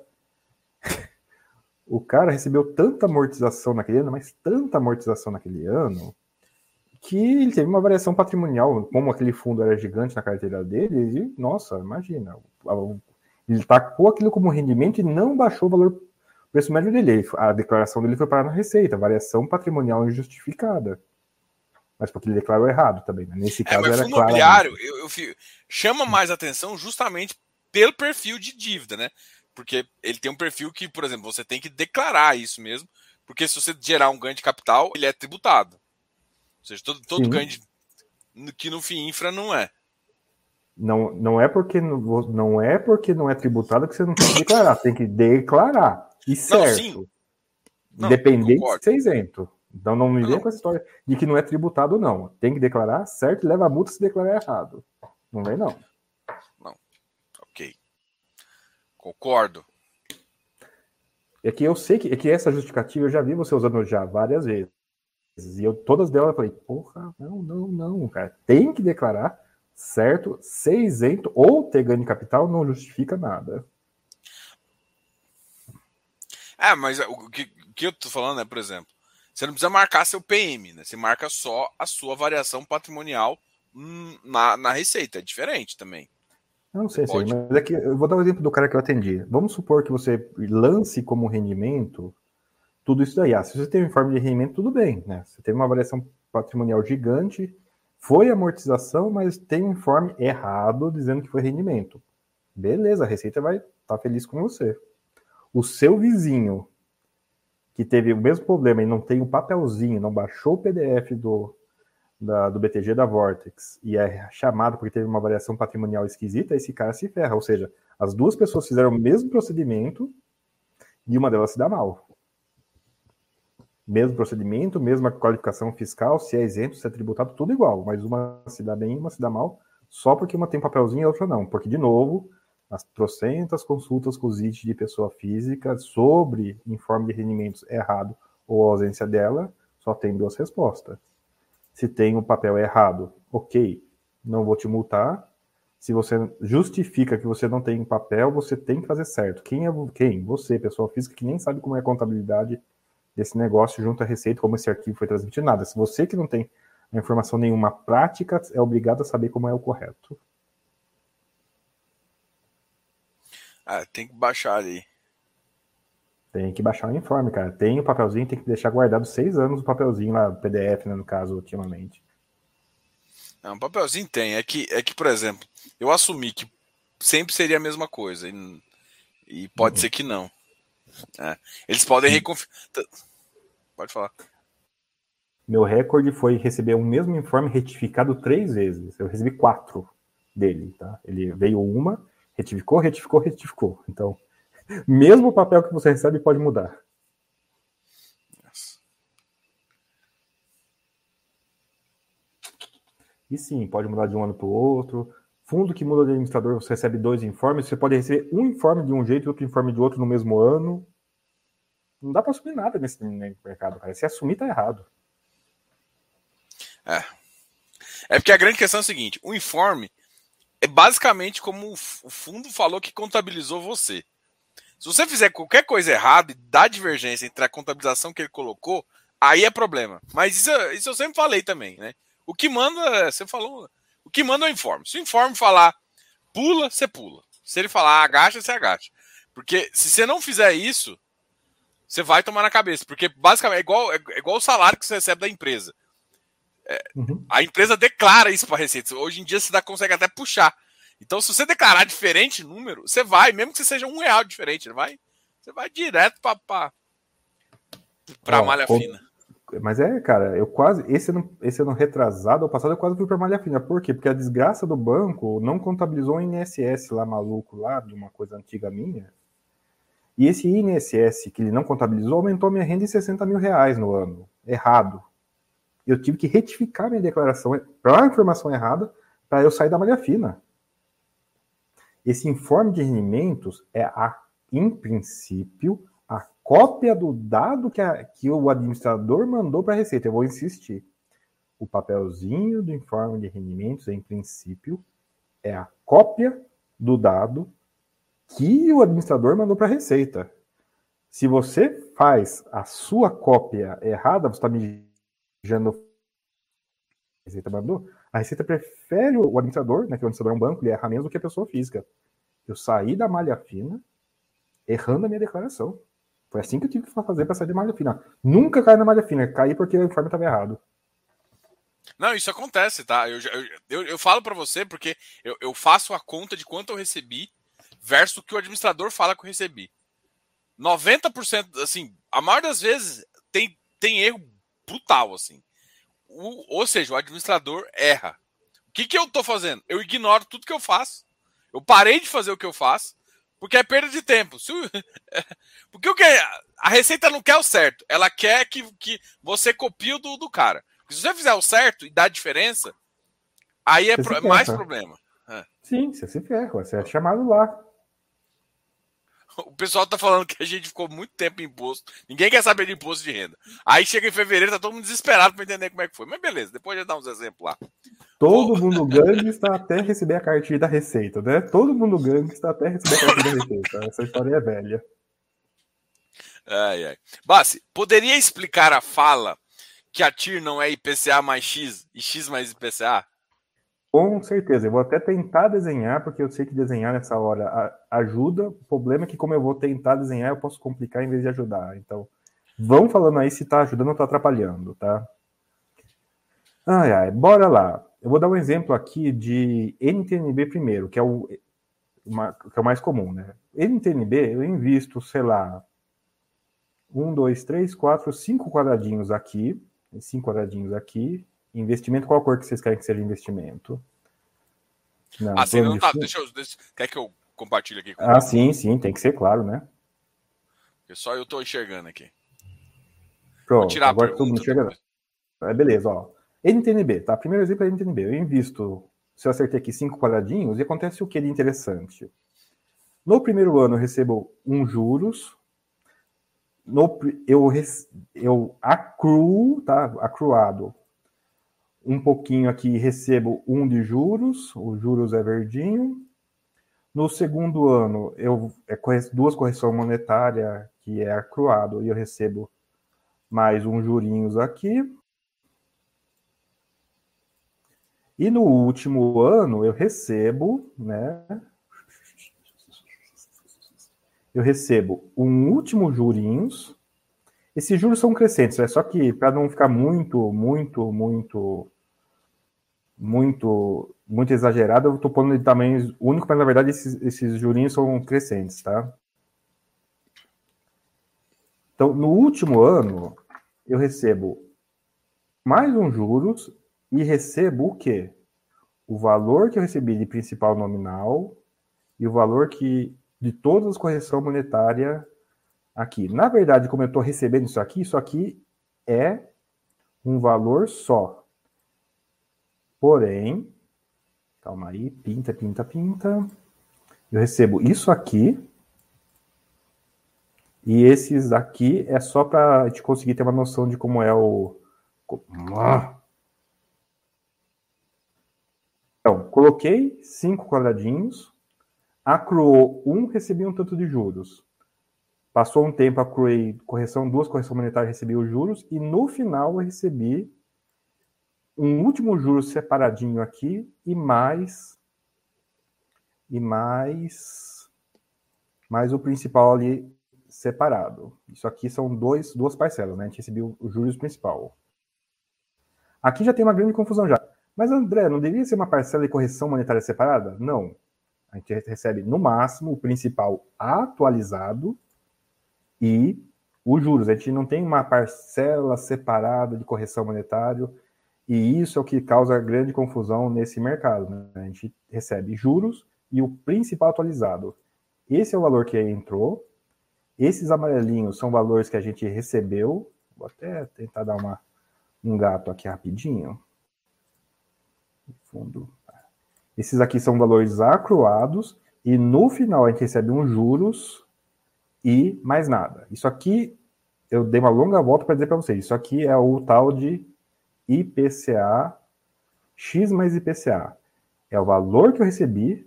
o cara recebeu tanta amortização naquele ano, mas tanta amortização naquele ano, que ele teve uma variação patrimonial. Como aquele fundo era gigante na carteira dele, e, nossa, imagina. Ele tacou aquilo como rendimento e não baixou o valor o preço médio dele, a declaração dele foi parar na receita, variação patrimonial injustificada. Mas porque ele declarou errado também. Né? Nesse é, caso mas era imobiliário eu, eu, chama mais atenção justamente pelo perfil de dívida, né? Porque ele tem um perfil que, por exemplo, você tem que declarar isso mesmo, porque se você gerar um ganho de capital, ele é tributado. Ou seja, todo, todo ganho de, que no FII infra não é. Não, não é porque não é porque não é tributado que você não tem que declarar, tem que declarar. E certo. Não, Independente de ser isento. Então não me vem com essa história de que não é tributado, não. Tem que declarar certo e leva a multa se declarar errado. Não vem, não. Não. Ok. Concordo. É que eu sei que, é que essa justificativa eu já vi você usando já várias vezes. E eu, todas delas eu falei, porra, não, não, não, cara. Tem que declarar certo, ser isento ou ter ganho de capital não justifica nada. É, mas o que, que eu tô falando é, por exemplo, você não precisa marcar seu PM, né? Você marca só a sua variação patrimonial na, na receita. É diferente também. Eu não sei, sei mas é eu vou dar o um exemplo do cara que eu atendi. Vamos supor que você lance como rendimento tudo isso daí. Ah, se você tem um informe de rendimento, tudo bem, né? Você teve uma avaliação patrimonial gigante, foi amortização, mas tem um informe errado dizendo que foi rendimento. Beleza, a Receita vai estar tá feliz com você. O seu vizinho, que teve o mesmo problema e não tem o papelzinho, não baixou o PDF do, da, do BTG da Vortex e é chamado porque teve uma variação patrimonial esquisita, esse cara se ferra. Ou seja, as duas pessoas fizeram o mesmo procedimento e uma delas se dá mal mesmo procedimento, mesma qualificação fiscal, se é isento, se é tributado, tudo igual, mas uma se dá bem, uma se dá mal, só porque uma tem papelzinho e a outra não. Porque, de novo, as trocentas consultas com os IT de pessoa física sobre informe de rendimentos errado ou ausência dela, só tem duas respostas. Se tem o um papel errado, ok, não vou te multar. Se você justifica que você não tem papel, você tem que fazer certo. Quem é quem? Você, pessoa física que nem sabe como é a contabilidade desse negócio junto à Receita, como esse arquivo foi transmitido, nada. Se você que não tem informação nenhuma prática, é obrigado a saber como é o correto. Ah, tem que baixar ali. Tem que baixar o informe, cara. Tem o papelzinho, tem que deixar guardado seis anos o papelzinho lá, PDF, né, no caso, ultimamente. Não, o papelzinho tem. É que, é que, por exemplo, eu assumi que sempre seria a mesma coisa. E, e pode uhum. ser que não. É. Eles podem reconfirmar. Pode falar. Meu recorde foi receber o mesmo informe retificado três vezes. Eu recebi quatro dele, tá? Ele veio uma, retificou, retificou, retificou. Então, mesmo o papel que você recebe pode mudar. E sim, pode mudar de um ano para o outro. Fundo que muda de administrador, você recebe dois informes. Você pode receber um informe de um jeito e outro informe de outro no mesmo ano. Não dá para assumir nada nesse mercado, cara. Se assumir, tá errado. É. É porque a grande questão é a seguinte: o informe é basicamente como o fundo falou que contabilizou você. Se você fizer qualquer coisa errada e dá divergência entre a contabilização que ele colocou, aí é problema. Mas isso, isso eu sempre falei também, né? O que manda, você falou, o que manda é o informe. Se o informe falar pula, você pula. Se ele falar agacha, você agacha. Porque se você não fizer isso, você vai tomar na cabeça, porque basicamente é igual, é igual o salário que você recebe da empresa. É, uhum. A empresa declara isso para a Receita. Hoje em dia você dá, consegue até puxar. Então, se você declarar diferente número, você vai, mesmo que você seja um real diferente, vai, você vai direto para para malha fina. Mas é, cara, eu quase. Esse ano, esse ano retrasado, ao passado, eu quase fui para malha fina. Por quê? Porque a desgraça do banco não contabilizou o INSS lá maluco, lá, de uma coisa antiga minha. E esse INSS que ele não contabilizou aumentou minha renda em 60 mil reais no ano. Errado. Eu tive que retificar minha declaração para a informação errada para eu sair da malha fina. Esse informe de rendimentos é, a, em princípio, a cópia do dado que, a, que o administrador mandou para a Receita. Eu vou insistir. O papelzinho do informe de rendimentos, em princípio, é a cópia do dado que o administrador mandou para a Receita. Se você faz a sua cópia errada, você está a Receita mandou, a Receita prefere o administrador, né, que o administrador é um banco, ele erra menos do que a pessoa física. Eu saí da malha fina errando a minha declaração. Foi assim que eu tive que fazer para sair da malha fina. Nunca caí na malha fina, caí porque o informe estava errado. Não, isso acontece, tá? Eu, eu, eu, eu falo para você porque eu, eu faço a conta de quanto eu recebi versus o que o administrador fala que eu recebi. 90%, assim, a maior das vezes tem, tem erro brutal, assim. O, ou seja, o administrador erra. O que, que eu tô fazendo? Eu ignoro tudo que eu faço. Eu parei de fazer o que eu faço, porque é perda de tempo. Se, porque o que a Receita não quer o certo, ela quer que, que você copie o do, do cara. Porque se você fizer o certo e dá diferença, aí é pro, mais problema. É. Sim, você se ferra, você é chamado lá. O pessoal tá falando que a gente ficou muito tempo em imposto. Ninguém quer saber de imposto de renda. Aí chega em fevereiro, tá todo mundo desesperado para entender como é que foi. Mas beleza, depois já dá uns exemplos lá. Todo Pô. mundo está até receber a cartilha da Receita, né? Todo mundo gangue está até receber a cartilha da Receita. Essa história é velha. Ai, ai. Bassi, poderia explicar a fala que a TIR não é IPCA mais X e X mais IPCA? Com certeza, eu vou até tentar desenhar, porque eu sei que desenhar nessa hora ajuda. O problema é que, como eu vou tentar desenhar, eu posso complicar em vez de ajudar. Então, Vão falando aí se tá ajudando ou tá atrapalhando, tá? Ai, ai, bora lá. Eu vou dar um exemplo aqui de NTNB primeiro, que é o, que é o mais comum, né? NTNB, eu invisto, sei lá, um, dois, três, quatro, cinco quadradinhos aqui, cinco quadradinhos aqui. Investimento, qual cor que vocês querem que seja investimento? Não, ah, sim, não tá. Deixa eu, deixa, quer que eu compartilhe aqui? Com ah, sim, sim, tem que ser claro, né? Porque só eu tô enxergando aqui. Pronto, Vou tirar agora todo mundo enxerga. É, beleza, ó. NTNB, tá? Primeiro exemplo é NTNB. Eu invisto, se eu acertei aqui cinco quadradinhos, e acontece o que de interessante? No primeiro ano eu recebo um juros, no, eu, eu acruo, tá? Acruado. Um pouquinho aqui recebo um de juros, o juros é verdinho. No segundo ano, eu é duas correções monetárias que é acruado e eu recebo mais uns jurinhos aqui. E no último ano eu recebo, né? Eu recebo um último jurinhos. Esses juros são crescentes, é só que para não ficar muito, muito, muito, muito, muito exagerado, eu estou pondo de tamanho único, mas na verdade esses, esses jurinhos são crescentes, tá? Então, no último ano, eu recebo mais um juros e recebo o quê? O valor que eu recebi de principal nominal e o valor que de todas as correções monetárias aqui. Na verdade, como eu estou recebendo isso aqui, isso aqui é um valor só. Porém, calma aí, pinta, pinta, pinta. Eu recebo isso aqui. E esses aqui é só para a gente conseguir ter uma noção de como é o. Então, coloquei cinco quadradinhos, acruou um, recebi um tanto de juros. Passou um tempo, acruei correção, duas correções monetárias, recebi os juros, e no final eu recebi um último juro separadinho aqui e mais e mais mais o principal ali separado. Isso aqui são dois, duas parcelas, né? A gente recebeu o juros principal. Aqui já tem uma grande confusão já. Mas, André, não deveria ser uma parcela de correção monetária separada? Não. A gente recebe, no máximo, o principal atualizado e os juros. A gente não tem uma parcela separada de correção monetária e isso é o que causa grande confusão nesse mercado. Né? A gente recebe juros e o principal atualizado. Esse é o valor que entrou. Esses amarelinhos são valores que a gente recebeu. Vou até tentar dar uma, um gato aqui rapidinho fundo. Esses aqui são valores acruados e no final a gente recebe uns juros e mais nada. Isso aqui eu dei uma longa volta para dizer para vocês. Isso aqui é o tal de IPCA X mais IPCA. É o valor que eu recebi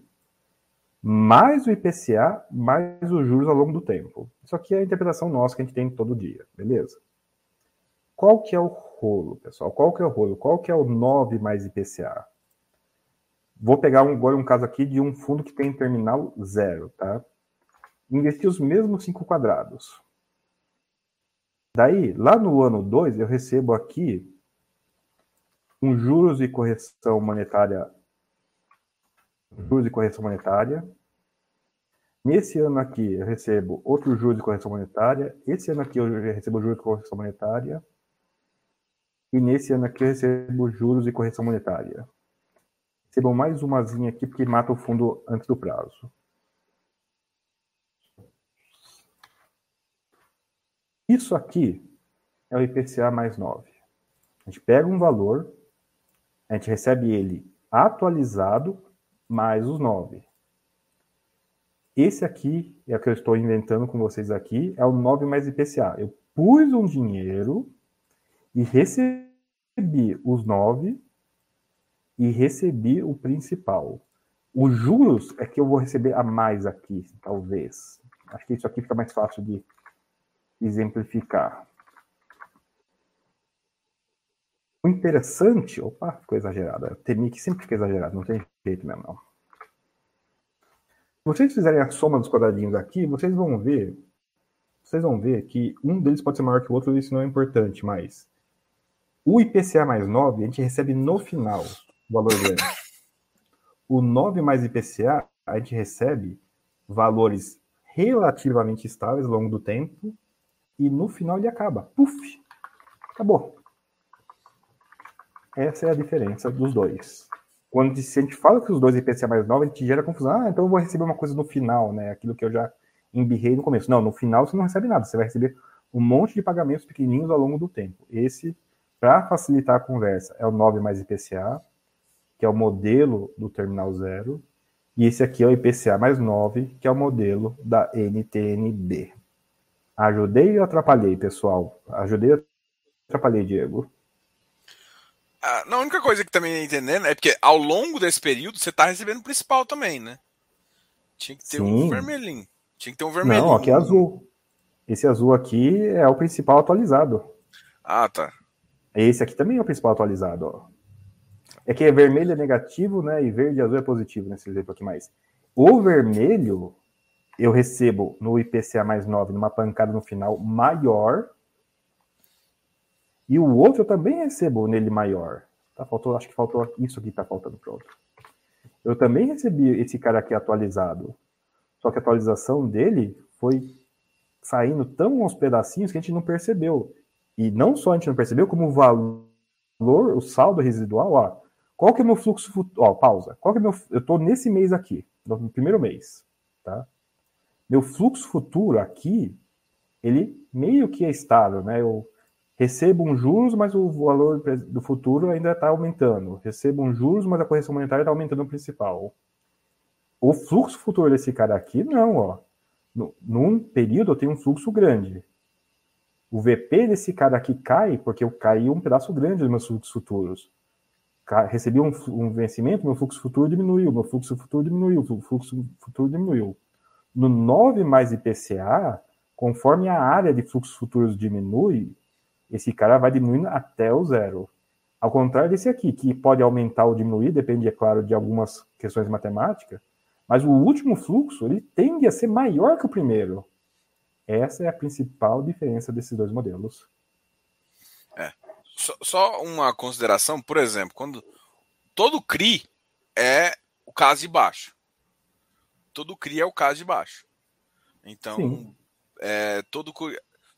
mais o IPCA mais os juros ao longo do tempo. Isso aqui é a interpretação nossa que a gente tem todo dia, beleza? Qual que é o rolo, pessoal? Qual que é o rolo? Qual que é o 9 mais IPCA? Vou pegar um, agora um caso aqui de um fundo que tem terminal zero, tá? Investi os mesmos cinco quadrados. Daí, lá no ano 2, eu recebo aqui um juros e correção monetária. Juros e correção monetária. Nesse ano aqui, eu recebo outro juros e correção monetária. Esse ano aqui, eu recebo juros e correção monetária. E nesse ano aqui, eu recebo juros e correção monetária recebam mais umazinha aqui, porque mata o fundo antes do prazo. Isso aqui é o IPCA mais 9. A gente pega um valor, a gente recebe ele atualizado mais os 9. Esse aqui é o que eu estou inventando com vocês aqui, é o 9 mais IPCA. Eu pus um dinheiro e recebi os 9 e recebi o principal. Os juros é que eu vou receber a mais aqui, talvez. Acho que isso aqui fica mais fácil de exemplificar. O interessante, opa, ficou exagerado. temi que sempre fica exagerado, não tem jeito mesmo, não. Se vocês fizerem a soma dos quadradinhos aqui, vocês vão ver vocês vão ver que um deles pode ser maior que o outro, isso não é importante, mas o IPCA mais 9, a gente recebe no final o valor grande. O 9 mais IPCA, a gente recebe valores relativamente estáveis ao longo do tempo e no final ele acaba. Puf! Acabou. Essa é a diferença dos dois. Quando se a gente fala que os dois IPCA mais 9, a gente gera confusão. Ah, então eu vou receber uma coisa no final, né? Aquilo que eu já embirrei no começo. Não, no final você não recebe nada. Você vai receber um monte de pagamentos pequenininhos ao longo do tempo. Esse, para facilitar a conversa, é o 9 mais IPCA, que é o modelo do terminal zero. E esse aqui é o IPCA mais 9, que é o modelo da NTNB. Ajudei ou atrapalhei, pessoal? Ajudei ou atrapalhei, Diego? Ah, a única coisa que também entendendo é porque ao longo desse período você está recebendo o principal também, né? Tinha que ter Sim. um vermelhinho. Tinha que ter um vermelhinho. Não, aqui é azul. Esse azul aqui é o principal atualizado. Ah, tá. Esse aqui também é o principal atualizado, ó. É que é vermelho é negativo, né? E verde e azul é positivo nesse exemplo aqui mais. O vermelho eu recebo no IPCA mais 9, numa pancada no final maior. E o outro eu também recebo nele maior. Tá, faltou, acho que faltou isso aqui, tá faltando pronto. Eu também recebi esse cara aqui atualizado. Só que a atualização dele foi saindo tão aos pedacinhos que a gente não percebeu. E não só a gente não percebeu, como o valor, o saldo residual, ó, qual que é o meu fluxo futuro? Ó, pausa. Qual que é meu, eu estou nesse mês aqui, no primeiro mês, tá? Meu fluxo futuro aqui, ele meio que é estável, né? Eu recebo um juros, mas o valor do futuro ainda está aumentando. Recebo um juros, mas a correção monetária está aumentando o principal. O fluxo futuro desse cara aqui, não, ó. No, num período eu tenho um fluxo grande. O VP desse cara aqui cai porque eu caí um pedaço grande dos meus fluxos futuros. Recebi um, um vencimento, meu fluxo futuro diminuiu, meu fluxo futuro diminuiu, o fluxo futuro diminuiu. No 9 mais IPCA, conforme a área de fluxos futuros diminui, esse cara vai diminuindo até o zero. Ao contrário desse aqui, que pode aumentar ou diminuir, depende, é claro, de algumas questões matemáticas, mas o último fluxo ele tende a ser maior que o primeiro. Essa é a principal diferença desses dois modelos. É. Só, só uma consideração, por exemplo, quando todo CRI é o caso de baixo. Todo CRI é o caso de baixo. Então, é, todo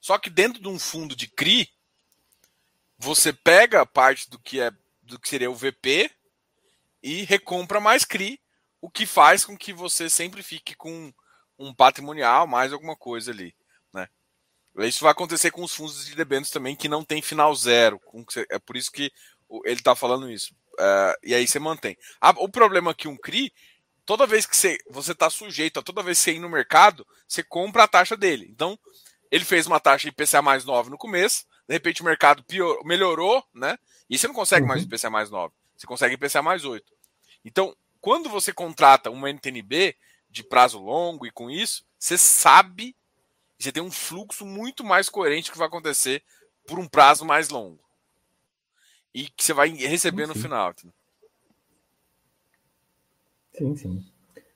só que dentro de um fundo de CRI, você pega parte do que é do que seria o VP e recompra mais CRI o que faz com que você sempre fique com um patrimonial, mais alguma coisa ali. Né? Isso vai acontecer com os fundos de debêntures também, que não tem final zero. É por isso que ele está falando isso. Uh, e aí você mantém. o problema é que um CRI, toda vez que você está sujeito a toda vez que você ir no mercado, você compra a taxa dele. Então, ele fez uma taxa IPCA mais 9 no começo, de repente o mercado pior, melhorou, né? E você não consegue uhum. mais IPCA mais 9, você consegue IPCA mais 8. Então, quando você contrata uma NTNB de prazo longo e com isso, você sabe, você tem um fluxo muito mais coerente que vai acontecer por um prazo mais longo. E que você vai receber sim, no final. Sim, sim.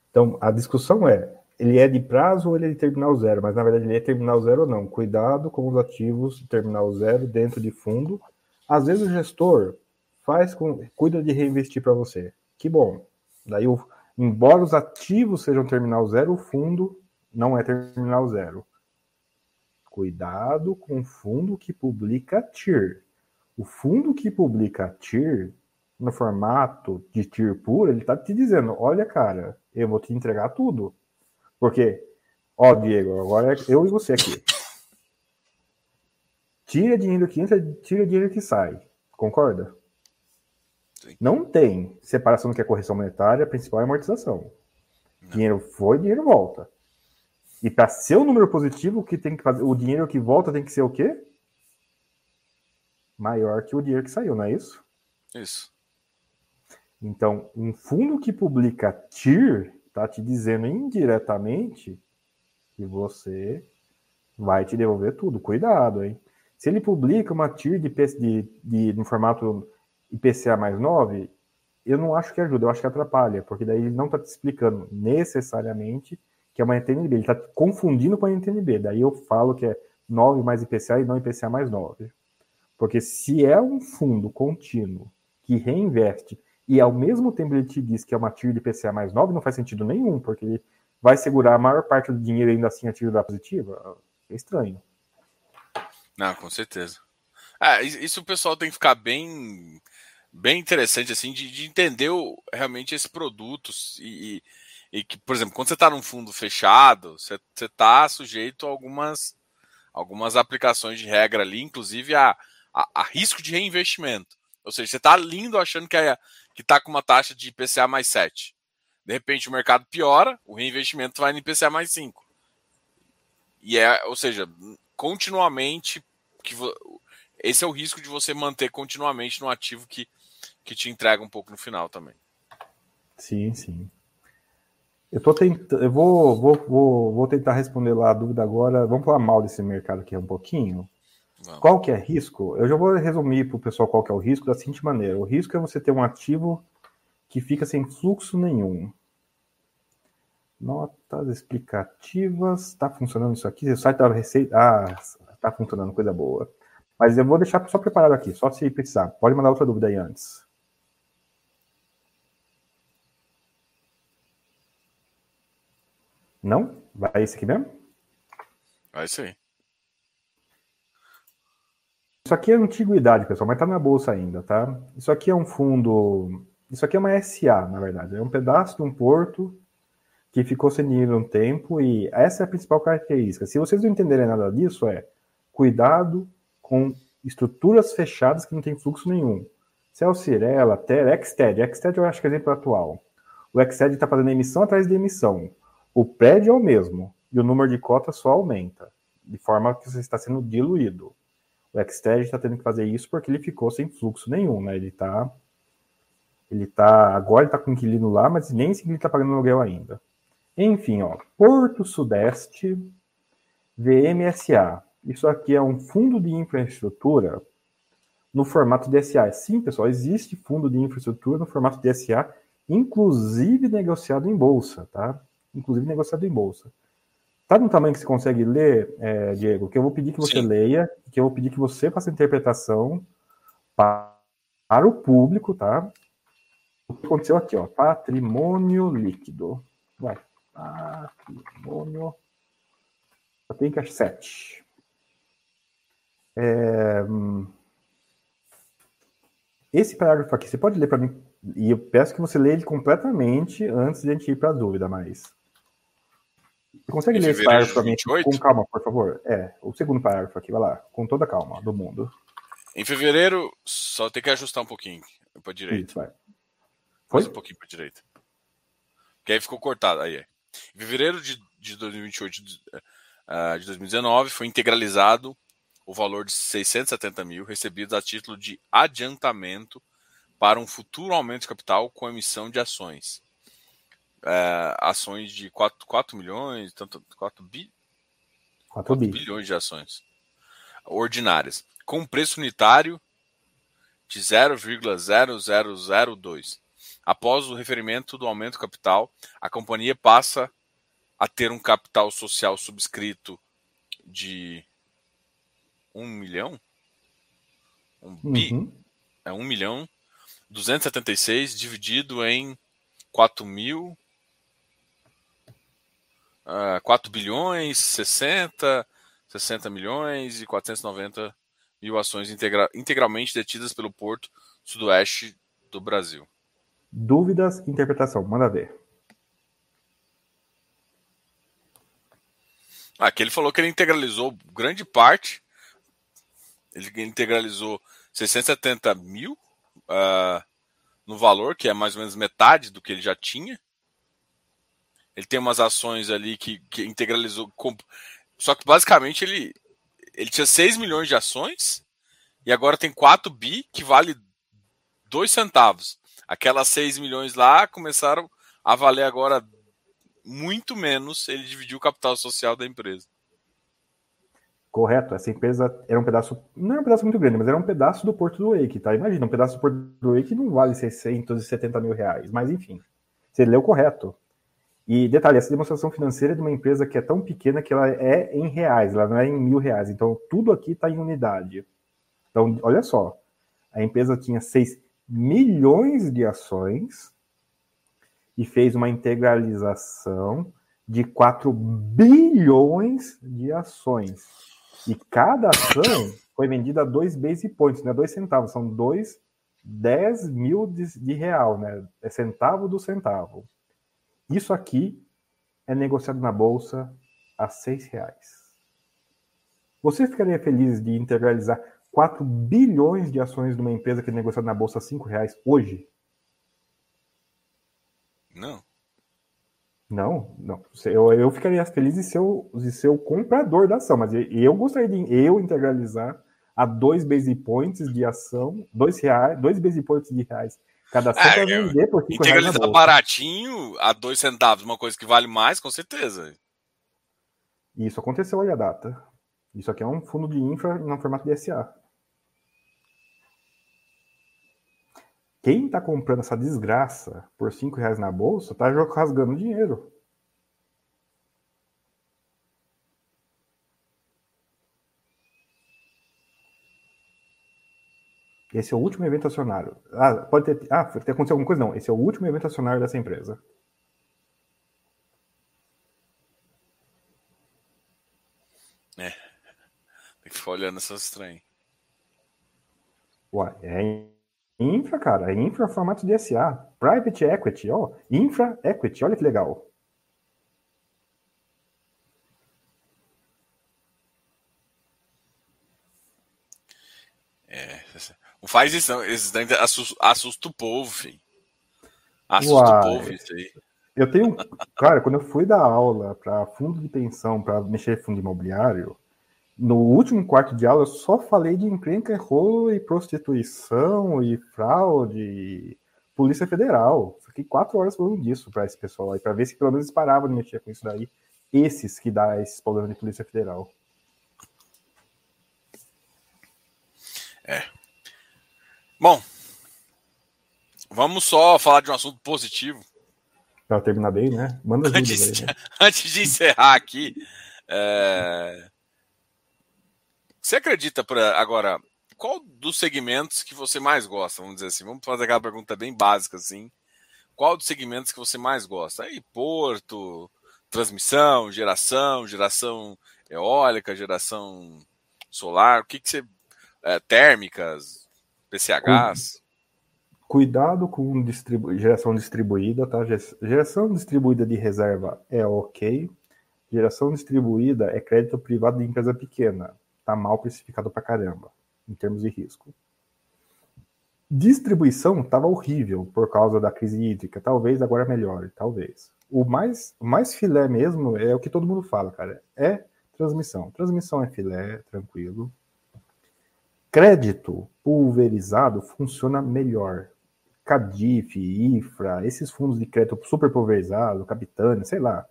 Então, a discussão é, ele é de prazo ou ele é de terminal zero? Mas, na verdade, ele é terminal zero ou não. Cuidado com os ativos de terminal zero dentro de fundo. Às vezes o gestor faz com, cuida de reinvestir para você. Que bom. Daí, o, embora os ativos sejam terminal zero, o fundo não é terminal zero. Cuidado com o fundo que publica TIR. O fundo que publica TIR, no formato de TIR puro, ele está te dizendo: olha, cara, eu vou te entregar tudo. Porque, ó, Diego, agora eu e você aqui. Tira dinheiro que entra, tira dinheiro que sai. Concorda? Sim. Não tem separação do que é correção monetária, a principal é amortização. Não. Dinheiro foi, dinheiro volta. E para ser um número positivo, o que tem que fazer? O dinheiro que volta tem que ser o quê? Maior que o dinheiro que saiu, não é isso? Isso. Então, um fundo que publica TIR está te dizendo indiretamente que você vai te devolver tudo. Cuidado, hein? Se ele publica uma TIR de, de, de, de formato IPCA mais 9, eu não acho que ajuda, eu acho que atrapalha, porque daí ele não está te explicando necessariamente que é uma NTNB. Ele está confundindo com a NTNB. Daí eu falo que é 9 mais IPCA e não IPCA mais 9. Porque se é um fundo contínuo que reinveste e ao mesmo tempo ele te diz que é uma TIR de IPCA mais 9, não faz sentido nenhum, porque ele vai segurar a maior parte do dinheiro ainda assim a TIR da positiva. É estranho. Não, com certeza. Ah, isso o pessoal tem que ficar bem bem interessante assim de, de entender o, realmente esse produto e, e, que, por exemplo, quando você está num fundo fechado, você está sujeito a algumas algumas aplicações de regra ali, inclusive a, a, a risco de reinvestimento. Ou seja, você está lindo achando que é, que está com uma taxa de IPCA mais 7. De repente o mercado piora, o reinvestimento vai no IPCA mais 5. E é, ou seja, continuamente que esse é o risco de você manter continuamente no ativo que que te entrega um pouco no final também. Sim, sim. Eu tô tentando, eu vou, vou, vou, vou tentar responder lá a dúvida agora. Vamos falar mal desse mercado aqui um pouquinho. Qual que é risco? Eu já vou resumir para o pessoal qual que é o risco da seguinte maneira. O risco é você ter um ativo que fica sem fluxo nenhum. Notas explicativas. Está funcionando isso aqui? O site da Receita. Ah, está funcionando, coisa boa. Mas eu vou deixar só preparado aqui, só se precisar. Pode mandar outra dúvida aí antes. Não? Vai esse aqui mesmo? Vai sim. Isso aqui é antiguidade, pessoal, mas tá na bolsa ainda, tá? Isso aqui é um fundo. Isso aqui é uma SA, na verdade. É um pedaço de um porto que ficou sem dinheiro um tempo e essa é a principal característica. Se vocês não entenderem nada disso, é cuidado com estruturas fechadas que não tem fluxo nenhum. Celcirella, Ter, Xted. Xted eu acho que é exemplo atual. O Xted está fazendo emissão atrás de emissão. O prédio é o mesmo e o número de cotas só aumenta, de forma que você está sendo diluído. O Xtag está tendo que fazer isso porque ele ficou sem fluxo nenhum, né? Ele está ele tá, agora ele está com inquilino lá, mas nem se ele está pagando aluguel ainda. Enfim, ó, Porto Sudeste VMSA. Isso aqui é um fundo de infraestrutura no formato de SA. Sim, pessoal, existe fundo de infraestrutura no formato de SA, inclusive negociado em bolsa, tá? inclusive negociado em bolsa. Tá no tamanho que você consegue ler, é, Diego? Que eu vou pedir que você Sim. leia, que eu vou pedir que você faça a interpretação para, para o público, tá? O que aconteceu aqui, ó? Patrimônio líquido. Vai. Patrimônio. Só tem que 7. É, hum, esse parágrafo aqui, você pode ler para mim? E eu peço que você leia ele completamente antes de a gente ir para a dúvida, mas você consegue ler esse parágrafo para mim com calma, por favor? É, o segundo parágrafo aqui, vai lá, com toda a calma do mundo. Em fevereiro, só tem que ajustar um pouquinho para direita. Isso, vai. Foi? Mais um pouquinho para direita. Que aí ficou cortado. Aí, Em fevereiro de, de 2028 de, uh, de 2019, foi integralizado o valor de 670 mil recebidos a título de adiantamento para um futuro aumento de capital com emissão de ações é, ações de 4, 4 milhões, tanto 4, bi, 4, 4 bilhões de ações ordinárias, com preço unitário de 0,0002. Após o referimento do aumento capital, a companhia passa a ter um capital social subscrito de 1 milhão? Um bi? Uhum. É 1 milhão 276 dividido em 4 mil uh, ah, 4 bilhões, 60, 60 milhões e 490 mil ações integra integralmente detidas pelo Porto Sudoeste do Brasil. Dúvidas, interpretação, manda ver. Aqui ele falou que ele integralizou grande parte, ele integralizou 670 mil uh, no valor, que é mais ou menos metade do que ele já tinha. Ele tem umas ações ali que, que integralizou. Só que basicamente ele, ele tinha 6 milhões de ações e agora tem 4 bi que vale 2 centavos. Aquelas 6 milhões lá começaram a valer agora muito menos. Ele dividiu o capital social da empresa. Correto, essa empresa era um pedaço, não era um pedaço muito grande, mas era um pedaço do Porto do Wake, tá? Imagina, um pedaço do Porto do Wake não vale 670 mil reais, mas enfim, você leu correto. E detalhe, essa demonstração financeira é de uma empresa que é tão pequena que ela é em reais, ela não é em mil reais. Então, tudo aqui está em unidade. Então, olha só, a empresa tinha 6 milhões de ações e fez uma integralização de 4 bilhões de ações. E cada ação foi vendida a 2 base points, não é 2 centavos, são 2, 10 mil de, de real, né? É centavo do centavo. Isso aqui é negociado na bolsa a seis reais. Você ficaria feliz de integralizar 4 bilhões de ações de uma empresa que é negociada na bolsa a 5 reais hoje? Não. Não, não. Eu, eu ficaria feliz de ser, o, de ser o comprador da ação, mas eu gostaria de eu integralizar a 2 base points de ação, 2 reais, 2 base points de reais Cada cento é, vender por 5 reais. Integralizar baratinho a 2 centavos, uma coisa que vale mais, com certeza. Isso aconteceu aí a data. Isso aqui é um fundo de infra no formato de SA. Quem está comprando essa desgraça por 5 reais na bolsa está rasgando dinheiro. Esse é o último evento acionário. Ah, pode ter. Ah, ter acontecido alguma coisa? Não. Esse é o último evento acionário dessa empresa. É. Tem que ficar olhando essas estranhas. É infra, cara. É infra formato de SA. Private equity, ó. Infra equity, olha que legal. Faz isso, Esses assusta, assusta o povo, filho. Assusta Uai, o povo isso aí. Eu tenho. Cara, quando eu fui dar aula para fundo de pensão, para mexer fundo imobiliário, no último quarto de aula eu só falei de encrenca, rolo e prostituição e fraude e Polícia Federal. Fiquei quatro horas falando disso para esse pessoal aí, para ver se pelo menos eles paravam de mexer com isso daí. Esses que dá esses problemas de Polícia Federal. É, Bom, vamos só falar de um assunto positivo. Para terminar bem, né? Manda antes, aí, né? antes de encerrar aqui, é... você acredita para agora qual dos segmentos que você mais gosta? Vamos dizer assim, vamos fazer aquela pergunta bem básica assim. Qual dos segmentos que você mais gosta? Aí, porto, transmissão, geração, geração eólica, geração solar, o que que você é, térmicas, PCHs. Cuidado com distribu geração distribuída, tá? Geração distribuída de reserva é ok. Geração distribuída é crédito privado de empresa pequena. Tá mal precificado pra caramba, em termos de risco. Distribuição estava horrível por causa da crise hídrica. Talvez agora melhore, talvez. O mais, mais filé mesmo é o que todo mundo fala, cara. É transmissão. Transmissão é filé, tranquilo. Crédito pulverizado funciona melhor. Cadif, IFRA, esses fundos de crédito super pulverizado, Capitânia, sei lá.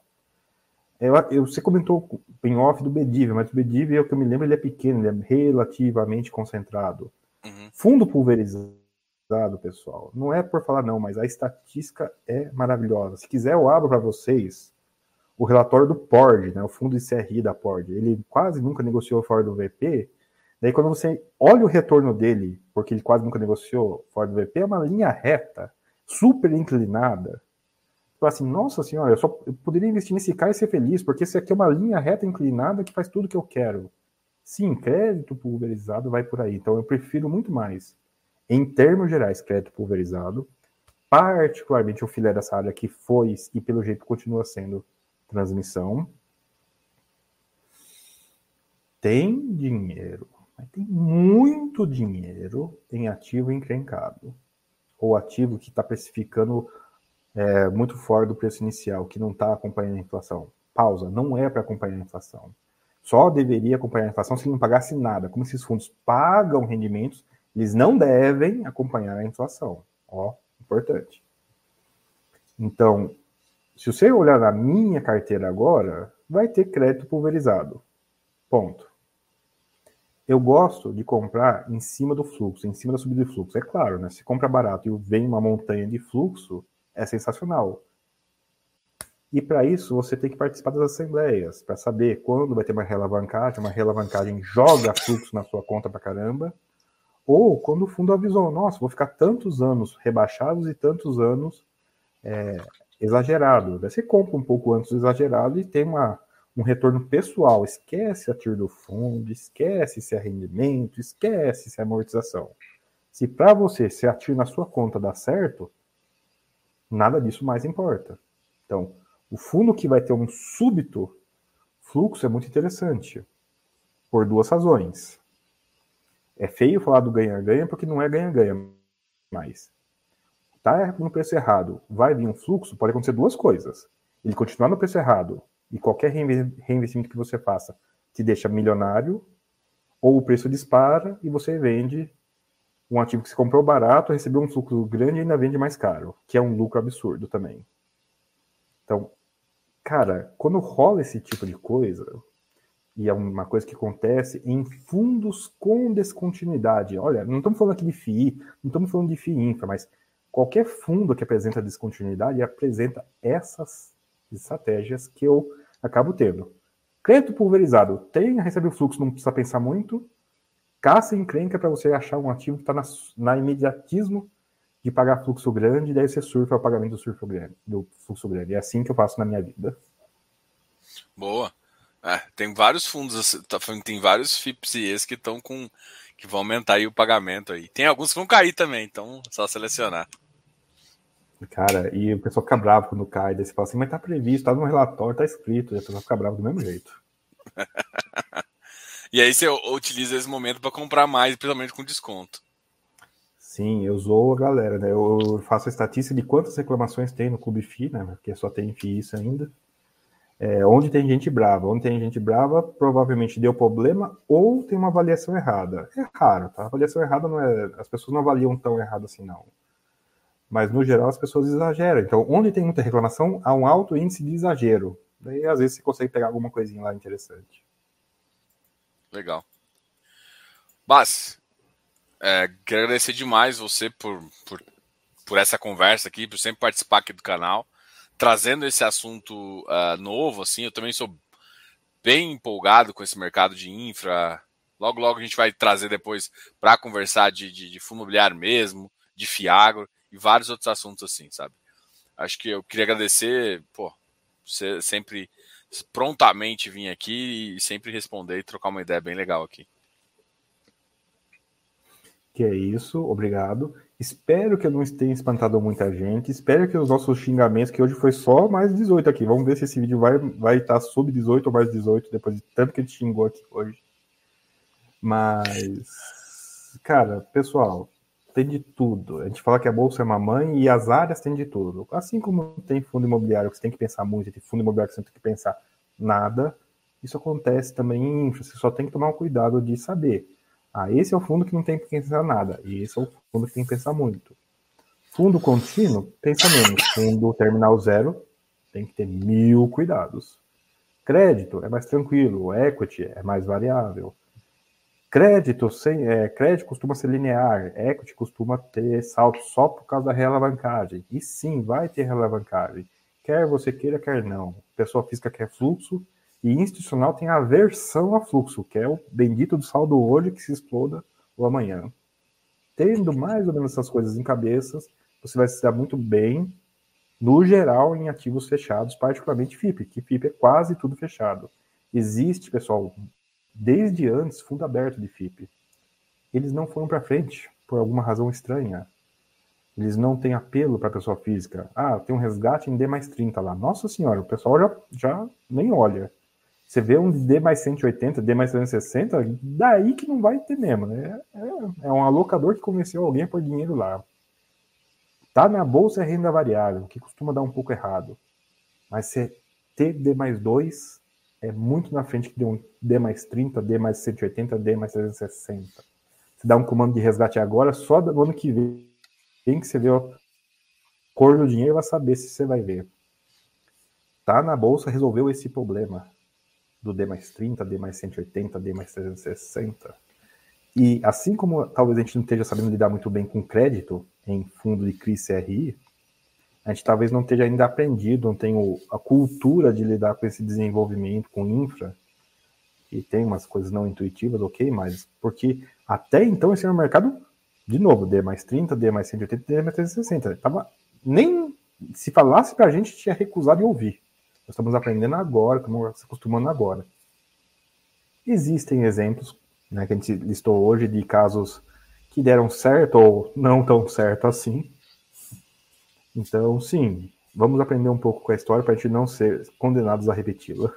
Eu, eu, você comentou em off do BDIV, mas o BDIV, é o que eu me lembro, ele é pequeno, ele é relativamente concentrado. Uhum. Fundo pulverizado, pessoal, não é por falar não, mas a estatística é maravilhosa. Se quiser, eu abro para vocês o relatório do PORD, né, o fundo de CRI da PORD. Ele quase nunca negociou fora do VP, Daí quando você olha o retorno dele, porque ele quase nunca negociou fora do VP, é uma linha reta, super inclinada. Fala assim, nossa senhora, eu só eu poderia investir nesse cara e ser feliz, porque esse aqui é uma linha reta inclinada que faz tudo que eu quero. Sim, crédito pulverizado vai por aí. Então eu prefiro muito mais, em termos gerais, crédito pulverizado, particularmente o filé dessa área que foi e pelo jeito continua sendo transmissão. Tem dinheiro mas tem muito dinheiro em ativo encrencado. Ou ativo que está precificando é, muito fora do preço inicial, que não está acompanhando a inflação. Pausa, não é para acompanhar a inflação. Só deveria acompanhar a inflação se não pagasse nada. Como esses fundos pagam rendimentos, eles não devem acompanhar a inflação. Ó, importante. Então, se você olhar na minha carteira agora, vai ter crédito pulverizado. Ponto. Eu gosto de comprar em cima do fluxo, em cima da subida de fluxo. É claro, né? Se compra barato e vem uma montanha de fluxo, é sensacional. E para isso você tem que participar das assembleias, para saber quando vai ter uma realavancagem, uma realavancagem joga fluxo na sua conta para caramba, ou quando o fundo avisou, nossa, vou ficar tantos anos rebaixados e tantos anos é, exagerado. Você compra um pouco antes do exagerado e tem uma, um retorno pessoal. Esquece a TIR do fundo, esquece se é rendimento, esquece se é amortização. Se para você, se a TIR na sua conta dá certo, nada disso mais importa. Então, o fundo que vai ter um súbito fluxo é muito interessante, por duas razões. É feio falar do ganha-ganha porque não é ganha-ganha mais. Tá no preço errado, vai vir um fluxo, pode acontecer duas coisas. Ele continuar no preço errado e qualquer reinvestimento que você faça te deixa milionário, ou o preço dispara e você vende um ativo que você comprou barato, recebeu um fluxo grande e ainda vende mais caro, que é um lucro absurdo também. Então, cara, quando rola esse tipo de coisa, e é uma coisa que acontece em fundos com descontinuidade. Olha, não estamos falando aqui de FII, não estamos falando de FII infra, mas qualquer fundo que apresenta descontinuidade apresenta essas estratégias que eu acabo tendo. Crédito pulverizado, tem, recebe o fluxo, não precisa pensar muito. Caça encrenca para você achar um ativo que está na, na imediatismo de pagar fluxo grande, daí você surfa o pagamento do, surfo grande, do fluxo grande. É assim que eu faço na minha vida. Boa. É, tem vários fundos, tá tem vários FIPS e ES que estão com. que vão aumentar aí o pagamento aí. Tem alguns que vão cair também, então só selecionar. Cara, e o pessoal fica bravo quando cai, daí você fala assim, mas tá previsto, tá no relatório, tá escrito, e a pessoa fica brava do mesmo jeito. e aí você utiliza esse momento para comprar mais, principalmente com desconto. Sim, eu sou a galera, né? Eu faço a estatística de quantas reclamações tem no Clube FI, né? Porque só tem FI isso ainda. É, onde tem gente brava. Onde tem gente brava, provavelmente deu problema ou tem uma avaliação errada. É raro, tá? A avaliação errada não é. As pessoas não avaliam tão errado assim, não. Mas no geral as pessoas exageram. Então, onde tem muita reclamação, há um alto índice de exagero. Daí, às vezes, você consegue pegar alguma coisinha lá interessante. Legal. Mas, é, quero agradecer demais você por, por, por essa conversa aqui, por sempre participar aqui do canal, trazendo esse assunto uh, novo, assim, eu também sou bem empolgado com esse mercado de infra, logo logo a gente vai trazer depois para conversar de, de, de fundo imobiliário mesmo, de Fiagro e vários outros assuntos assim, sabe? Acho que eu queria agradecer, pô, você sempre prontamente vir aqui e sempre responder e trocar uma ideia bem legal aqui. Que é isso, obrigado. Espero que eu não tenha espantado muita gente. Espero que os nossos xingamentos, que hoje foi só mais 18 aqui. Vamos ver se esse vídeo vai, vai estar sub 18 ou mais 18, depois de tanto que a gente xingou aqui hoje. Mas, cara, pessoal, tem de tudo. A gente fala que a bolsa é mamãe e as áreas têm de tudo. Assim como tem fundo imobiliário que você tem que pensar muito, tem fundo imobiliário que você não tem que pensar nada, isso acontece também em infra. Você só tem que tomar um cuidado de saber ah, esse é o fundo que não tem que pensar nada. E esse é o fundo que tem que pensar muito. Fundo contínuo, pensa menos. Fundo terminal zero, tem que ter mil cuidados. Crédito é mais tranquilo. Equity é mais variável. Crédito, sem, é, crédito costuma ser linear. Equity costuma ter salto só por causa da realavancagem. E sim, vai ter realavancagem. Quer você queira, quer não. Pessoa física quer fluxo, e institucional tem aversão a fluxo, que é o bendito do saldo hoje que se exploda o amanhã. Tendo mais ou menos essas coisas em cabeças, você vai se dar muito bem, no geral, em ativos fechados, particularmente FIP, que FIP é quase tudo fechado. Existe, pessoal, desde antes, fundo aberto de FIP. Eles não foram para frente, por alguma razão estranha. Eles não têm apelo para pessoa física. Ah, tem um resgate em D mais 30 lá. Nossa senhora, o pessoal já, já nem olha. Você vê um D mais 180, D mais 360, daí que não vai ter mesmo, né? É, é um alocador que convenceu alguém a pôr dinheiro lá. Tá na bolsa é renda variável, que costuma dar um pouco errado. Mas você ter D mais 2 é muito na frente que um D mais 30, D mais 180, D mais 360. Você dá um comando de resgate agora, só no ano que vem que você vê a cor do dinheiro vai saber se você vai ver. Tá na bolsa, resolveu esse problema do D mais 30, D mais 180, D mais 360. E assim como talvez a gente não esteja sabendo lidar muito bem com crédito em fundo de CRI CRI, a gente talvez não tenha ainda aprendido, não tenha a cultura de lidar com esse desenvolvimento, com infra, e tem umas coisas não intuitivas, ok, mas porque até então esse era um mercado, de novo, D mais 30, D mais 180, D mais 360. Tava, nem se falasse pra gente, tinha recusado de ouvir. Nós estamos aprendendo agora, estamos se acostumando agora. Existem exemplos né, que a gente listou hoje de casos que deram certo ou não tão certo assim. Então, sim, vamos aprender um pouco com a história para a gente não ser condenados a repeti-la.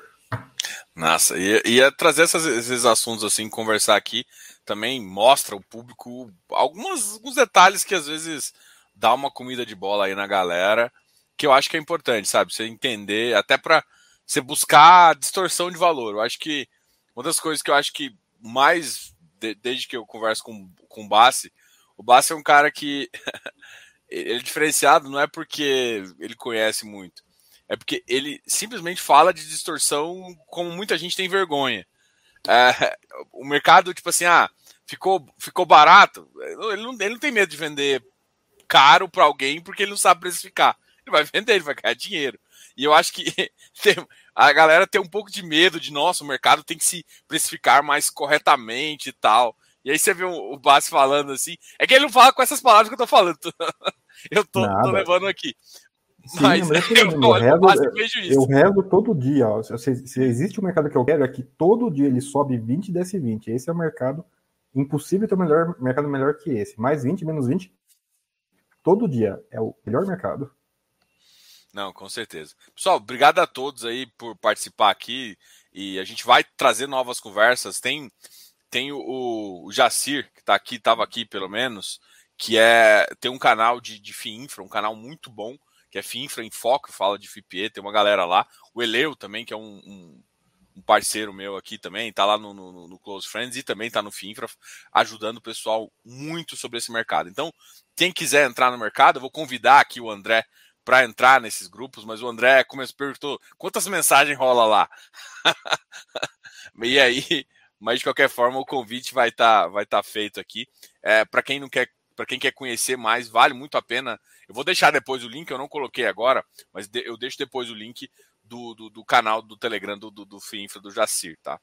Nossa, e, e trazer essas, esses assuntos assim, conversar aqui, também mostra ao público algumas, alguns detalhes que às vezes dá uma comida de bola aí na galera, que eu acho que é importante, sabe? Você entender, até para você buscar distorção de valor. Eu acho que uma das coisas que eu acho que mais, de, desde que eu converso com, com o Bassi, o Bassi é um cara que ele é diferenciado não é porque ele conhece muito, é porque ele simplesmente fala de distorção como muita gente tem vergonha. É, o mercado, tipo assim, ah, ficou, ficou barato. Ele não, ele não tem medo de vender caro para alguém porque ele não sabe precificar. Ele vai vender, ele vai ganhar dinheiro. E eu acho que tem, a galera tem um pouco de medo de, nossa, o mercado tem que se precificar mais corretamente e tal. E aí você vê o, Bassi falando assim. É que ele não fala com essas palavras que eu tô falando. eu tô, tô levando aqui. Sim, mas, mas é eu, eu, rezo, eu, rezo todo dia. Se, se, existe um mercado que eu quero, é que todo dia ele sobe 20 e desce 20. Esse é o mercado. Impossível ter um melhor, mercado melhor que esse. Mais 20, menos 20. Todo dia. É o melhor mercado. Não, com certeza. Pessoal, obrigado a todos aí por participar aqui. E a gente vai trazer novas conversas. Tem, tem o, o Jacir, que está aqui, estava aqui pelo menos, que é tem um canal de, de FIINFRA, um canal muito bom que é FINFRA em Foco, fala de FIPE, tem uma galera lá. O Eleu também, que é um, um, um parceiro meu aqui também, tá lá no, no, no, Close Friends e também tá no FINFRA, ajudando o pessoal muito sobre esse mercado. Então, quem quiser entrar no mercado, eu vou convidar aqui o André para entrar nesses grupos, mas o André começou, perguntou quantas mensagens rola lá. e aí, mas de qualquer forma, o convite vai estar tá, vai tá feito aqui. É, para quem não quer para quem quer conhecer mais, vale muito a pena. Eu vou deixar depois o link, eu não coloquei agora, mas eu deixo depois o link do, do, do canal do Telegram do, do, do do Jacir, tá?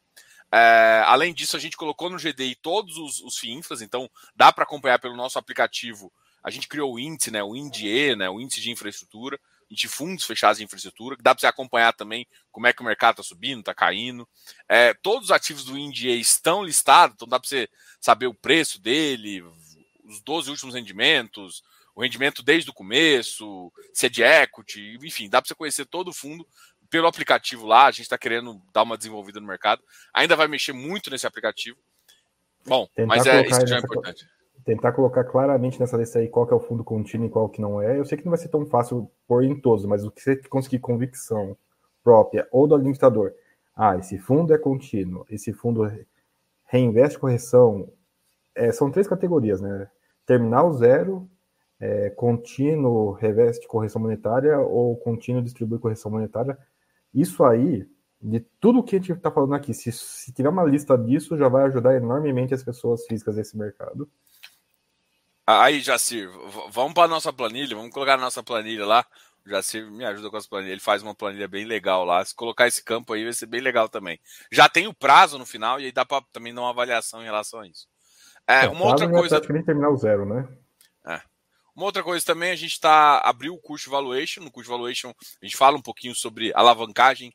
É, além disso, a gente colocou no GDI todos os, os FIINFRAs, então dá para acompanhar pelo nosso aplicativo. A gente criou o índice, né, o INDE, né, o índice de infraestrutura, de fundos fechados de infraestrutura, que dá para você acompanhar também como é que o mercado está subindo, está caindo. É, todos os ativos do INDE estão listados, então dá para você saber o preço dele, os 12 últimos rendimentos, o rendimento desde o começo, se é de equity, enfim, dá para você conhecer todo o fundo pelo aplicativo lá. A gente está querendo dar uma desenvolvida no mercado. Ainda vai mexer muito nesse aplicativo. Bom, tentar mas é isso já é importante. Tentar colocar claramente nessa lista aí qual que é o fundo contínuo e qual que não é. Eu sei que não vai ser tão fácil pôr em todos, mas o que você conseguir convicção própria ou do administrador. Ah, esse fundo é contínuo, esse fundo reinveste correção. É, são três categorias, né? terminal zero, é, contínuo reveste correção monetária ou contínuo distribui correção monetária. Isso aí, de tudo que a gente está falando aqui, se, se tiver uma lista disso, já vai ajudar enormemente as pessoas físicas desse mercado. Aí, Jacir, vamos para a nossa planilha, vamos colocar a nossa planilha lá. O Jacir me ajuda com as planilhas, ele faz uma planilha bem legal lá. Se colocar esse campo aí, vai ser bem legal também. Já tem o prazo no final e aí dá para também dar uma avaliação em relação a isso. É, é, uma outra coisa. É terminar o zero, né? É. Uma outra coisa também, a gente está abriu o curso valuation. No curso valuation, a gente fala um pouquinho sobre alavancagem.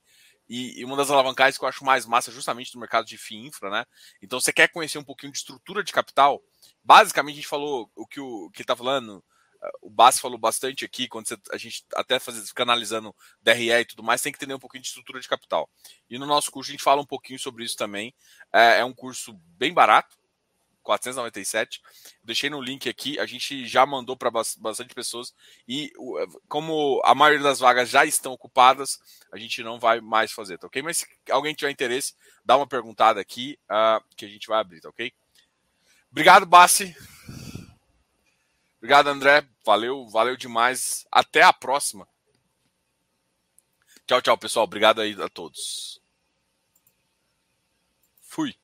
E, uma das alavancagens que eu acho mais massa justamente no mercado de FII infra, né? Então, você quer conhecer um pouquinho de estrutura de capital? Basicamente, a gente falou o que o que está falando, o Bass falou bastante aqui, quando você, a gente até faz, fica analisando DRE e tudo mais, tem que entender um pouquinho de estrutura de capital. E no nosso curso a gente fala um pouquinho sobre isso também. É, é um curso bem barato, 497. Deixei no link aqui, a gente já mandou para bastante pessoas e como a maioria das vagas já estão ocupadas, a gente não vai mais fazer, tá ok? Mas se alguém tiver interesse, dá uma perguntada aqui uh, que a gente vai abrir, tá ok? Obrigado, Bassi. Obrigado, André. Valeu, valeu demais. Até a próxima. Tchau, tchau, pessoal. Obrigado aí a todos. Fui.